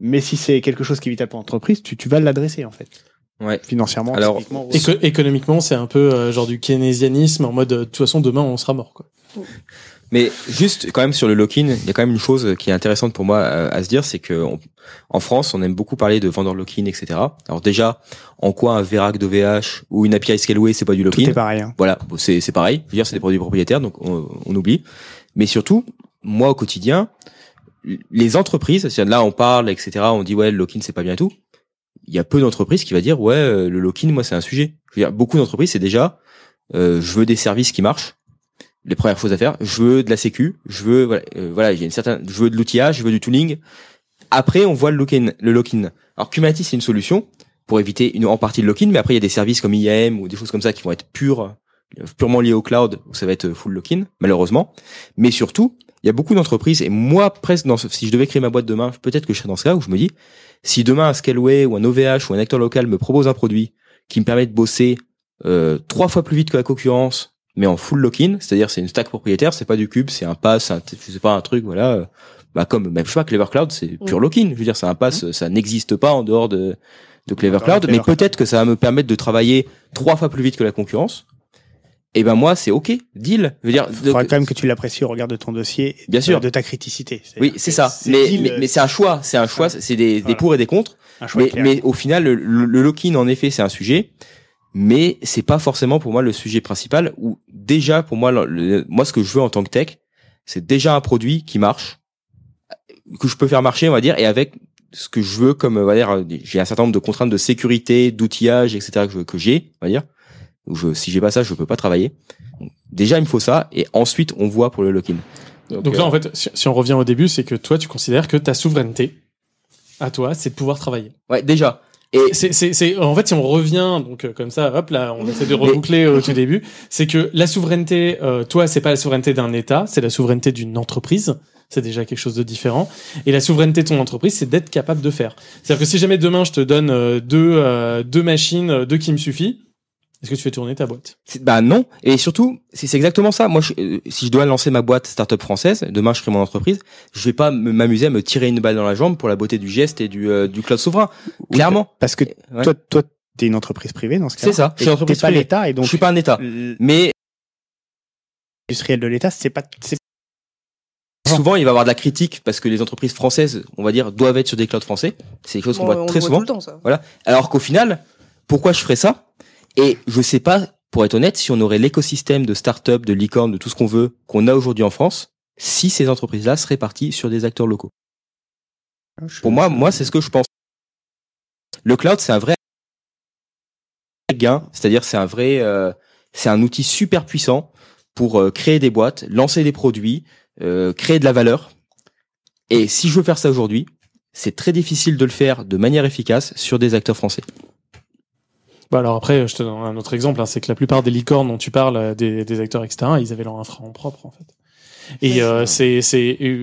Mais si c'est quelque chose qui est vital pour l'entreprise, tu, tu vas l'adresser en fait. Ouais. Financièrement, Alors, Éco- économiquement, c'est un peu euh, genre du keynésianisme en mode euh, de toute façon demain on sera mort quoi. Mais juste quand même sur le lock-in, il y a quand même une chose qui est intéressante pour moi à, à se dire, c'est que on- en France, on aime beaucoup parler de vendeur lock-in, etc. Alors déjà, en quoi un Verac d'OVH ou une API Scaleway, c'est pas du tout lock-in est pareil. hein. Voilà, c'est c'est pareil. Je veux dire, c'est des produits propriétaires, donc on, on oublie. Mais surtout, moi au quotidien, les entreprises, là on parle, etc. On dit ouais, le lock-in c'est pas bien et tout. Il y a peu d'entreprises qui va dire ouais, euh, le lock-in, moi c'est un sujet. Je veux dire, beaucoup d'entreprises c'est déjà, euh, je veux des services qui marchent. Les premières choses à faire, je veux de la sécu, je veux voilà, euh, voilà, a une certaine, je veux de l'outillage, je veux du tooling. Après, on voit le lock-in. Le lock-in. Alors Kubernetes c'est une solution pour éviter une, en partie le lock-in, mais après il y a des services comme IAM ou des choses comme ça qui vont être purs, euh, purement liés au cloud, où ça va être full lock-in, malheureusement. Mais surtout, il y a beaucoup d'entreprises, et moi presque, dans si je devais créer ma boîte demain, peut-être que je serais dans ce cas où je me dis, si demain un Scaleway ou un OVH ou un acteur local me propose un produit qui me permet de bosser euh, trois fois plus vite que la concurrence, mais en full lock-in, c'est-à-dire c'est une stack propriétaire, c'est pas du cube, c'est un pass, un, je sais pas un truc, voilà, euh, bah comme même je sais pas Clever Cloud, c'est pur Mm. lock-in, je veux dire c'est un pass, ça n'existe pas en dehors de de Clever Cloud, mais peut-être que ça va me permettre de travailler trois fois plus vite que la concurrence. Et ben moi c'est ok, deal. Je veux dire, Il de- faudra quand même que tu l'apprécies au regard de ton dossier, et Bien de- sûr. de ta criticité. oui c'est ça. Mais mais, mais c'est un choix, c'est un choix, c'est des, des pour et des contre. un choix Mais, clair. mais au final, le, le, le lock-in, en effet, c'est un sujet, mais c'est pas forcément pour moi le sujet principal. Ou déjà, pour moi, le- le- moi, ce que je veux en tant que tech, c'est déjà un produit qui marche, que je peux faire marcher, on va dire, et avec ce que je veux, comme on va dire, j'ai un certain nombre de contraintes de sécurité, d'outillage, etc. que, j'ai, on va dire. Je, si j'ai pas ça, je peux pas travailler. Donc, déjà, il me faut ça, et ensuite, on voit pour le lock-in. Donc, là euh, en fait, si, si on revient au début, c'est que toi tu considères que ta souveraineté à toi, c'est de pouvoir travailler. ouais, déjà. Et C'est, c'est, c'est, en fait, si on revient, donc euh, comme ça, hop là, on essaie de reboucler au tout début, c'est que la souveraineté, euh, toi, c'est pas la souveraineté d'un État, c'est la souveraineté d'une entreprise. C'est déjà quelque chose de différent. Et la souveraineté de ton entreprise, c'est d'être capable de faire. C'est-à-dire que si jamais demain je te donne euh, deux, euh, deux machines, euh, deux qui me suffit, est-ce que tu fais tourner ta boîte? Bah non, et surtout, c'est exactement ça. Moi, je- euh, si je dois lancer ma boîte startup française, demain je crée mon entreprise, je vais pas m'amuser à me tirer une balle dans la jambe pour la beauté du geste et du, euh, du cloud souverain. Clairement. Parce que Ouais. toi, toi, t'es une entreprise privée dans ce cas. C'est ça, je suis une entreprise T'es pas privée. l'État et donc je suis pas un État. Mais l'industriel de l'État, c'est pas. souvent, il va y avoir de la critique parce que les entreprises françaises, on va dire, doivent être sur des clouds français. C'est quelque chose qu'on Bon, voit on très voit souvent. tout le temps, ça. Voilà. Alors qu'au final, pourquoi je ferais ça? Et je sais pas, pour être honnête, si on aurait l'écosystème de start-up, de licorne, de tout ce qu'on veut, qu'on a aujourd'hui en France, si ces entreprises-là seraient parties sur des acteurs locaux. Pour moi, moi, c'est ce que je pense. Le cloud, c'est un vrai gain, c'est-à-dire c'est un vrai, euh, c'est un outil super puissant pour euh, créer des boîtes, lancer des produits, euh, créer de la valeur. Et si je veux faire ça aujourd'hui, c'est très difficile de le faire de manière efficace sur des acteurs français. Bah alors après, je te donne un autre exemple, hein, c'est que la plupart des licornes dont tu parles, euh, des, des acteurs etc., ils avaient leur infra en propre en fait. Et euh, c'est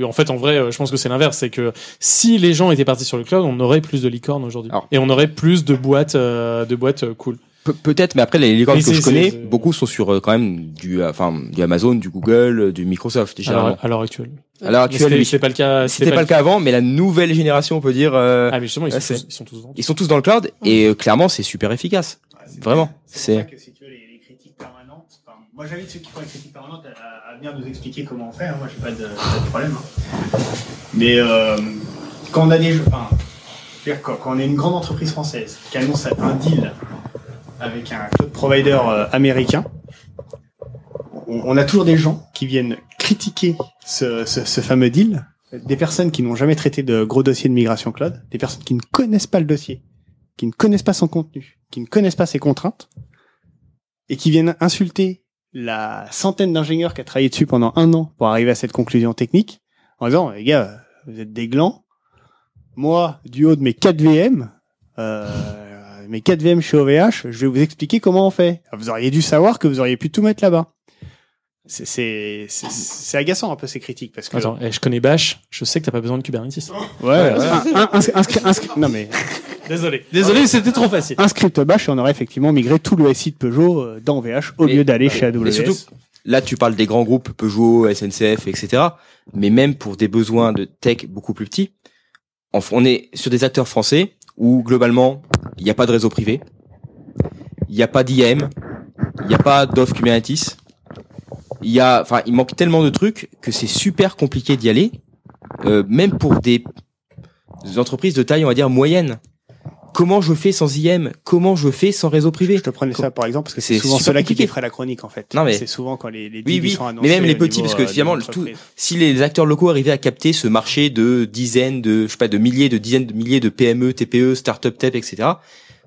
en fait en vrai, euh, je pense que c'est l'inverse, c'est que si les gens étaient partis sur le cloud, on aurait plus de licornes aujourd'hui et on aurait plus de boîtes euh, de boîtes euh, cool. Pe- Peut-être, mais après les licornes Mais que je connais, beaucoup sont sur euh, quand même du, euh, enfin, du Amazon, du Google, euh, du Microsoft. À généralement. l'heure- à l'heure actuelle. À l'heure actuelle, c'était- pas le cas- C'était pas le cas avant, mais la nouvelle génération, on peut dire. euh, Ah mais justement, ils sont, tous, ils sont tous vendus. ils sont tous dans le cloud et euh, clairement, c'est super efficace. Vraiment, c'est. que si tu veux les, les critiques permanentes, enfin, moi j'invite ceux qui font les critiques permanentes à, à venir nous expliquer comment on fait. hein. Moi j'ai pas de, pas de problème. hein. Mais euh, quand on a des, jeux- enfin, quand on est une grande entreprise française qui annonce un deal avec un cloud provider euh, américain, on, a toujours des gens qui viennent critiquer ce, ce, ce fameux deal, des personnes qui n'ont jamais traité de gros dossiers de migration cloud, des personnes qui ne connaissent pas le dossier, qui ne connaissent pas son contenu, qui ne connaissent pas ses contraintes, et qui viennent insulter la centaine d'ingénieurs qui a travaillé dessus pendant un an pour arriver à cette conclusion technique, en disant, les gars, vous êtes des glands. Moi, du haut de mes 4 VM, euh, mes 4 VM chez OVH, je vais vous expliquer comment on fait. Vous auriez dû savoir que vous auriez pu tout mettre là-bas. C'est- C'est c'est- c'est agaçant un peu ces critiques parce que Attends, eh, je connais Bash, je sais que t'as pas besoin de Kubernetes. Ouais, ouais. Un- un- inscri- inscri- non mais Désolé, désolé, c'était trop facile. un script bash et on aurait effectivement migré tout le SI de Peugeot euh, dans VH au lieu d'aller chez AWS. Mais surtout, là, tu parles des grands groupes Peugeot, SNCF, etc. Mais même pour des besoins de tech beaucoup plus petits, on est sur des acteurs français où globalement, il n'y a pas de réseau privé, il n'y a pas d'IAM, il n'y a pas d'offre Kubernetes. Il y a, enfin, il manque tellement de trucs que c'est super compliqué d'y aller, euh, même pour des entreprises de taille, on va dire moyenne. Comment je fais sans IM Comment je fais sans réseau privé? Je te prenais ça par exemple parce que c'est souvent ceux-là qui défraient la chronique en fait. Non mais c'est souvent quand les, les oui oui, sont annoncés mais même les petits niveau, parce que euh, finalement tout, si les acteurs locaux arrivaient à capter ce marché de dizaines de je sais pas de milliers de dizaines de milliers de PME, TPE, start-up tech, etc.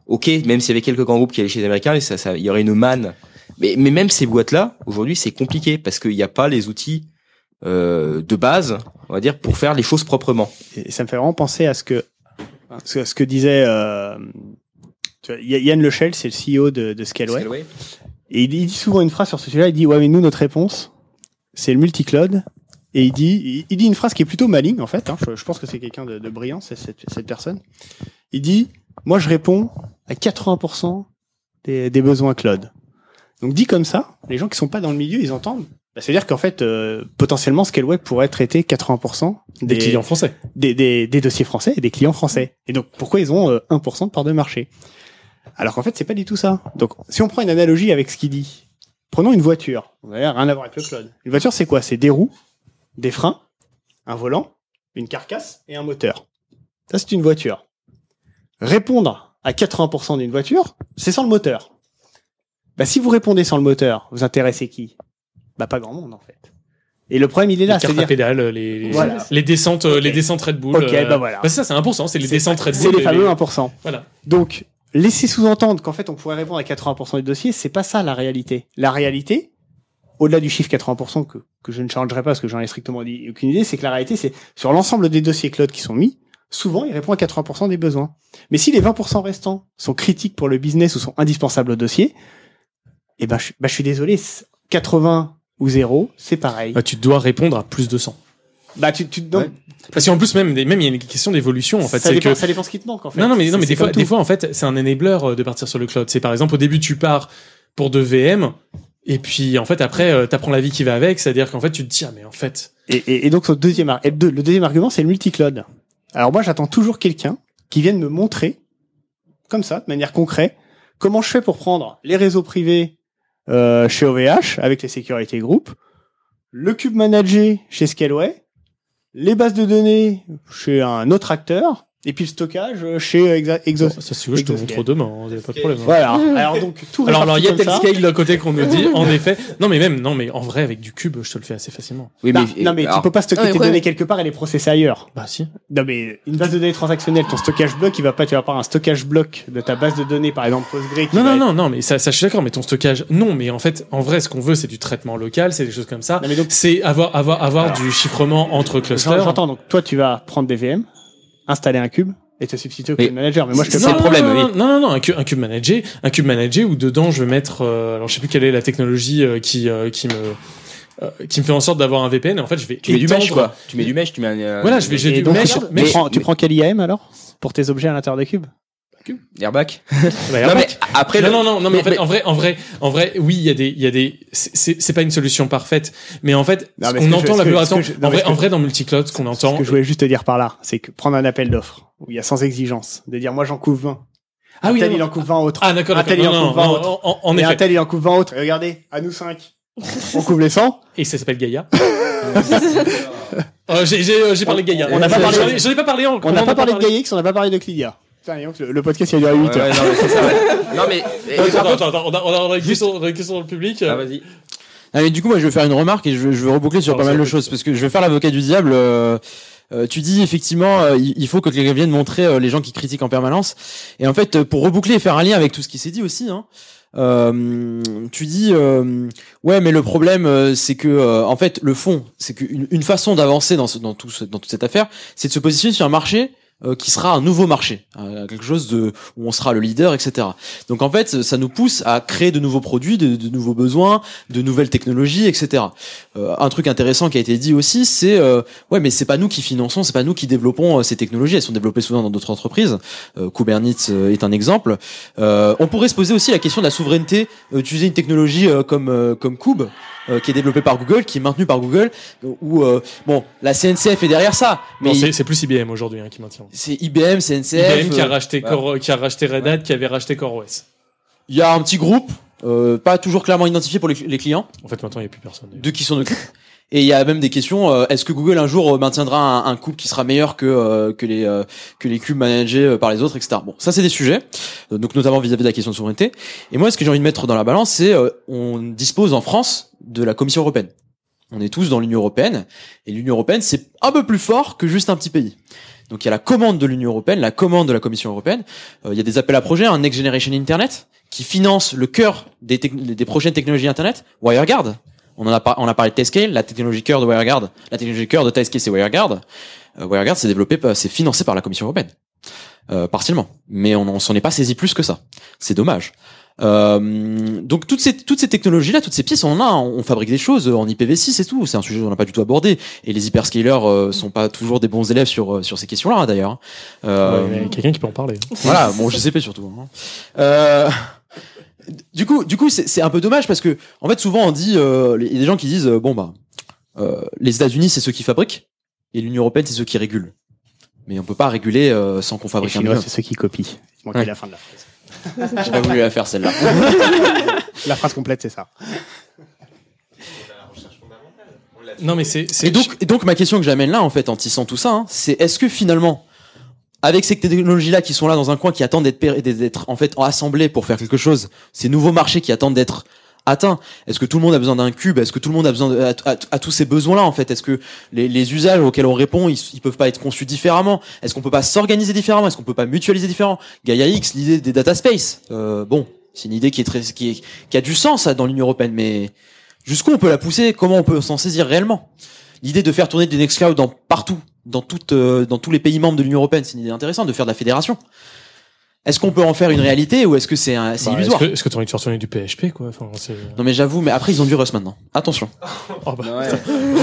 Ok, même s'il y avait quelques grands groupes qui allaient chez les Américains, ça, ça, il y aurait une manne. Mais, mais même ces boîtes-là, aujourd'hui, c'est compliqué parce qu'il n'y a pas les outils euh, de base, on va dire, pour faire les choses proprement. Et ça me fait vraiment penser à ce que ce, ce que disait euh, Yann Lechel, c'est le CEO de, de Scaleway. Scaleway. Et il dit, il dit souvent une phrase sur ce sujet-là. Il dit ouais, mais nous notre réponse, c'est le multi-cloud. Et il dit, il, dit une phrase qui est plutôt maligne en fait. Hein, je, je pense que c'est quelqu'un de, de brillant, cette, cette personne. Il dit, moi je réponds à 80% des, des besoins cloud. Donc dit comme ça, les gens qui sont pas dans le milieu, ils entendent. Bah, C'est-à-dire qu'en fait, euh, potentiellement, Scaleway pourrait traiter 80% Des clients français. Des, des, des dossiers français et des clients français. Et donc, pourquoi ils ont euh, 1% de part de marché? Alors qu'en fait, c'est pas du tout ça. Donc, si on prend une analogie avec ce qu'il dit, prenons une voiture. On n'a rien à voir avec le cloud. Une voiture, c'est quoi? C'est des roues, des freins, un volant, une carcasse et un moteur. Ça, c'est une voiture. Répondre à 80% d'une voiture, c'est sans le moteur. Bah, si vous répondez sans le moteur, vous intéressez qui? Bah, pas grand monde, en fait. Et le problème, il est là. les cartes à C'est-à-dire, pédales, les, les, Voilà. les descentes, euh, les descentes Red Bull. Ok, euh, bah voilà. c'est ça, c'est 1%, c'est les descentes Red Bull. C'est les fameux 1%. Voilà. Donc, laisser sous-entendre qu'en fait, on pourrait répondre à 80% des dossiers, c'est pas ça la réalité. La réalité, au-delà du chiffre 80% que, que je ne changerai pas parce que j'en ai strictement dit aucune idée, c'est que la réalité, c'est sur l'ensemble des dossiers cloud qui sont mis, souvent, il répond à 80% des besoins. Mais si les 20% restants sont critiques pour le business ou sont indispensables au dossier, eh ben, je, bah, je suis désolé, c'est 80 ou 0, c'est pareil. Bah, tu dois répondre à plus de 100. Bah, tu, tu, non, Parce qu'en plus, même, même, il y a une question d'évolution, en fait. ça, c'est dépend, que... ça dépend ce qui te manque, en fait. Non, non, mais, non, mais des fois, des fois, en fait, c'est un enabler euh, de partir sur le cloud. C'est par exemple, au début, tu pars pour de VM, et puis, en fait, après, euh, t'apprends la vie qui va avec, c'est-à-dire qu'en fait, tu te dis, ah, mais en fait. Et, et, et donc, deuxième, le deux- le deuxième argument, c'est le multi-cloud. Alors moi, j'attends toujours quelqu'un qui vienne me montrer, comme ça, de manière concrète, comment je fais pour prendre les réseaux privés euh, chez OVH avec les Security Group, le cube manager chez Scaleway, les bases de données chez un autre acteur, et puis le stockage chez Exa- Exos. Ça, si tu veux, je te montre demain, hein, y a pas de problème. hein. Voilà. Alors donc, tout Alors, alors, il y a réparti comme tel ça. scale d'un côté qu'on nous dit, en effet. Non, mais même, non, mais en vrai, avec du cube, je te le fais assez facilement. Oui, Bah, mais non mais tu alors- peux pas stocker Ah, tes ouais. données quelque part et les processer ailleurs. Bah, si. Non mais une base de données transactionnelle, ton stockage bloc, il va pas, tu vas pas avoir un stockage bloc de ta base de données, par exemple Postgre. qui Non, non, être- non, non, mais ça, ça, je suis d'accord, mais ton stockage, non, mais en fait, en vrai, ce qu'on veut, c'est du traitement local, c'est des choses comme ça. Non, mais donc- C'est avoir, avoir, avoir Alors, du chiffrement entre clusters. J'entends. Donc toi, tu vas prendre des VM, installer un cube et te substituer au cube manager. Mais moi, je te non, parle- non, non, non, non, non, un cube, un cube manager, un cube manager où dedans je vais mettre, euh, alors je sais plus quelle est la technologie euh, qui euh, qui me euh, qui me fait en sorte d'avoir un VPN. Et en fait, je vais Tu mets du mesh, quoi. Tu mets du mesh, tu mets un, euh, Voilà, je vais j'ai du donc, mesh. tu, mesh- tu prends, tu prends quel IAM alors? Pour tes objets à l'intérieur des cubes? Airbag. Bah, non, mais après, non, le- non, non, non, mais, en fait, mais- en vrai, en vrai, en vrai, oui, il y a des, il y a des, c'est- pas une solution parfaite, mais en fait, Non, mais que entend je- la plupart du ce que temps, je- non, en vrai, en vrai, dans multicloud, ce qu'on entend, Ce que je voulais juste te dire par là, c'est que prendre un appel d'offres où il y a sans exigence, de dire moi j'en couvre 20. Ah un oui, tel il en couvre 20 autres. Ah, d'accord, Un tel il en Non, couvre non, 20 non, autres. en- en Et un effet. tel il en couvre 20 autres. Et regardez, à nous 5. On couvre les 100. et ça s'appelle Gaïa. Euh, j'ai, j'ai, euh, j'ai parlé de Gaïa. On n'a pas parlé- J'en ai- pas parlé encore. On n'a pas parlé de Gaïx, on n'a pas parlé de Clydia. Putain, dis donc, le, le podcast il a duré 8 Ouais, ouais, heures. non, mais c'est ça, ouais. Non, mais. et- Attends, attends, on a, on a, on a une question, on a une question dans le public. Ah, vas-y. Ah, mais du coup, moi, je vais faire une remarque et je veux, je veux reboucler sur pas mal de choses parce que je vais faire l'avocat du diable. euh, euh, tu dis effectivement, euh, il il faut que quelqu'un vienne montrer euh, les gens qui critiquent en permanence. Et en fait, euh, pour reboucler et faire un lien avec tout ce qui s'est dit aussi, hein, euh, tu dis euh, ouais, mais le problème, euh, c'est que euh, en fait, le fond, c'est qu'une une façon d'avancer dans, ce- dans, tout ce- dans toute cette affaire, c'est de se positionner sur un marché euh, qui sera un nouveau marché, euh, quelque chose de où on sera le leader, etc. Donc en fait, ça nous pousse à créer de nouveaux produits, de, de nouveaux besoins, de nouvelles technologies, etc. Euh, un truc intéressant qui a été dit aussi, c'est euh, ouais, mais c'est pas nous qui finançons, c'est pas nous qui développons euh, ces technologies. Elles sont développées souvent dans d'autres entreprises. Euh, Kubernetes est un exemple. On pourrait se poser aussi la question de la souveraineté, euh, utiliser une technologie comme comme Kube. Euh, qui est développée par Google, qui est maintenue par Google, où euh, bon, la CNCF est derrière ça, mais Non, c'est, plus IBM aujourd'hui hein, qui maintient. c'est IBM, CNCF. IBM qui a euh, racheté bah, Core, qui a racheté Red Hat, qui avait racheté CoreOS. Il y a un petit groupe, euh, pas toujours clairement identifié pour les, les clients, En fait, maintenant, il n'y a plus personne. de qui s'en occupe. Et il y a même des questions. euh, Est-ce que Google un jour euh, maintiendra un, un couple qui sera meilleur que euh, que les euh, que les cubes managés euh, par les autres, etc. Bon, ça c'est des sujets. Euh, donc notamment vis-à-vis de la question de souveraineté. Et moi, ce que j'ai envie de mettre dans la balance, c'est on dispose en France de la Commission européenne. On est tous dans l'Union européenne et l'Union européenne c'est un peu plus fort que juste un petit pays. Donc il y a la commande de l'Union européenne, la commande de la Commission européenne. Il y a des appels à projets, un Next Generation Internet qui finance le cœur des, des prochaines technologies Internet, WireGuard. On en a, par- on a parlé de Tescale, la technologie cœur de WireGuard. La technologie cœur de Tescale, c'est WireGuard. Euh, WireGuard, c'est développé, par- c'est financé par la Commission européenne, euh, partiellement. Mais on, on s'en est pas saisi plus que ça. C'est dommage. Euh, donc toutes ces toutes ces technologies là, toutes ces pièces, on en a, on fabrique des choses en IPv6 et tout. C'est un sujet qu'on n'a pas du tout abordé. Et les hyperscalers euh, sont pas toujours des bons élèves sur euh, sur ces questions-là d'ailleurs. Euh, Ouais, quelqu'un qui peut en parler. voilà, bon GCP surtout. hein. Euh, du coup, du coup, c'est un peu dommage parce que en fait, souvent on dit, euh, il y a des gens qui disent, euh, bon bah, euh, les États-Unis c'est ceux qui fabriquent et l'Union européenne c'est ceux qui régulent. Mais on peut pas réguler euh, sans qu'on fabrique un Chinois, c'est ceux qui copient. Il manquait Ouais. la fin de la phrase. J'ai pas voulu la faire celle-là. La phrase complète, c'est ça. Non, mais c'est, c'est Et donc, et donc ma question que j'amène là en fait en tissant tout ça, hein, c'est est-ce que finalement, avec ces technologies-là qui sont là dans un coin, qui attendent d'être en fait assemblées pour faire quelque chose, ces nouveaux marchés qui attendent d'être atteints, est-ce que tout le monde a besoin d'un cube? Est-ce que tout le monde a besoin de, à, tous ces besoins-là en fait? Est-ce que les, usages auxquels on répond, ils, peuvent pas être conçus différemment? Est-ce qu'on peut pas s'organiser différemment? Est-ce qu'on peut pas mutualiser différemment? Gaia X, l'idée des data space, euh, bon, c'est une idée qui est très, qui, est- qui a du sens dans l'Union européenne, mais jusqu'où on peut la pousser? Comment on peut s'en saisir réellement? L'idée de faire tourner des Nextcloud dans partout, euh, dans tous les pays membres de l'Union européenne, c'est une idée intéressante de faire de la fédération. Est-ce qu'on peut en faire une réalité ou est-ce que c'est un- c'est Bah, illusoire Est-ce que, est-ce que tu as envie de faire tourner du PHP, quoi enfin, c'est... Non mais j'avoue, mais après ils ont du Rust maintenant. Attention. Oh, bah,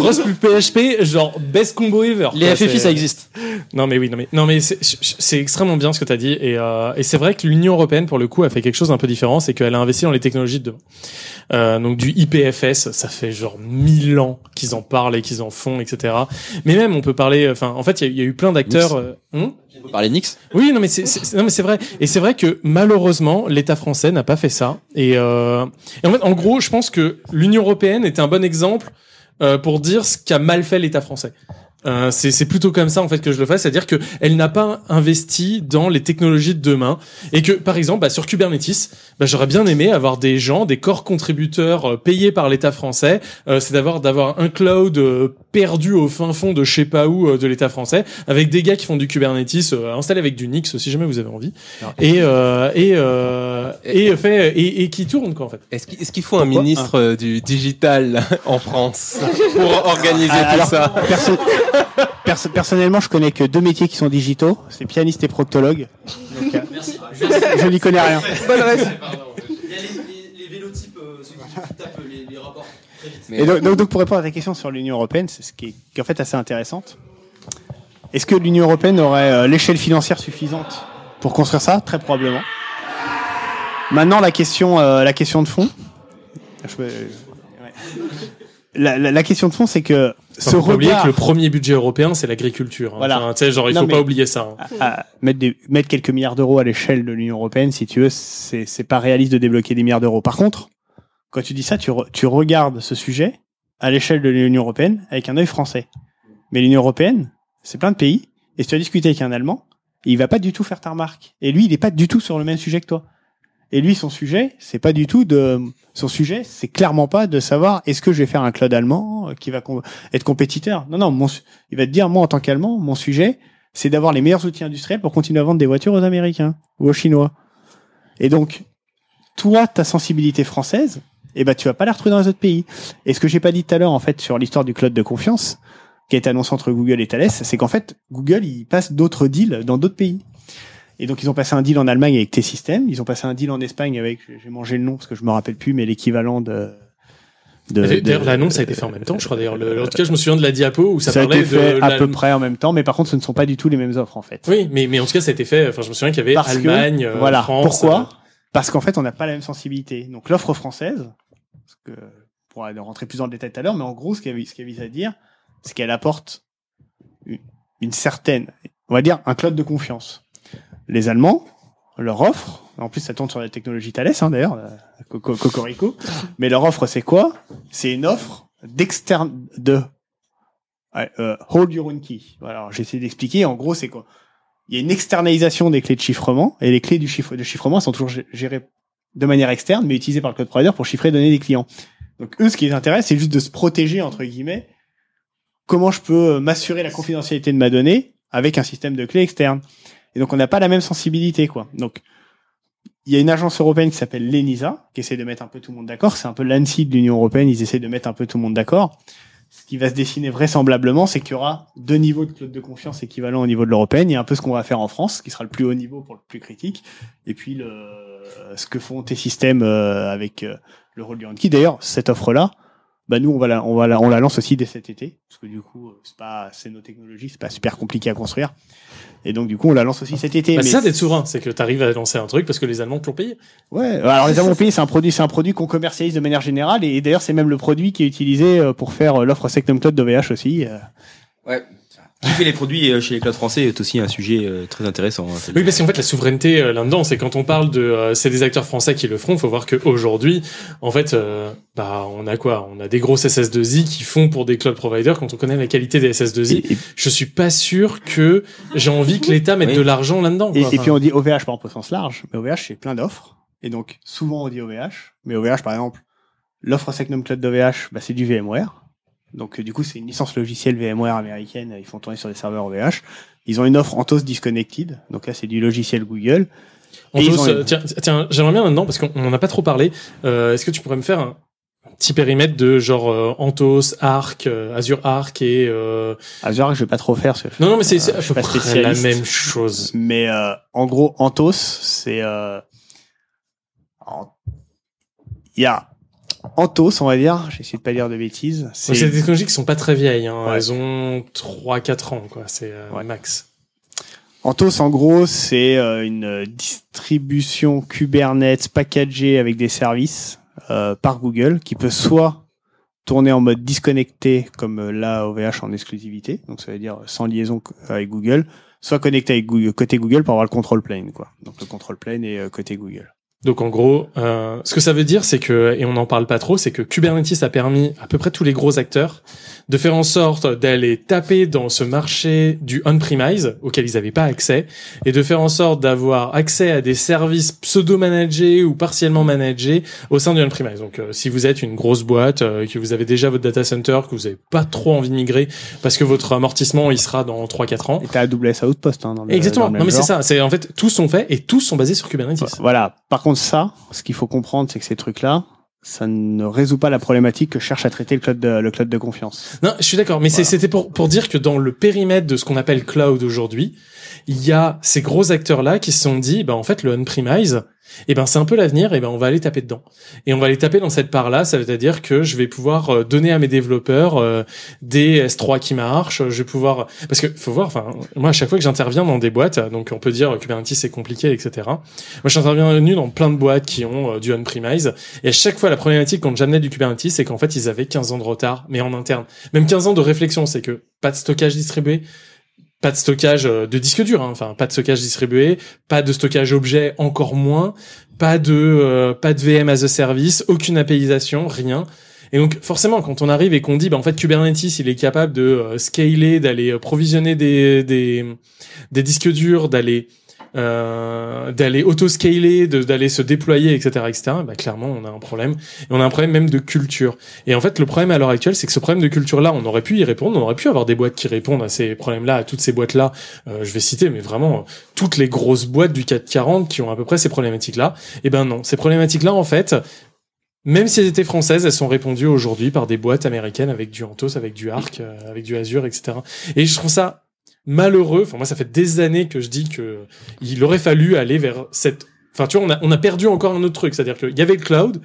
Rust plus PHP, genre best combo ever. Les quoi, FFI ça existe. Non mais oui, non mais non mais c'est, c'est extrêmement bien ce que tu as dit et, euh, et c'est vrai que l'Union européenne pour le coup a fait quelque chose d'un peu différent, c'est qu'elle a investi dans les technologies de demain. Euh, donc du IPFS, ça fait genre mille ans qu'ils en parlent et qu'ils en font, etc. Mais même on peut parler, enfin en fait il y, a- il y a eu plein d'acteurs. Nix. euh, hum On peut parler de Nix. oui, non mais c'est c'est- non mais c'est vrai et c'est vrai que malheureusement l'État français n'a pas fait ça et, euh, et en fait en gros je pense que l'Union européenne était un bon exemple euh, pour dire ce qu'a mal fait l'État français. Euh, c'est c'est plutôt comme ça en fait que je le fais, c'est-à-dire que elle n'a pas investi dans les technologies de demain. Et que par exemple bah, sur Kubernetes, bah, j'aurais bien aimé avoir des gens, des corps contributeurs euh, payés par l'État français, euh, c'est d'avoir d'avoir un cloud euh, perdu au fin fond de je sais pas où euh, de l'État français avec des gars qui font du Kubernetes euh, installé avec du Nix si jamais vous avez envie. Et euh, et euh, et fait et, et qui tourne quoi en fait. Est-ce qu'il faut un ministre du digital en France pour organiser Ah, tout alors, ça? perso- perso- personnellement, je connais que deux métiers qui sont digitaux, c'est pianiste et proctologue. Donc, euh, Merci. je n'y connais rien. Bonne. Il y a les, les, les vélotypes, euh, ceux qui tapent les, les rapports très vite. Et donc, donc, donc, pour répondre à ta question sur l'Union européenne, c'est ce qui est, qui est en fait assez intéressante. Est-ce que l'Union européenne aurait euh, l'échelle financière suffisante pour construire ça? Très probablement. Maintenant, la question, euh, la question de fond. Je me- ouais. La, la- la question de fond, c'est que Faut ce pas oublier regard que le premier budget européen, c'est l'agriculture. hein. Voilà. Enfin, tu sais, genre, il Non, faut mais- pas oublier ça. hein. à- à mettre, des, mettre quelques milliards d'euros à l'échelle de l'Union européenne, si tu veux, c'est c'est pas réaliste de débloquer des milliards d'euros. Par contre, quand tu dis ça, tu, re- tu regardes ce sujet à l'échelle de l'Union européenne avec un œil français. Mais l'Union européenne, c'est plein de pays. Et si tu as discuté avec un Allemand, il va pas du tout faire ta remarque. Et lui, il est pas du tout sur le même sujet que toi. Et lui, son sujet, c'est pas du tout de, son sujet, c'est clairement pas de savoir est-ce que je vais faire un cloud allemand euh, qui va être compétiteur? Non, non, mon, il va te dire, moi, en tant qu'allemand, mon sujet, c'est d'avoir les meilleurs outils industriels pour continuer à vendre des voitures aux Américains ou aux Chinois. Et donc, toi, ta sensibilité française, eh ben, tu vas pas la retrouver dans les autres pays. Et ce que j'ai pas dit tout à l'heure, en fait, sur l'histoire du cloud de confiance, qui été annoncé entre Google et Thales, c'est qu'en fait, Google, il passe d'autres deals dans d'autres pays. Et donc, ils ont passé un deal en Allemagne avec T-Systems, ils ont passé un deal en Espagne avec, j'ai mangé le nom parce que je me rappelle plus, mais l'équivalent de, D'ailleurs, l'annonce a été faite en même temps, je crois. D'ailleurs, Le- en tout cas, je me souviens de la diapo où ça, ça a parlait été fait de à peu près en même temps, mais par contre, ce ne sont pas du tout les mêmes offres, en fait. Oui, mais, mais en tout cas, ça a été fait. Enfin, je me souviens qu'il y avait Parce que, Allemagne, euh, voilà. France. Pourquoi euh, Parce qu'en fait, on n'a pas la même sensibilité. Donc, l'offre française, parce que, on pourra rentrer plus dans le détail tout à l'heure, mais en gros, ce qu'elle qu'elle vise à dire, c'est qu'elle apporte une, une certaine, on va dire, un cloud de confiance. Les Allemands, leur offre, en plus, ça tourne sur la technologie Thales, hein, d'ailleurs, euh, Coco- Cocorico, mais leur offre, c'est quoi? C'est une offre d'externe, de euh, hold your own key. Voilà, alors, j'essaie d'expliquer. En gros, c'est quoi? Il y a une externalisation des clés de chiffrement, et les clés du chiffre, de chiffrement sont toujours gé- gérées de manière externe, mais utilisées par le cloud provider pour chiffrer les données des clients. Donc eux, ce qui les intéresse, c'est juste de se protéger, entre guillemets, comment je peux euh, m'assurer la confidentialité de ma donnée avec un système de clés externe. Et donc on n'a pas la même sensibilité, quoi. Donc il y a une agence européenne qui s'appelle l'ENISA, qui essaie de mettre un peu tout le monde d'accord. C'est un peu l'ANSI de l'Union européenne, ils essaient de mettre un peu tout le monde d'accord. Ce qui va se dessiner vraisemblablement, c'est qu'il y aura deux niveaux de cloud de confiance équivalents au niveau de l'européenne. Il y a un peu ce qu'on va faire en France, qui sera le plus haut niveau pour le plus critique, et puis le, ce que font tes systèmes euh, avec euh, le rôle du. D'ailleurs, cette offre-là, bah nous on va la, on va la, on la lance aussi dès cet été, parce que du coup euh, c'est pas, c'est nos technologies, c'est pas super compliqué à construire, et donc du coup on la lance aussi cet été. Bah, c'est mais ça d'être souverain, c'est que tu arrives à lancer un truc parce que les Allemands te l'ont payé. Ouais, alors les Allemands payés, c'est un produit, c'est un produit qu'on commercialise de manière générale, et, d'ailleurs c'est même le produit qui est utilisé euh, pour faire euh, l'offre Sectum Cloud d'OVH aussi. euh. Ouais. Qui fait les produits euh, chez les clouds français est aussi un sujet euh, très intéressant. hein. Oui, parce qu'en fait, la souveraineté euh, là-dedans, c'est quand on parle de, euh, c'est des acteurs français qui le feront. Faut voir qu'aujourd'hui, en fait, euh, bah, on a quoi? On a des grosses SS2I qui font pour des cloud providers. Quand on connaît la qualité des SS2I, je suis pas sûr que j'ai envie que l'État mette Oui. de l'argent là-dedans. Et, et puis on dit OVH par exemple au sens large, mais OVH c'est plein d'offres, et donc souvent on dit OVH, mais OVH par exemple, l'offre Sectum Cloud d'OVH, bah, c'est du VMware. Donc euh, du coup c'est une licence logicielle VMware américaine, ils font tourner sur des serveurs OVH. Ils ont une offre Anthos Disconnected, donc là c'est du logiciel Google. ont se- une- tiens, tiens, j'aimerais bien maintenant parce qu'on n'en a pas trop parlé. Euh, Est-ce que tu pourrais me faire un, petit périmètre de genre euh, Anthos, Arc, euh, Azure Arc et euh... Azure, je vais pas trop faire. Parce que Non, non, mais c'est- euh, je suis pas spécialiste. la même chose. Mais euh, en gros, Anthos, c'est euh, il y a Anthos, on va dire. J'essaie de pas dire de bêtises. C'est des technologies qui sont pas très vieilles. Hein. Elles ont 3-4 ans, quoi. C'est euh, max. Anthos, en gros, c'est euh, une distribution Kubernetes packagée avec des services euh, par Google qui peut soit tourner en mode disconnecté comme euh, là OVH en exclusivité, donc ça veut dire sans liaison avec Google, soit connecté avec Google, côté Google pour avoir le control plane quoi. Donc le control plane est euh, côté Google. Donc en gros, euh, ce que ça veut dire, c'est que, et on n'en parle pas trop, c'est que Kubernetes a permis à peu près tous les gros acteurs de faire en sorte d'aller taper dans ce marché du on-premise auquel ils n'avaient pas accès, et de faire en sorte d'avoir accès à des services pseudo-managés ou partiellement managés au sein du on-premise. Donc euh, si vous êtes une grosse boîte, euh, que vous avez déjà votre data center, que vous n'avez pas trop envie de migrer, parce que votre amortissement, il sera dans 3-4 ans. Et t'as AWS Outpost hein, dans le Exactement. dans le Non mais c'est ça. C'est en fait tous sont faits et tous sont basés sur Kubernetes. Voilà. Par contre, ça, ce qu'il faut comprendre, c'est que ces trucs-là, ça ne résout pas la problématique que cherche à traiter le cloud de, le cloud de confiance. Non, je suis d'accord, mais c'était pour, pour dire que dans le périmètre de ce qu'on appelle cloud aujourd'hui, il y a ces gros acteurs-là qui se sont dit, bah, en fait, le on-premise, eh ben, c'est un peu l'avenir, et ben, on va aller taper dedans. Et on va aller taper dans cette part-là, ça veut dire que je vais pouvoir euh, donner à mes développeurs euh, des S3 qui marchent, je vais pouvoir, parce que faut voir, enfin, moi, à chaque fois que j'interviens dans des boîtes, donc on peut dire euh, Kubernetes c'est compliqué, etc. Moi, j'interviens dans plein de boîtes qui ont euh, du on-premise, et à chaque fois, la problématique quand j'amenais du Kubernetes, c'est qu'en fait, ils avaient 15 ans de retard, mais en interne. Même 15 ans de réflexion, c'est que pas de stockage distribué, pas de stockage euh, de disque dur, hein, enfin pas de stockage distribué, pas de stockage objet, encore moins, pas de euh, pas de VM as a service, aucune APIisation, rien. Et donc forcément, quand on arrive et qu'on dit, bah, en fait Kubernetes, il est capable de euh, scaler, d'aller provisionner des des, des disques durs, d'aller euh, d'aller auto-scaler, d'aller se déployer, etc., etc. Bah, clairement, on a un problème. Et on a un problème même de culture. Et en fait, le problème à l'heure actuelle, c'est que ce problème de culture-là, on aurait pu y répondre. On aurait pu avoir des boîtes qui répondent à ces problèmes-là, à toutes ces boîtes-là. Euh, je vais citer, mais vraiment, toutes les grosses boîtes du 440 qui ont à peu près ces problématiques-là. Et ben non, ces problématiques-là, en fait, même si elles étaient françaises, elles sont répondues aujourd'hui par des boîtes américaines avec du Anthos, avec du Arc, euh, avec du Azure, etc. Et je trouve ça malheureux. Enfin, moi, ça fait des années que je dis que il aurait fallu aller vers cette. Enfin, tu vois, on a, on a perdu encore un autre truc. C'est-à-dire qu'il y avait le cloud,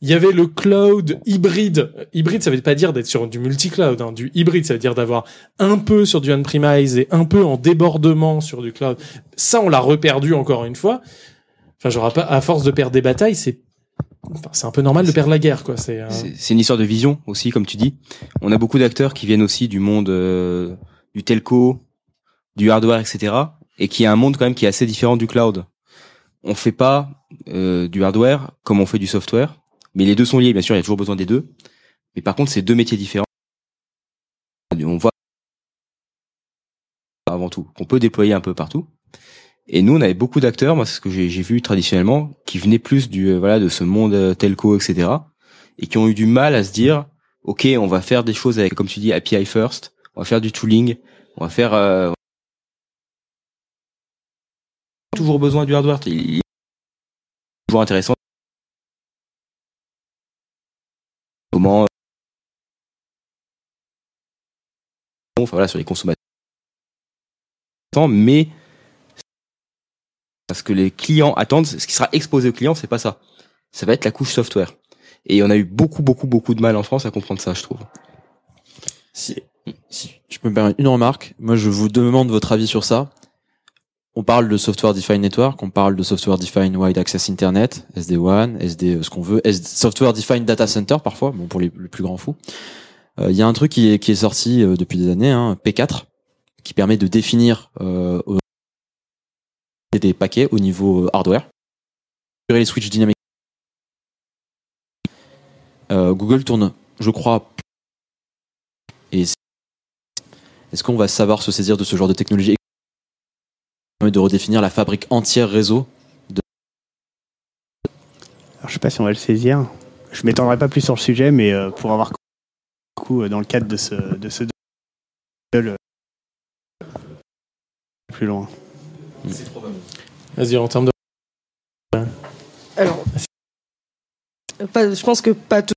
il y avait le cloud hybride. Hybride, ça veut pas dire d'être sur du multi-cloud. Hein. Du hybride, ça veut dire d'avoir un peu sur du on-premise et un peu en débordement sur du cloud. Ça, on l'a reperdu encore une fois. Enfin, j'aurais pas, à force de perdre des batailles, c'est Enfin, c'est un peu normal de perdre la guerre, quoi. C'est euh, une histoire de vision aussi, comme tu dis. On a beaucoup d'acteurs qui viennent aussi du monde euh, du telco, du hardware, etc. Et qui a un monde quand même qui est assez différent du cloud. On fait pas euh, du hardware comme on fait du software, mais les deux sont liés. Bien sûr, il y a toujours besoin des deux. Mais par contre, c'est deux métiers différents. On voit avant tout qu'on peut déployer un peu partout. Et nous, on avait beaucoup d'acteurs, moi c'est ce que j'ai j'ai vu traditionnellement, qui venaient plus du euh, voilà de ce monde euh, telco, etc. Et qui ont eu du mal à se dire, ok, on va faire des choses avec, comme tu dis, API first, on va faire du tooling, on va faire euh, toujours besoin du hardware. Il est toujours intéressant. Comment enfin voilà sur les consommateurs mais parce que les clients attendent, ce qui sera exposé aux clients, c'est pas ça. Ça va être la couche software. Et on a eu beaucoup, beaucoup, beaucoup de mal en France à comprendre ça, je trouve. Si, si je peux me permettre une remarque, moi je vous demande votre avis sur ça. On parle de Software Defined Network, on parle de Software Defined Wide Access Internet, SD1, SD euh, ce qu'on veut, Software Defined Data Center parfois, bon pour les, plus grands fous. Euh, Il y a un truc qui est, sorti euh, depuis des années, hein, P4, qui permet de définir des paquets au niveau hardware. Google tourne, je crois, et est-ce qu'on va savoir se saisir de ce genre de technologie de redéfinir la fabrique entière réseau de... Alors, je sais pas si on va le saisir. Je m'étendrai pas plus sur le sujet, mais euh, pour avoir coup euh, dans le cadre de ce de ce le- plus loin. Vas-y, en termes de. Alors, pas, je pense que pas tout.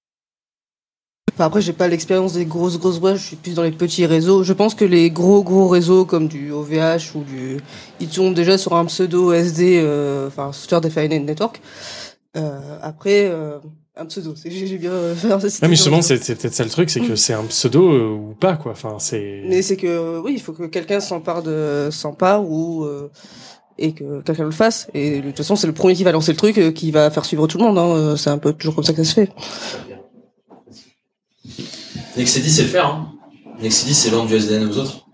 Enfin, après, j'ai pas l'expérience des grosses grosses boîtes. Je suis plus dans les petits réseaux. Je pense que les gros gros réseaux comme du OVH ou du, ils sont déjà sur un pseudo SD, euh, enfin Software Defined Network. Euh, après, euh, un pseudo. J'ai bien euh, fait un Non, mais justement, c'est peut-être ça le truc, c'est que c'est un pseudo euh, ou pas, quoi. Enfin, c'est. Mais c'est que euh, oui, il faut que quelqu'un s'empare de s'empare ou euh, et que quelqu'un le fasse. Et de toute façon, c'est le premier qui va lancer le truc euh, qui va faire suivre tout le monde. Hein. Euh, C'est un peu toujours comme ça que ça se fait. Nexedi c'est le faire. Hein. Nexedi c'est vendre du SDN aux autres.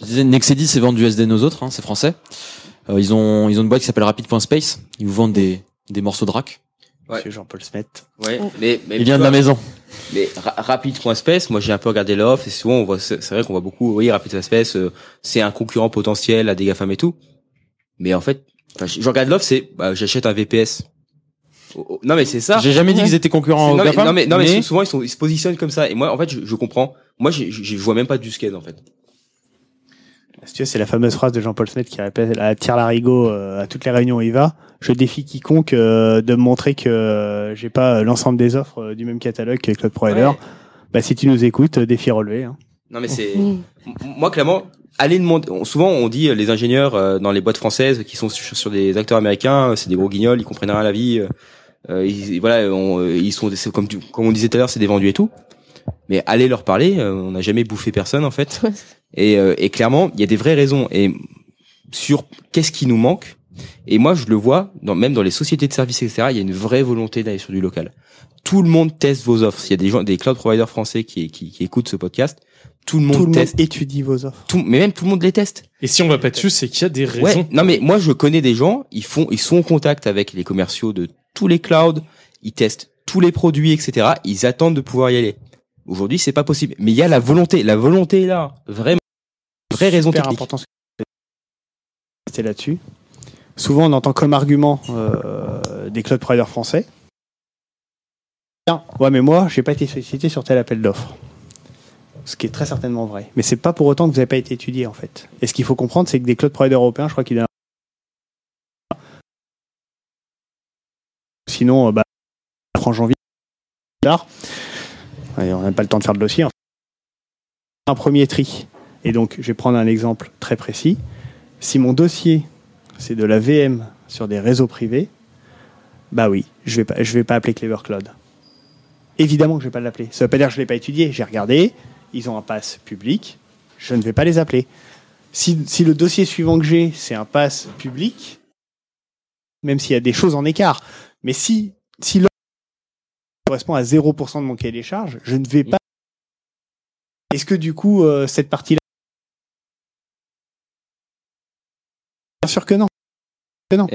Je disais Nexedi c'est vendre du SDN aux autres, hein, c'est français. Euh, ils ont ils ont une boîte qui s'appelle Rapid.space. Ils vous vendent des des morceaux de rack. Ouais. Monsieur Jean-Paul Smet. Ouais, mais, mais Il vient de la maison. Mais ra- rapide.space, moi j'ai un peu regardé l'offre et souvent on voit, c'est vrai qu'on voit beaucoup, oui, rapide.space, euh, c'est un concurrent potentiel à des GAFAM et tout. Mais en fait, je regarde l'offre, c'est, bah, j'achète un VPS. Non mais c'est ça. J'ai jamais dit qu'ils étaient concurrents aux non, mais, non mais, non mais mais- souvent ils, sont, ils se positionnent comme ça. Et moi en fait je, je comprends. Moi j'ai- je, je vois même pas du scale en fait. Si tu veux, c'est la fameuse phrase de Jean-Paul Smith qui répète à tire larigot euh, à toutes les réunions où il va. Je défie quiconque euh, de me montrer que euh, j'ai pas l'ensemble des offres euh, du même catalogue que Cloud Provider. Bah, si tu nous écoutes, euh, défi relevé. Hein. Non mais c'est moi clairement allez demander on- souvent on dit euh, les ingénieurs euh, dans les boîtes françaises qui sont sur, sur des acteurs américains euh, c'est des gros guignols ils comprennent rien à la vie ils, voilà on- euh, ils sont c'est comme tu- comme on disait tout à l'heure c'est des vendus et tout. Mais allez leur parler euh, on n'a jamais bouffé personne en fait. Et, euh, et clairement il y a des vraies raisons. Et sur qu'est-ce qui nous manque et moi je le vois dans, même dans les sociétés de services etc il y a une vraie volonté d'aller sur du local. Tout le monde teste vos offres. S'il y a des gens des cloud providers français qui, qui, qui écoutent ce podcast tout le monde Tout le monde teste. étudie vos offres. tout, mais même tout le monde les teste. Et si on va pas dessus, c'est qu'il y a des raisons. Ouais, non mais moi je connais des gens, ils font, ils sont en contact avec les commerciaux de tous les clouds, ils testent tous les produits, etc. Ils attendent de pouvoir y aller. Aujourd'hui, c'est pas possible. Mais il y a la volonté, la volonté est là, vraiment, vraie raison Super technique. important. C'était là-dessus. Souvent, on entend comme argument euh, des cloud providers français. Tiens, ouais, mais moi, j'ai pas été sollicité sur tel appel d'offres. Ce qui est très certainement vrai. Mais c'est pas pour autant que vous n'avez pas été étudié, en fait. Et ce qu'il faut comprendre, c'est que des cloud providers européens, je crois qu'il y en a. Sinon, euh, bah, janvier, tard. On n'a pas le temps de faire le dossier. Un premier tri. Et donc, je vais prendre un exemple très précis. Si mon dossier, c'est de la VM sur des réseaux privés, bah oui, je vais pas, je vais pas appeler Clever Cloud. Évidemment que je vais pas l'appeler. Ça veut pas dire que je l'ai pas étudié. J'ai regardé, ils ont un pass public, je ne vais pas les appeler. Si, si le dossier suivant que j'ai, c'est un pass public, même s'il y a des choses en écart, mais si, si l'offre correspond à 0% de mon cahier des charges, je ne vais pas. Est-ce que du coup, euh, cette partie-là. Bien sûr que non. Que non.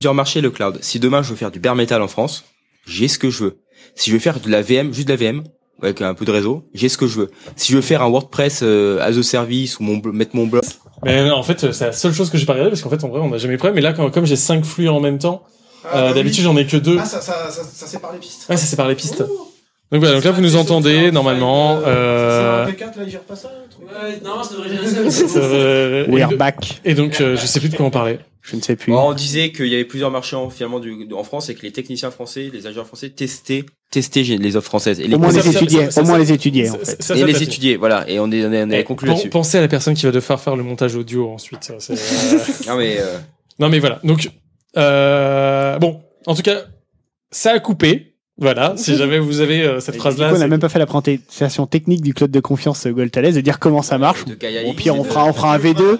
Plusieurs marchés le cloud. Si demain je veux faire du bare metal en France, j'ai ce que je veux. Si je veux faire de la VM, juste de la VM, avec un peu de réseau, j'ai ce que je veux. Si je veux faire un WordPress euh, as a service ou mon, mettre mon blog, Mais non, en fait, c'est la seule chose que j'ai pas regardé parce qu'en fait, en vrai, on n'a jamais problème. Mais là, quand- comme j'ai cinq flux en même temps, euh, d'habitude, j'en ai que deux. Ah, ça, ça, ça, ça sépare les pistes. Ouais, ça sépare les pistes. Donc voilà, donc là, vous nous entendez normalement. Euh... P4, là, il gère pas ça non, ça devrait euh, We et are de- back. Et donc, euh, je sais plus de quoi on parlait. Je ne sais plus. on disait qu'il y avait plusieurs marchés en, finalement du, en France et que les techniciens français, les ingénieurs français testaient, testaient les offres françaises. Et Au moins Ça, les ça, étudier, ça, au moins ça, les étudier, en ça, fait. ça, et ça, les étudier, voilà. Et on est, on est, on est conclu là-dessus. Pensez à la personne qui va devoir faire le montage audio ensuite. ça, c'est, euh, Non mais, euh, non mais voilà. Donc euh, bon, en tout cas, ça a coupé. Voilà. Si jamais vous avez euh, cette Et phrase du là, coup, on n'a même pas fait la présentation technique du cloud de confiance euh, Goltales, de dire comment ça marche. Au pire, on fera, on fera un V2.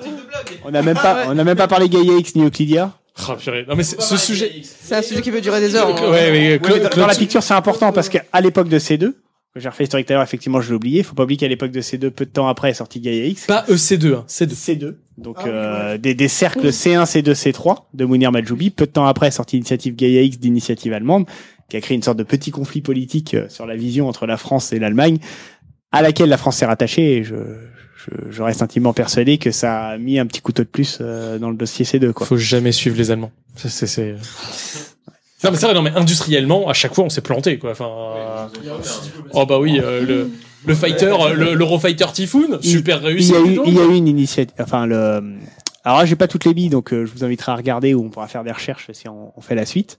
On n'a même pas, on n'a même pas parlé Gaia X ni Euclidia. Ah, purée. Non mais c'est- ce sujet. C'est un sujet qui peut durer des heures. hein. Ouais, mais Claude- dans la picture, c'est important parce qu'à l'époque de C2, que j'ai refait historique tout à l'heure, effectivement, je l'ai oublié. Faut pas oublier qu'à l'époque de C2, peu de temps après, est sorti Gaia X. Pas EC2, hein, C2. C2. Donc, euh, des, des cercles C1, C2, C3 de Mounir Majoubi. Peu de temps après, est sorti l'initiative Gaia X d'initiative allemande, qui a créé une sorte de petit conflit politique euh, sur la vision entre la France et l'Allemagne, à laquelle la France s'est rattachée. Et je, je, je reste intimement persuadé que ça a mis un petit couteau de plus euh, dans le dossier C2, quoi. Faut jamais suivre les Allemands. C'est... Non mais c'est vrai, non mais industriellement, à chaque fois, on s'est planté quoi. Enfin, euh, oh bah oui, euh, le le fighter, euh, le l'Eurofighter Typhoon, super Il réussi. y a eu, donc. il y a eu une initiative. Enfin, le. Alors là, j'ai pas toutes les billes, donc euh, je vous inviterai à regarder ou on pourra faire des recherches si on, on fait la suite.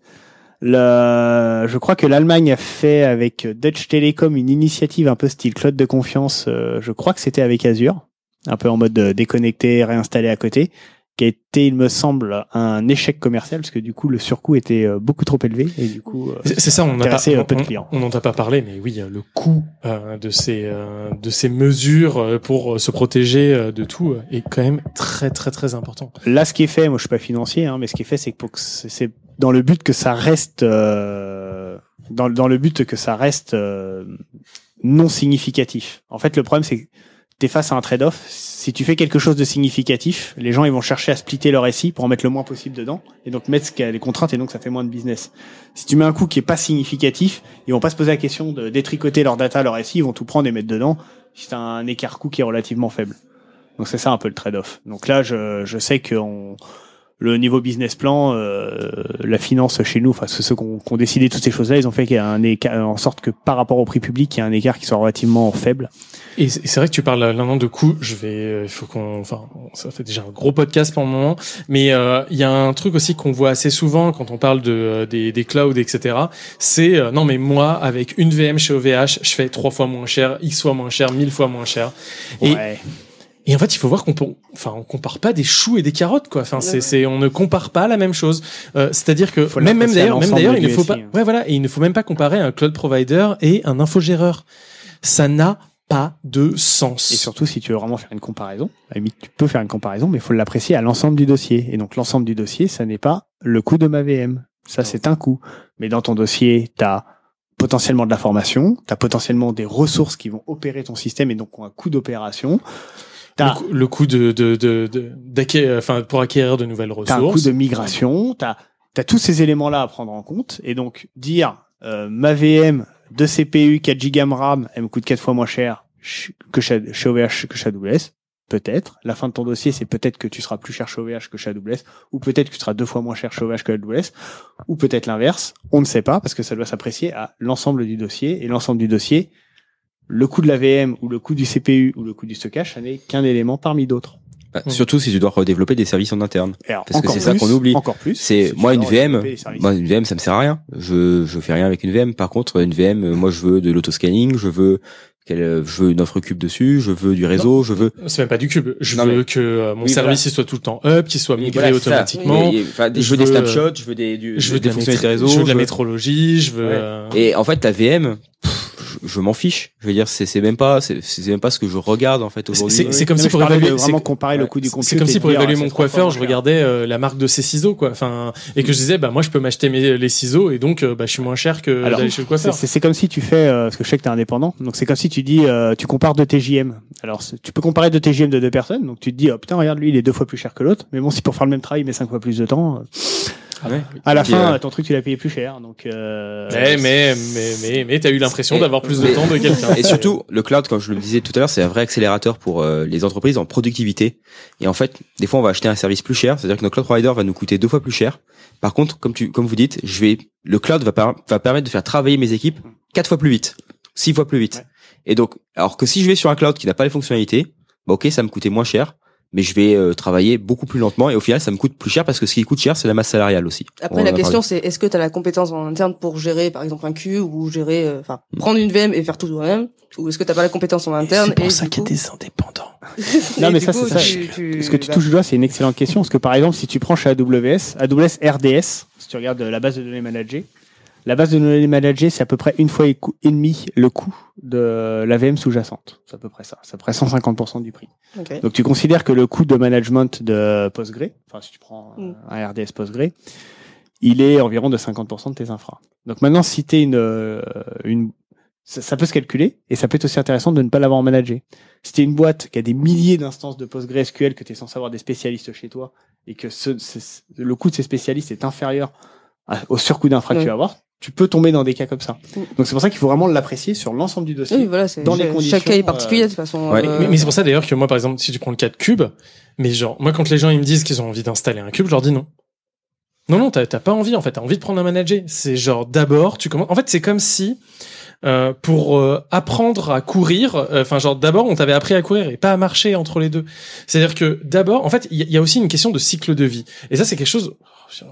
Le, je crois que l'Allemagne a fait avec Dutch Telecom une initiative un peu style cloud de confiance. euh, je crois que c'était avec Azure, un peu en mode euh, déconnecté, réinstallé à côté, qui a été, il me semble, un échec commercial parce que du coup le surcoût était euh, beaucoup trop élevé et du coup. euh, C'est ça, on n'a pas, euh, on, peu de clients. on n'en a pas parlé, mais oui, le coût euh, de ces euh, de ces mesures pour se protéger de tout est quand même très très très important. Là, ce qui est fait, moi je suis pas financier, hein, mais ce qui est fait, c'est que que c'est dans le but que ça reste euh, dans, dans le but que ça reste non significatif. En fait, le problème c'est que t'es face à un trade-off. Si tu fais quelque chose de significatif, les gens ils vont chercher à splitter leur SI pour en mettre le moins possible dedans et donc mettre ce qu'il y a les contraintes et donc ça fait moins de business. Si tu mets un coût qui est pas significatif, ils vont pas se poser la question de détricoter leur data, leur SI, ils vont tout prendre et mettre dedans si t'as un écart coût qui est relativement faible. Donc c'est ça un peu le trade-off. Donc là, je, je sais qu'on le niveau business plan, euh, la finance chez nous, enfin ceux qui ont qui ont décidé toutes ces choses-là, ils ont fait qu'il y a un écart, en sorte que par rapport au prix public, il y a un écart qui soit relativement faible. Et c'est vrai que tu parles là de coût. Je vais, euh, il faut qu'on, enfin, ça fait déjà un gros podcast pour le moment, mais euh, il y a un truc aussi qu'on voit assez souvent quand on parle de euh, des, des clouds, etc. C'est euh, non mais moi avec une VM chez OVH, je fais trois fois moins cher, x fois moins cher, mille fois moins cher. Ouais. et en fait, il faut voir qu'on peut- enfin, on compare pas des choux et des carottes, quoi. Enfin, c'est, c'est, on ne compare pas la même chose. Euh, c'est-à-dire que Faut même, même d'ailleurs, même d'ailleurs, il ne faut pas, hein. ouais, voilà, et il ne faut même pas comparer un cloud provider et un infogéreur. Ça n'a pas de sens. Et surtout, si tu veux vraiment faire une comparaison, tu peux faire une comparaison, mais il faut l'apprécier à l'ensemble du dossier. Et donc, l'ensemble du dossier, ça n'est pas le coût de ma VM. Ça, c'est un coût. Mais dans ton dossier, tu as potentiellement de la formation, tu as potentiellement des ressources qui vont opérer ton système et donc ont un coût d'opération. Le, coût- le coût de, de, de, de- d'acquérir- enfin, pour acquérir de nouvelles T'as un coût ressources. de migration, t'as as tous ces éléments-là à prendre en compte. Et donc, dire euh, ma VM de CPU 4 Go RAM, elle me coûte 4 fois moins cher ch- que chez, chez OVH que chez AWS, peut-être. La fin de ton dossier, c'est peut-être que tu seras plus cher chez OVH que chez AWS, ou peut-être que tu seras deux fois moins cher chez OVH que AWS, ou peut-être l'inverse. On ne sait pas, parce que ça doit s'apprécier à l'ensemble du dossier. Et l'ensemble du dossier, le coût de la VM, ou le coût du CPU, ou le coût du stockage, ça n'est qu'un élément parmi d'autres. Bah, Surtout si tu dois redévelopper des services en interne. Alors, Parce que c'est ça qu'on oublie. encore plus, C'est si moi une VM. Moi une VM ça me sert à rien. Je je fais rien avec une VM. Par contre une VM, euh, moi je veux de l'autoscanning, je veux qu'elle, euh, je veux une offre cube dessus, je veux du réseau, je veux. C'est même pas du cube. Je Non, veux mais- que euh, mon Oui, service voilà. il soit tout le temps up, qu'il soit migré voilà, automatiquement. Et- et- enfin, je veux des snapshots, je veux des- du- je veux des de la fonctionnalités métri- réseau, je veux de la métrologie, je veux. Ouais. euh, Et en fait, la VM, pff, je, je m'en fiche. Je veux dire, c'est c'est même pas, c'est c'est même pas ce que je regarde en fait aujourd'hui. C'est c'est comme si pour évaluer vraiment c'est- comparer le coût du C'est comme si pour évaluer ah, mon coiffeur, je moins regardais euh, la marque de ses ciseaux quoi. Enfin et que je disais bah moi je peux m'acheter mes les ciseaux et donc euh, bah je suis moins cher que d'aller chez le coiffeur. c'est- c'est c'est comme si tu fais, euh, parce que je sais que tu es indépendant, donc c'est comme si tu dis, euh, tu compares deux TJM. Alors, tu peux comparer deux TJM de deux personnes, donc tu te dis, oh putain, regarde, lui, il est deux fois plus cher que l'autre, mais bon, si pour faire le même travail, il met cinq fois plus de temps, euh, Ah ouais. à la fin, euh, ton truc, tu l'as payé plus cher, donc... Euh, Mais mais mais mais, mais t'as eu l'impression Et- d'avoir plus de mais- temps de quelqu'un. Et surtout, le cloud, comme je le disais tout à l'heure, c'est un vrai accélérateur pour euh, les entreprises en productivité. Et en fait, des fois, on va acheter un service plus cher, c'est-à-dire que notre cloud provider va nous coûter deux fois plus cher. Par contre, comme tu, comme vous dites, je vais, le cloud va, par- va permettre de faire travailler mes équipes quatre fois plus vite, six fois plus vite. Et donc, alors que si je vais sur un cloud qui n'a pas les fonctionnalités, bah ok, ça me coûtait moins cher, mais je vais euh, travailler beaucoup plus lentement et au final, ça me coûte plus cher parce que ce qui coûte cher, c'est la masse salariale aussi. Après, On la question, c'est est-ce que tu as la compétence en interne pour gérer, par exemple, un Q ou gérer, euh, enfin, prendre une VM et faire tout toi-même? Ou est-ce que tu pas la compétence en interne C'est pour et ça qu'il y a des indépendants. Non, mais ça, c'est ça. tu- tu- Ce que tu bah, touches du doigt, c'est une excellente question. Parce que par exemple, si tu prends chez AWS, AWS RDS, si tu regardes la base de données managée, la base de données managée, c'est à peu près une fois et demi le coût de la VM sous-jacente. C'est à peu près ça. C'est à peu près 150% du prix. Donc tu considères que le coût de management de Postgre, enfin si tu prends euh, Mm. un RDS Postgre, il est environ de 50% de tes infras. Donc maintenant, si tu une, euh, une ça, ça peut se calculer et ça peut être aussi intéressant de ne pas l'avoir managé. Si tu une boîte qui a des milliers d'instances de PostgreSQL que tu es censé avoir des spécialistes chez toi et que ce, ce- le coût de ces spécialistes est inférieur à- au surcoût d'infra que tu vas avoir, tu peux tomber dans des cas comme ça. Mm. Donc c'est pour ça qu'il faut vraiment l'apprécier sur l'ensemble du dossier. Oui, voilà, c'est dans les chaque- conditions. chaque cas est euh, particulier de toute façon. ouais. euh, Mais, mais c'est pour ça d'ailleurs que moi, par exemple, si tu prends le cas de Cube, mais genre, moi, quand les gens ils me disent qu'ils ont envie d'installer un Cube, je leur dis non. Non, non, t'as pas envie, en fait. T'as envie de prendre un manager. C'est genre, d'abord, tu commences. En fait, c'est comme si, euh, pour euh, apprendre à courir, euh, enfin, genre, d'abord, on t'avait appris à courir et pas à marcher entre les deux. C'est-à-dire que d'abord, en fait, il y, a- il y a aussi une question de cycle de vie. Et ça, c'est quelque chose.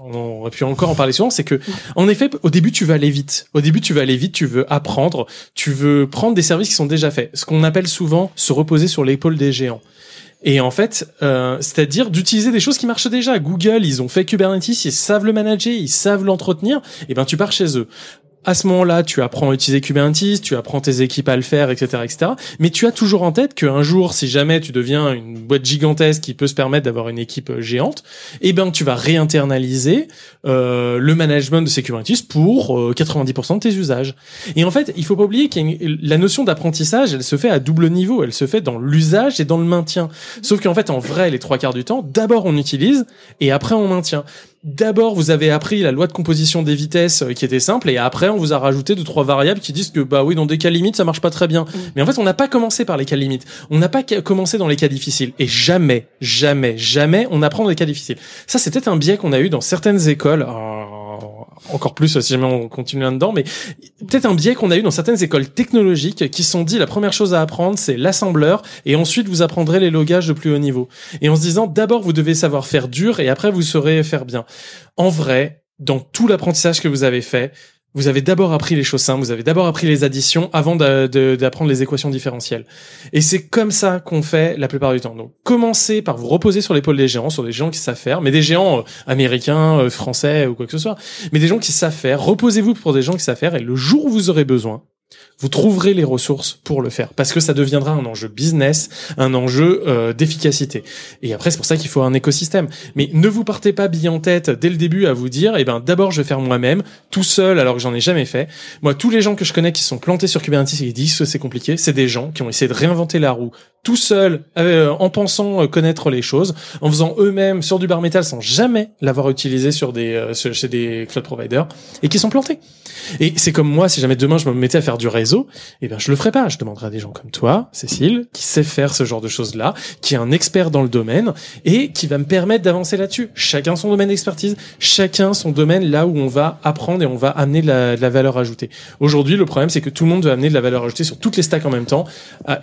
On aurait pu encore en parler souvent, c'est que, en effet, au début, tu veux aller vite. Au début, tu veux aller vite, tu veux apprendre, tu veux prendre des services qui sont déjà faits. Ce qu'on appelle souvent se reposer sur l'épaule des géants. Et en fait, euh, c'est-à-dire d'utiliser des choses qui marchent déjà. Google, ils ont fait Kubernetes, ils savent le manager, ils savent l'entretenir. Et ben, tu pars chez eux. À ce moment-là, tu apprends à utiliser Kubernetes, tu apprends tes équipes à le faire, etc., etc. Mais tu as toujours en tête qu'un jour, si jamais tu deviens une boîte gigantesque qui peut se permettre d'avoir une équipe euh, géante, eh ben, tu vas réinternaliser euh, le management de ces Kubernetes pour euh, 90% de tes usages. Et en fait, il faut pas oublier que la notion d'apprentissage, elle se fait à double niveau. Elle se fait dans l'usage et dans le maintien. Sauf qu'en fait, en vrai, les trois quarts du temps, d'abord on utilise et après on maintient. D'abord vous avez appris la loi de composition des vitesses euh, qui était simple et après on vous a rajouté deux trois variables qui disent que bah oui dans des cas limites ça marche pas très bien. Mais en fait on n'a pas commencé par les cas limites. On n'a pas commencé dans les cas difficiles et jamais jamais jamais on apprend dans les cas difficiles. Ça peut-être un biais qu'on a eu dans certaines écoles. euh, encore plus euh, si jamais on continue là-dedans, mais peut-être un biais qu'on a eu dans certaines écoles technologiques qui sont dit la première chose à apprendre c'est l'assembleur et ensuite vous apprendrez les logages de plus haut niveau. Et en se disant d'abord vous devez savoir faire dur et après vous saurez faire bien. En vrai, dans tout l'apprentissage que vous avez fait, vous avez d'abord appris les choses simples, vous avez d'abord appris les additions avant d'apprendre les équations différentielles. Et c'est comme ça qu'on fait la plupart du temps. Donc, commencez par vous reposer sur l'épaule des géants, sur des gens qui savent faire, mais des géants euh, américains, euh, français ou quoi que ce soit, mais des gens qui savent faire. Reposez-vous pour des gens qui savent faire et le jour où vous aurez besoin, vous trouverez les ressources pour le faire parce que ça deviendra un enjeu business, un enjeu euh, d'efficacité. Et après c'est pour ça qu'il faut un écosystème. Mais ne vous partez pas bille en tête dès le début à vous dire eh ben d'abord je vais faire moi-même tout seul alors que j'en ai jamais fait. Moi tous les gens que je connais qui sont plantés sur Kubernetes et qui disent que c'est compliqué, c'est des gens qui ont essayé de réinventer la roue tout seuls euh, en pensant euh, connaître les choses, en faisant eux-mêmes sur du bar métal sans jamais l'avoir utilisé sur des euh, chez des cloud providers et qui sont plantés. Et c'est comme moi, si jamais demain je me mettais à faire du réseau, eh ben je le ferais pas. Je demanderais à des gens comme toi, Cécile, qui sait faire ce genre de choses-là, qui est un expert dans le domaine et qui va me permettre d'avancer là-dessus. Chacun son domaine d'expertise, chacun son domaine là où on va apprendre et on va amener de la, valeur ajoutée. Aujourd'hui, le problème c'est que tout le monde veut amener de la valeur ajoutée sur toutes les stacks en même temps,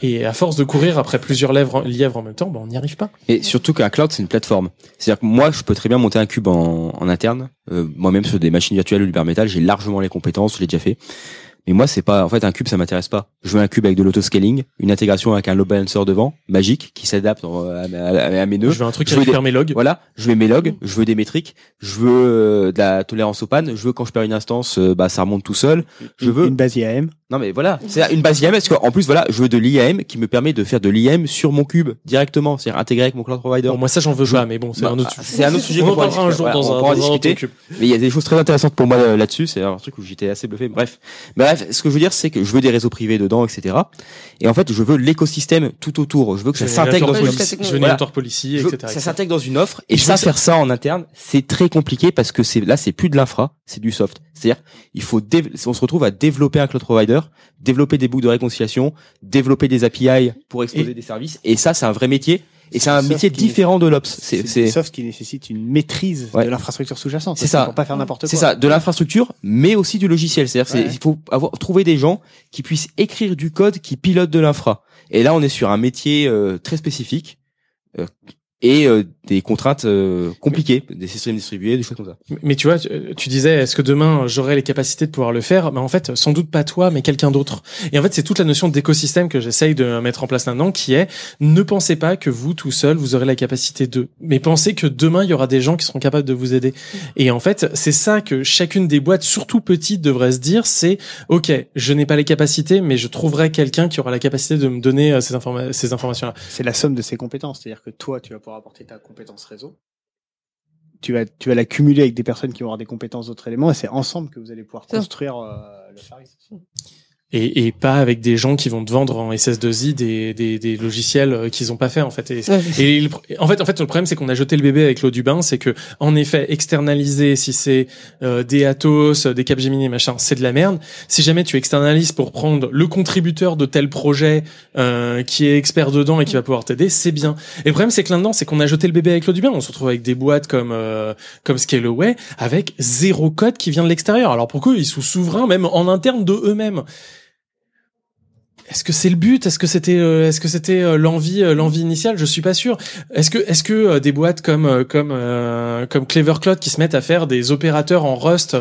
et à force de courir après plusieurs lièvres, lièvres en même temps, ben on n'y arrive pas. Et surtout qu'un cloud, c'est une plateforme. C'est-à-dire que moi, je peux très bien monter un cube en interne. Euh, Moi-même, sur des machines virtuelles ou du metal, j'ai largement les compétences, je l'ai déjà fait. Mais moi, c'est pas, en fait, un cube, ça m'intéresse pas. Je veux un cube avec de l'autoscaling, une intégration avec un load balancer devant, magique, qui s'adapte euh, à, à- à mes nœuds. Je veux un truc qui récupère des- mes logs. Voilà, je veux mes logs, je veux des métriques, je veux euh, de la tolérance aux pannes, je veux quand je perds une instance, euh, bah ça remonte tout seul. Je veux une base IAM. Non mais voilà, c'est une base IAM parce qu'en plus voilà, je veux de l'IAM qui me permet de faire de l'IAM sur mon cube directement, c'est-à-dire intégré avec mon cloud provider. Bon, moi ça j'en veux pas, mais bon, c'est Bah, un autre ah, sujet. C'est un autre sujet On en parlera un jour Voilà, dans un- dans un autre discuter. cube. Mais il y a des choses très intéressantes pour moi là-dessus, c'est un truc où j'étais assez bluffé. Bref, bref, ce que je veux dire c'est que je veux des réseaux privés dedans, etc. Et en fait, je veux l'écosystème tout autour. Je veux que ça Je s'intègre dans une policy- je veux Voilà. policy, etc., Ça s'intègre dans une offre et, ça faire ça en interne, c'est très compliqué parce que c'est là c'est plus de l'infra, c'est du soft. C'est-à-dire il faut on se retrouve à développer un cloud provider, développer des boucles de réconciliation, développer des API pour exposer des services et ça c'est un vrai métier et c'est un métier différent de l'ops. C'est soft qui nécessite une maîtrise Ouais. de l'infrastructure sous-jacente. c'est ça. Pour pas faire n'importe quoi. C'est ça, de l'infrastructure, mais aussi du logiciel. C'est-à-dire, c'est- Ouais. il faut avoir trouver des gens qui puissent écrire du code qui pilote de l'infra. Et là, on est sur un métier euh, très spécifique euh, et euh, des contraintes euh, compliquées, des systèmes distribués, des choses comme ça. Mais tu vois, tu, tu disais, est-ce que demain j'aurai les capacités de pouvoir le faire? Mais en fait, sans doute pas toi, mais quelqu'un d'autre. Et en fait, c'est toute la notion d'écosystème que j'essaye de mettre en place maintenant, qui est ne pensez pas que vous tout seul vous aurez la capacité de, mais pensez que demain il y aura des gens qui seront capables de vous aider. Et en fait, c'est ça que chacune des boîtes, surtout petites, devrait se dire, c'est ok, je n'ai pas les capacités, mais je trouverai quelqu'un qui aura la capacité de me donner euh, ces, informa- ces informations-là. C'est la somme de ses compétences. C'est-à-dire que toi, tu vas pouvoir apporter ta compétence réseau. Tu vas, tu vas l'accumuler avec des personnes qui vont avoir des compétences d'autres éléments et c'est ensemble que vous allez pouvoir construire euh, le service. Et, et pas avec des gens qui vont te vendre en SS2I des, des, des logiciels euh, qu'ils ont pas fait en fait. Et, Ouais. et le en fait, en fait, le problème c'est qu'on a jeté le bébé avec l'eau du bain, c'est que en effet, externaliser si c'est euh, des Atos, euh, des Capgemini, machin, c'est de la merde. Si jamais tu externalises pour prendre le contributeur de tel projet euh, qui est expert dedans et qui va pouvoir t'aider, c'est bien. Et le problème c'est que là-dedans, c'est qu'on a jeté le bébé avec l'eau du bain. On se retrouve avec des boîtes comme euh, comme Scaleway avec zéro code qui vient de l'extérieur. Alors pourquoi ils sont souverains même en interne de eux-mêmes est-ce que c'est le but? Est-ce que c'était euh, est-ce que c'était euh, l'envie euh, l'envie initiale? Je suis pas sûr. Est-ce que est-ce que des boîtes comme comme euh, comme Clever Cloud qui se mettent à faire des opérateurs en Rust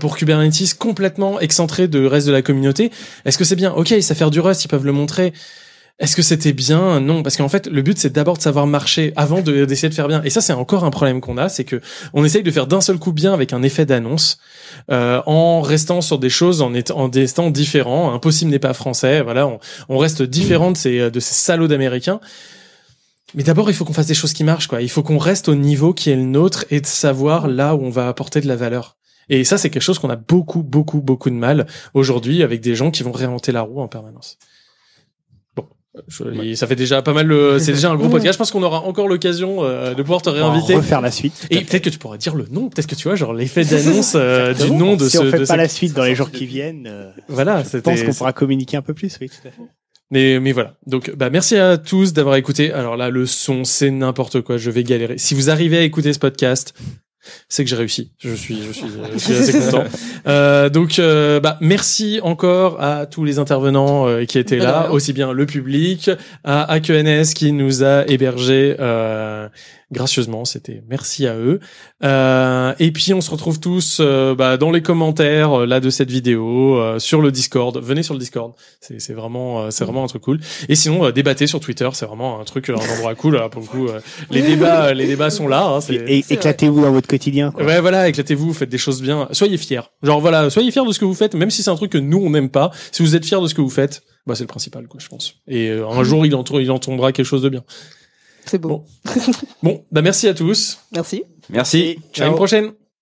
pour Kubernetes complètement excentrés de reste de la communauté, est-ce que c'est bien? OK, ils savent faire du Rust, ils peuvent le montrer. Est-ce que c'était bien? Non, parce qu'en fait, le but c'est d'abord de savoir marcher avant de- d'essayer de faire bien. Et ça, c'est encore un problème qu'on a, c'est que on essaye de faire d'un seul coup bien avec un effet d'annonce, euh, en restant sur des choses en étant en des temps différents. Impossible n'est pas français. Voilà, on, on reste différent de ces de ces salauds d'américains. Mais d'abord, il faut qu'on fasse des choses qui marchent, quoi. Il faut qu'on reste au niveau qui est le nôtre et de savoir là où on va apporter de la valeur. Et ça, c'est quelque chose qu'on a beaucoup, beaucoup, beaucoup de mal aujourd'hui avec des gens qui vont réinventer la roue en permanence. Je- Ça fait déjà pas mal. le- C'est déjà un gros podcast. Je pense qu'on aura encore l'occasion euh, de pouvoir te va réinviter. refaire la suite. Et peut-être que tu pourras dire le nom. Peut-être que tu vois, genre l'effet d'annonce euh, du nom de si ce. on fait de pas ce- la suite dans les jours qui viennent, euh, Voilà, je pense qu'on pourra communiquer un peu plus. Oui, tout à fait. Mais, mais voilà. Donc, bah, merci à tous d'avoir écouté. Alors là, le son, c'est n'importe quoi. Je vais galérer. Si vous arrivez à écouter ce podcast, c'est que j'ai réussi. Je suis, je suis, je suis assez content. Euh, donc, euh, bah, merci encore à tous les intervenants euh, qui étaient là, aussi bien le public, à AQNS qui nous a hébergés euh, gracieusement. C'était merci à eux. Euh, et puis, on se retrouve tous euh, bah, dans les commentaires euh, là de cette vidéo, euh, sur le Discord. Venez sur le Discord. C'est c'est vraiment, euh, c'est vraiment un truc cool. Et sinon, euh, débattez sur Twitter. C'est vraiment un truc, un endroit cool. Là, pour le coup, euh, les débats, les débats sont là. Hein, c'est- Et éclatez-vous dans votre quotidien. quoi. Ouais, voilà, éclatez-vous, faites des choses bien. Soyez fiers. Genre, voilà, soyez fiers de ce que vous faites, même si c'est un truc que nous, on n'aime pas. Si vous êtes fiers de ce que vous faites, bah, c'est le principal, quoi, je pense. Et euh, un jour, il en, il en tombera quelque chose de bien. C'est beau. Bon, bah, merci à tous. Merci. Merci. À une prochaine.